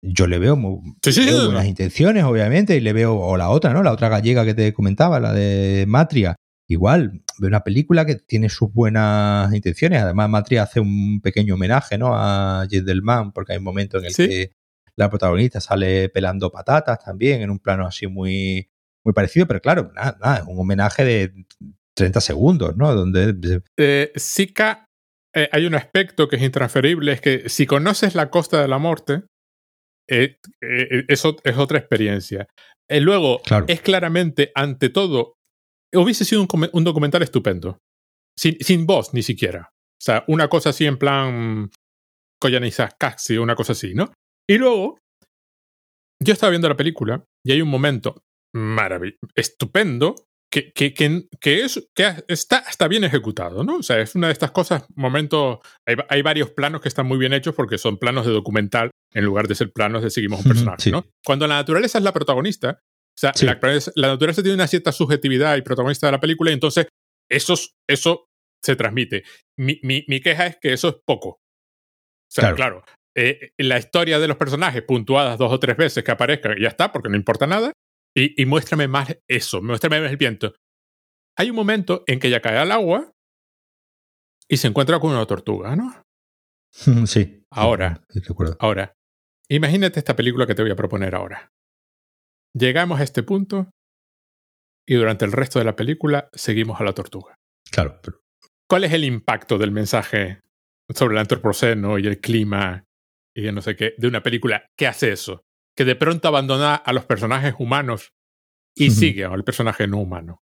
yo le veo, muy, Sí, sí, le veo sí, buenas no. intenciones, obviamente, y le veo, o la otra, ¿no? La otra gallega que te comentaba, la de Matria. Igual, veo una película que tiene sus buenas intenciones. Además, Matria hace un pequeño homenaje, ¿no? A Gentleman, porque hay un momento en el que la protagonista sale pelando patatas también, en un plano así muy, muy parecido, pero claro, nada, nada, un homenaje de 30 segundos, ¿no? Donde Eh, Zika, eh, hay un aspecto que es intransferible, es que si conoces la costa de la muerte, eh, eh, eso es otra experiencia. Luego, Claro. es claramente, ante todo, hubiese sido un, documental estupendo, sin, sin voz ni siquiera. O sea, una cosa así en plan Koyaanisqatsi, una cosa así, ¿no? Y luego, yo estaba viendo la película y hay un momento maravilloso, estupendo, que, que, que, que es, que está, está bien ejecutado, ¿no? O sea, es una de estas cosas, momentos, hay, hay varios planos que están muy bien hechos porque son planos de documental en lugar de ser planos de seguimos un personaje, sí. ¿no? Cuando la naturaleza es la protagonista, o sea, Sí. la, la naturaleza tiene una cierta subjetividad y protagonista de la película y entonces eso, es- eso se transmite. Mi, mi, mi queja es que eso es poco. O sea, Claro. claro, eh, la historia de los personajes puntuadas dos o tres veces que aparezcan y ya está, porque no importa nada. Y, y muéstrame más eso, muéstrame más el viento. Hay un momento en que ella cae al agua y se encuentra con una tortuga, ¿no? sí. Ahora. Sí, recuerdo. Ahora, imagínate esta película que te voy a proponer ahora. Llegamos a este punto y durante el resto de la película seguimos a la tortuga. Claro, pero- ¿Cuál es el impacto del mensaje sobre el antropoceno y el clima y de no sé qué, de una película que hace eso? Que de pronto abandona a los personajes humanos y Ujú. sigue al personaje no humano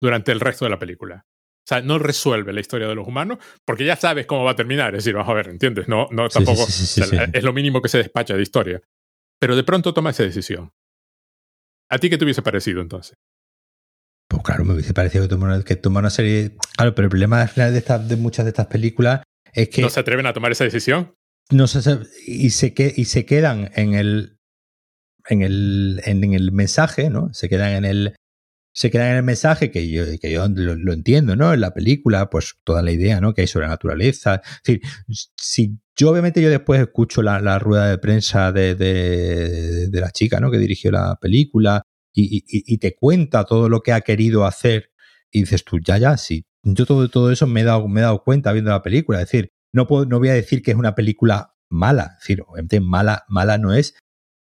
durante el resto de la película. O sea, no resuelve la historia de los humanos porque ya sabes cómo va a terminar. Es decir, vamos a ver, ¿entiendes? No, no tampoco. sí, sí, sí, o sea, sí. Es lo mínimo que se despacha de historia. Pero de pronto toma esa decisión. ¿A ti qué te hubiese parecido entonces? Pues claro, me hubiese parecido que toma una, que toma una serie. Claro, pero el problema al final de, estas, de muchas de estas películas es que ¿No se atreven a tomar esa decisión? No se y se y se quedan en el en el en, el mensaje no se quedan en el se quedan en el mensaje que yo lo, entiendo no en la película pues toda la idea no que hay sobre la naturaleza. Si yo obviamente yo después escucho la, rueda de prensa de, de, de la chica no que dirigió la película y, y, y te cuenta todo lo que ha querido hacer y dices tú ya ya sí yo todo todo eso me he dado me he dado cuenta viendo la película. Es decir no, puedo, no voy a decir que es una película mala. Es decir, obviamente mala, mala no es,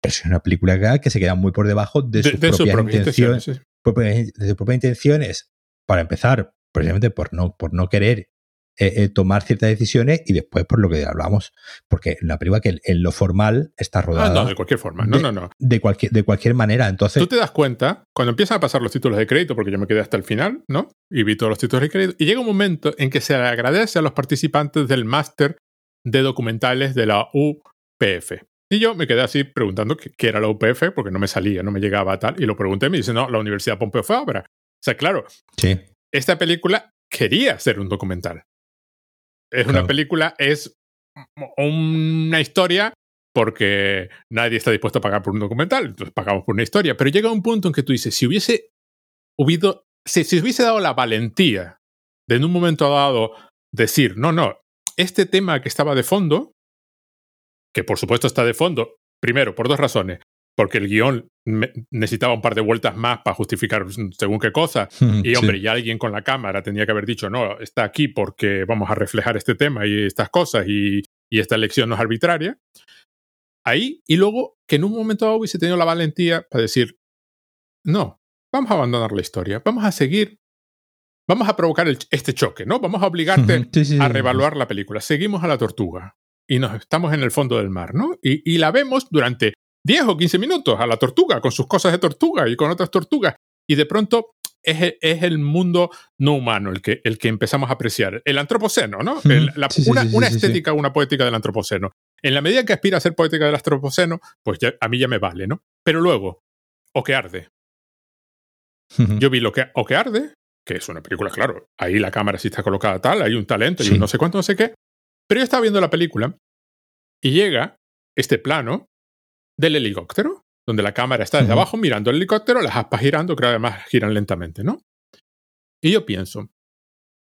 pero es una película que, se queda muy por debajo de, sus de sus propias propias intenciones. intenciones. sí. propias- de sus propias intenciones, para empezar, precisamente por no, por no querer eh, eh, tomar ciertas decisiones y después por lo que hablamos, porque la película que en lo formal está Ah, rodada no, de cualquier forma. No, de- no, no. de, cualquier, de cualquier manera. Entonces, Tú te das cuenta, cuando empiezan a pasar los títulos de crédito, porque yo me quedé hasta el final, ¿no? Y vi todos los títulos de crédito, y llega un momento en que se le agradece a los participantes del máster de documentales de la UPF. Y yo me quedé así preguntando qué, qué era la UPF, porque no me salía, no me llegaba tal, y lo pregunté y me dice, no, la Universidad Pompeu Fabra. O sea, claro, sí, esta película quería ser un documental. Es una Claro. película, es una historia porque nadie está dispuesto a pagar por un documental, entonces pagamos por una historia. Pero llega un punto en que tú dices, si hubiese hubido, si, si hubiese dado la valentía de en un momento dado decir, no, no, este tema que estaba de fondo, que por supuesto está de fondo, primero, por dos razones. Porque el guion necesitaba un par de vueltas más para justificar según qué cosa. Y hombre, ya alguien con la cámara tenía que haber dicho, no, está aquí porque vamos a reflejar este tema y estas cosas y, y esta elección no es arbitraria. Ahí, y luego que en un momento dado hubiese tenido la valentía para decir, no, vamos a abandonar la historia, vamos a seguir, vamos a provocar este choque, ¿no? Vamos a obligarte a reevaluar la película. Seguimos a la tortuga y nos estamos en el fondo del mar, ¿no? Y, y la vemos durante 10 o 15 minutos a la tortuga, con sus cosas de tortuga y con otras tortugas. Y de pronto es, es, el mundo no humano el que, el que empezamos a apreciar. El antropoceno, ¿no? una, estética, una poética del antropoceno. En la medida que aspira a ser poética del antropoceno, pues a mí ya me vale, ¿no? Pero luego, O que arde. Yo vi lo que, O que arde, que es una película, claro, ahí la cámara sí está colocada tal, hay un talento y no sé cuánto, no sé qué. Pero yo estaba viendo la película y llega este plano del helicóptero, donde la cámara está desde abajo mirando el helicóptero, las aspas girando, que además giran lentamente, ¿no? Y yo pienso,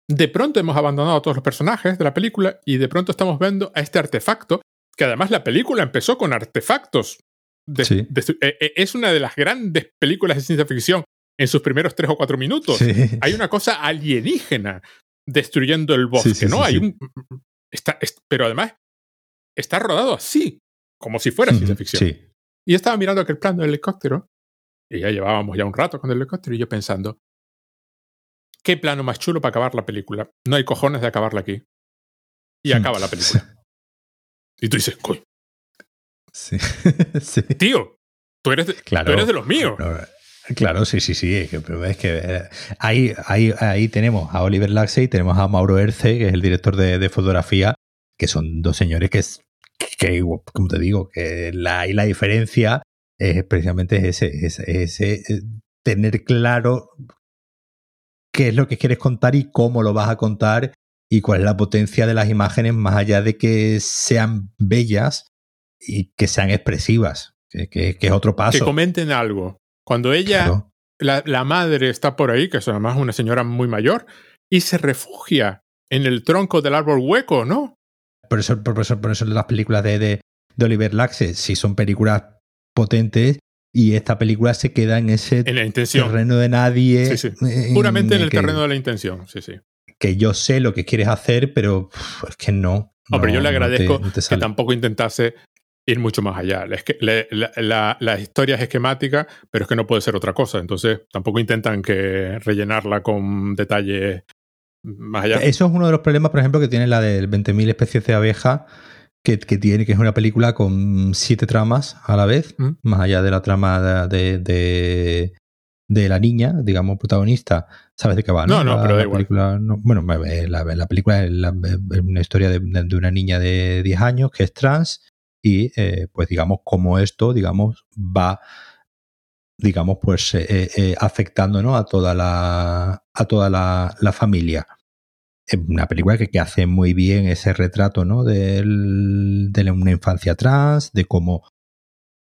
de pronto hemos abandonado a todos los personajes de la película y de pronto estamos viendo a este artefacto, que además la película empezó con artefactos. E, e, es una de las grandes películas de ciencia ficción en sus primeros tres o cuatro minutos. Hay una cosa alienígena destruyendo el bosque, ¿no? Hay un. Está, pero además está rodado así como si fuera ciencia ficción. Y yo estaba mirando aquel plano del helicóptero, y ya llevábamos ya un rato con el helicóptero, y yo pensando, ¿qué plano más chulo para acabar la película? No hay cojones de acabarla aquí. Y hmm. acaba la película. Y tú dices, Coy. Sí. Tío, tú eres, de, claro, eres de los míos. Claro, sí, sí, sí. Es que, eh, ahí, ahí, ahí tenemos a Oliver Laxey y tenemos a Mauro Erce, que es el director de, de fotografía, que son dos señores que que, como te digo, que la, y la diferencia es precisamente ese, ese, eh, tener claro qué es lo que quieres contar y cómo lo vas a contar y cuál es la potencia de las imágenes más allá de que sean bellas y que sean expresivas, que, es otro paso. Que comenten algo. Cuando ella, la, la, madre está por ahí, que es además una señora muy mayor, y se refugia en el tronco del árbol hueco, ¿no? Por eso, por eso, por eso las películas de, de, Oliver Laxe sí son películas potentes y esta película se queda en ese terreno de nadie. Puramente en, el, terreno de la intención, sí, sí. Que yo sé lo que quieres hacer, pero es que no. No, pero yo le agradezco que tampoco intentase ir mucho más allá. Es que la, historia es esquemática, pero es que no puede ser otra cosa. Entonces tampoco intentan que rellenarla con detalles eso es uno de los problemas, por ejemplo, que tiene la del 20.000 especies de abeja, que, tiene, que es una película con siete tramas a la vez, mm. más allá de la trama de, de, la niña, digamos, protagonista. ¿Sabes de qué va? No, no, pero da igual. bueno, la, película es, una historia de, una niña de 10 años que es trans y, eh, pues, digamos, como esto, digamos, va digamos, pues eh, eh, afectando a toda la, a toda la, familia. Una película que, hace muy bien ese retrato ¿no? de una infancia trans, de cómo,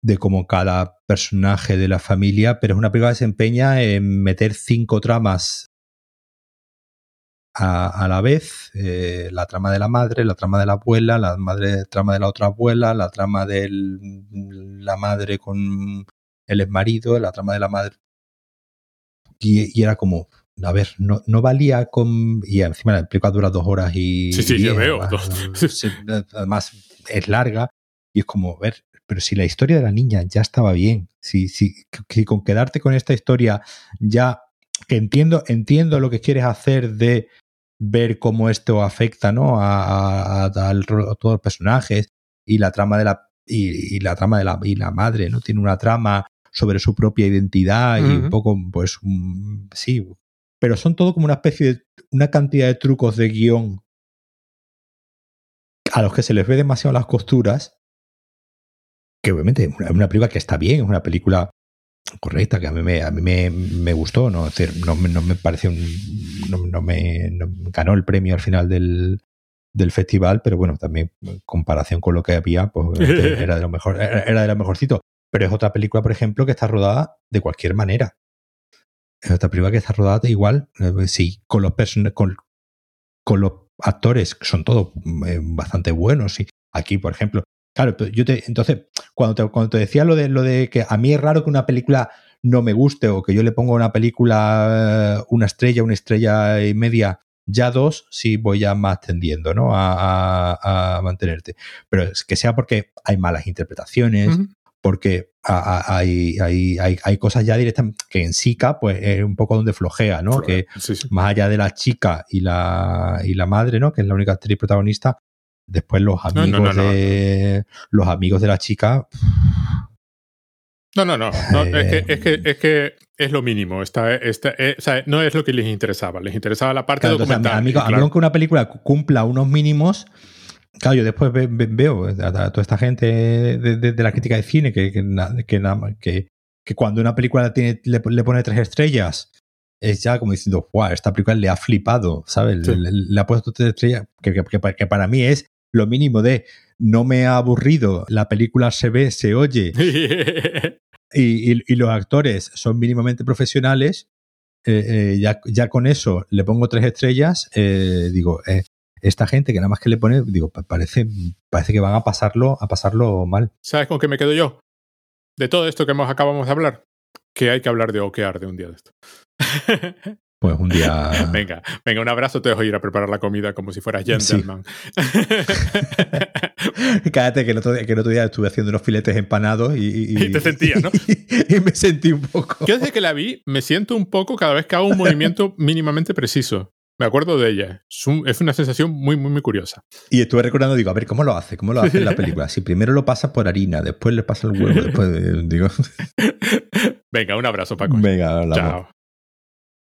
de cómo cada personaje de la familia, pero es una película que se empeña en meter cinco tramas a, la vez, la trama de la madre, la trama de la abuela, la madre, trama de la otra abuela, la trama de la madre con el ex marido, la trama de la madre. Y, era como, a ver, no, no, valía con. Y encima la película dura dos horas y. Sí, sí, yo veo. Además, es larga. Y es como, a ver, pero si la historia de la niña ya estaba bien, si, si, con quedarte con esta historia ya. Que entiendo, entiendo lo que quieres hacer de ver cómo esto afecta ¿no? a, a todos los personajes y la trama de la y, y, la trama de la y la madre no tiene una trama sobre su propia identidad y un poco, pues, sí, pero son todo como una especie de, una cantidad de trucos de guion a los que se les ve demasiado las costuras, que obviamente es una, película que está bien, es una película correcta, que a mí me, a mí me, gustó, ¿no? decir, no, no me pareció un, no, me ganó el premio al final del, del festival, pero bueno, también en comparación con lo que había, pues era de lo mejor, era de lo mejorcito. Pero es otra película, por ejemplo, que está rodada de cualquier manera. Otra película que está rodada igual, eh, sí, con los, con, con los actores, que son todos eh, bastante buenos. Y aquí, por ejemplo, Claro, yo te, entonces, cuando te, cuando te decía lo de, lo de que a mí es raro que una película no me guste o que yo le ponga a una película una estrella, una estrella y media, ya dos, sí voy ya más tendiendo, ¿no? A, mantenerte. Pero es que sea porque hay malas interpretaciones, porque hay, hay, hay, hay, cosas ya directamente que en Sika, pues es un poco donde flojea, ¿no? Que más allá de la chica y la, y la madre, ¿no? Que es la única actriz protagonista, después los amigos de los amigos de la chica no, no, no. es, que, es, que, es, lo mínimo. Está, está, eh, no es lo que les interesaba. Les interesaba la parte documental. a mí, que una película cumpla unos mínimos. Claro, yo después veo a, toda esta gente de, la crítica de cine que, que, que, cuando una película tiene, le, pone tres estrellas, es ya como diciendo, wow, esta película le ha flipado, ¿sabes? Le, ha puesto tres estrellas, que, para mí es lo mínimo de no me ha aburrido, la película se ve, se oye y, los actores son mínimamente profesionales, eh, eh, ya, ya, con eso le pongo tres estrellas, eh, digo, esta gente que nada más que le pone, digo, parece, parece que van a pasarlo, a pasarlo mal. ¿Sabes con qué me quedo yo? De todo esto que hemos, acabamos de hablar, que hay que hablar de oquear de un día de esto. Pues un día. venga, venga, un abrazo, te dejo ir a preparar la comida como si fueras gentleman. Cállate que el, otro día, que el otro día estuve haciendo unos filetes empanados y. Y, te sentías, ¿no? y, me sentí un poco. Yo desde que la vi me siento un poco cada vez que hago un movimiento mínimamente preciso. Me acuerdo de ella. Es, una sensación muy, muy, muy curiosa. Y estuve recordando, digo, a ver, ¿cómo lo hace? ¿Cómo lo hace en la película? Si primero lo pasa por harina, después le pasa el huevo, después, digo. Venga, un abrazo, Paco. Venga, hablamos. Chao.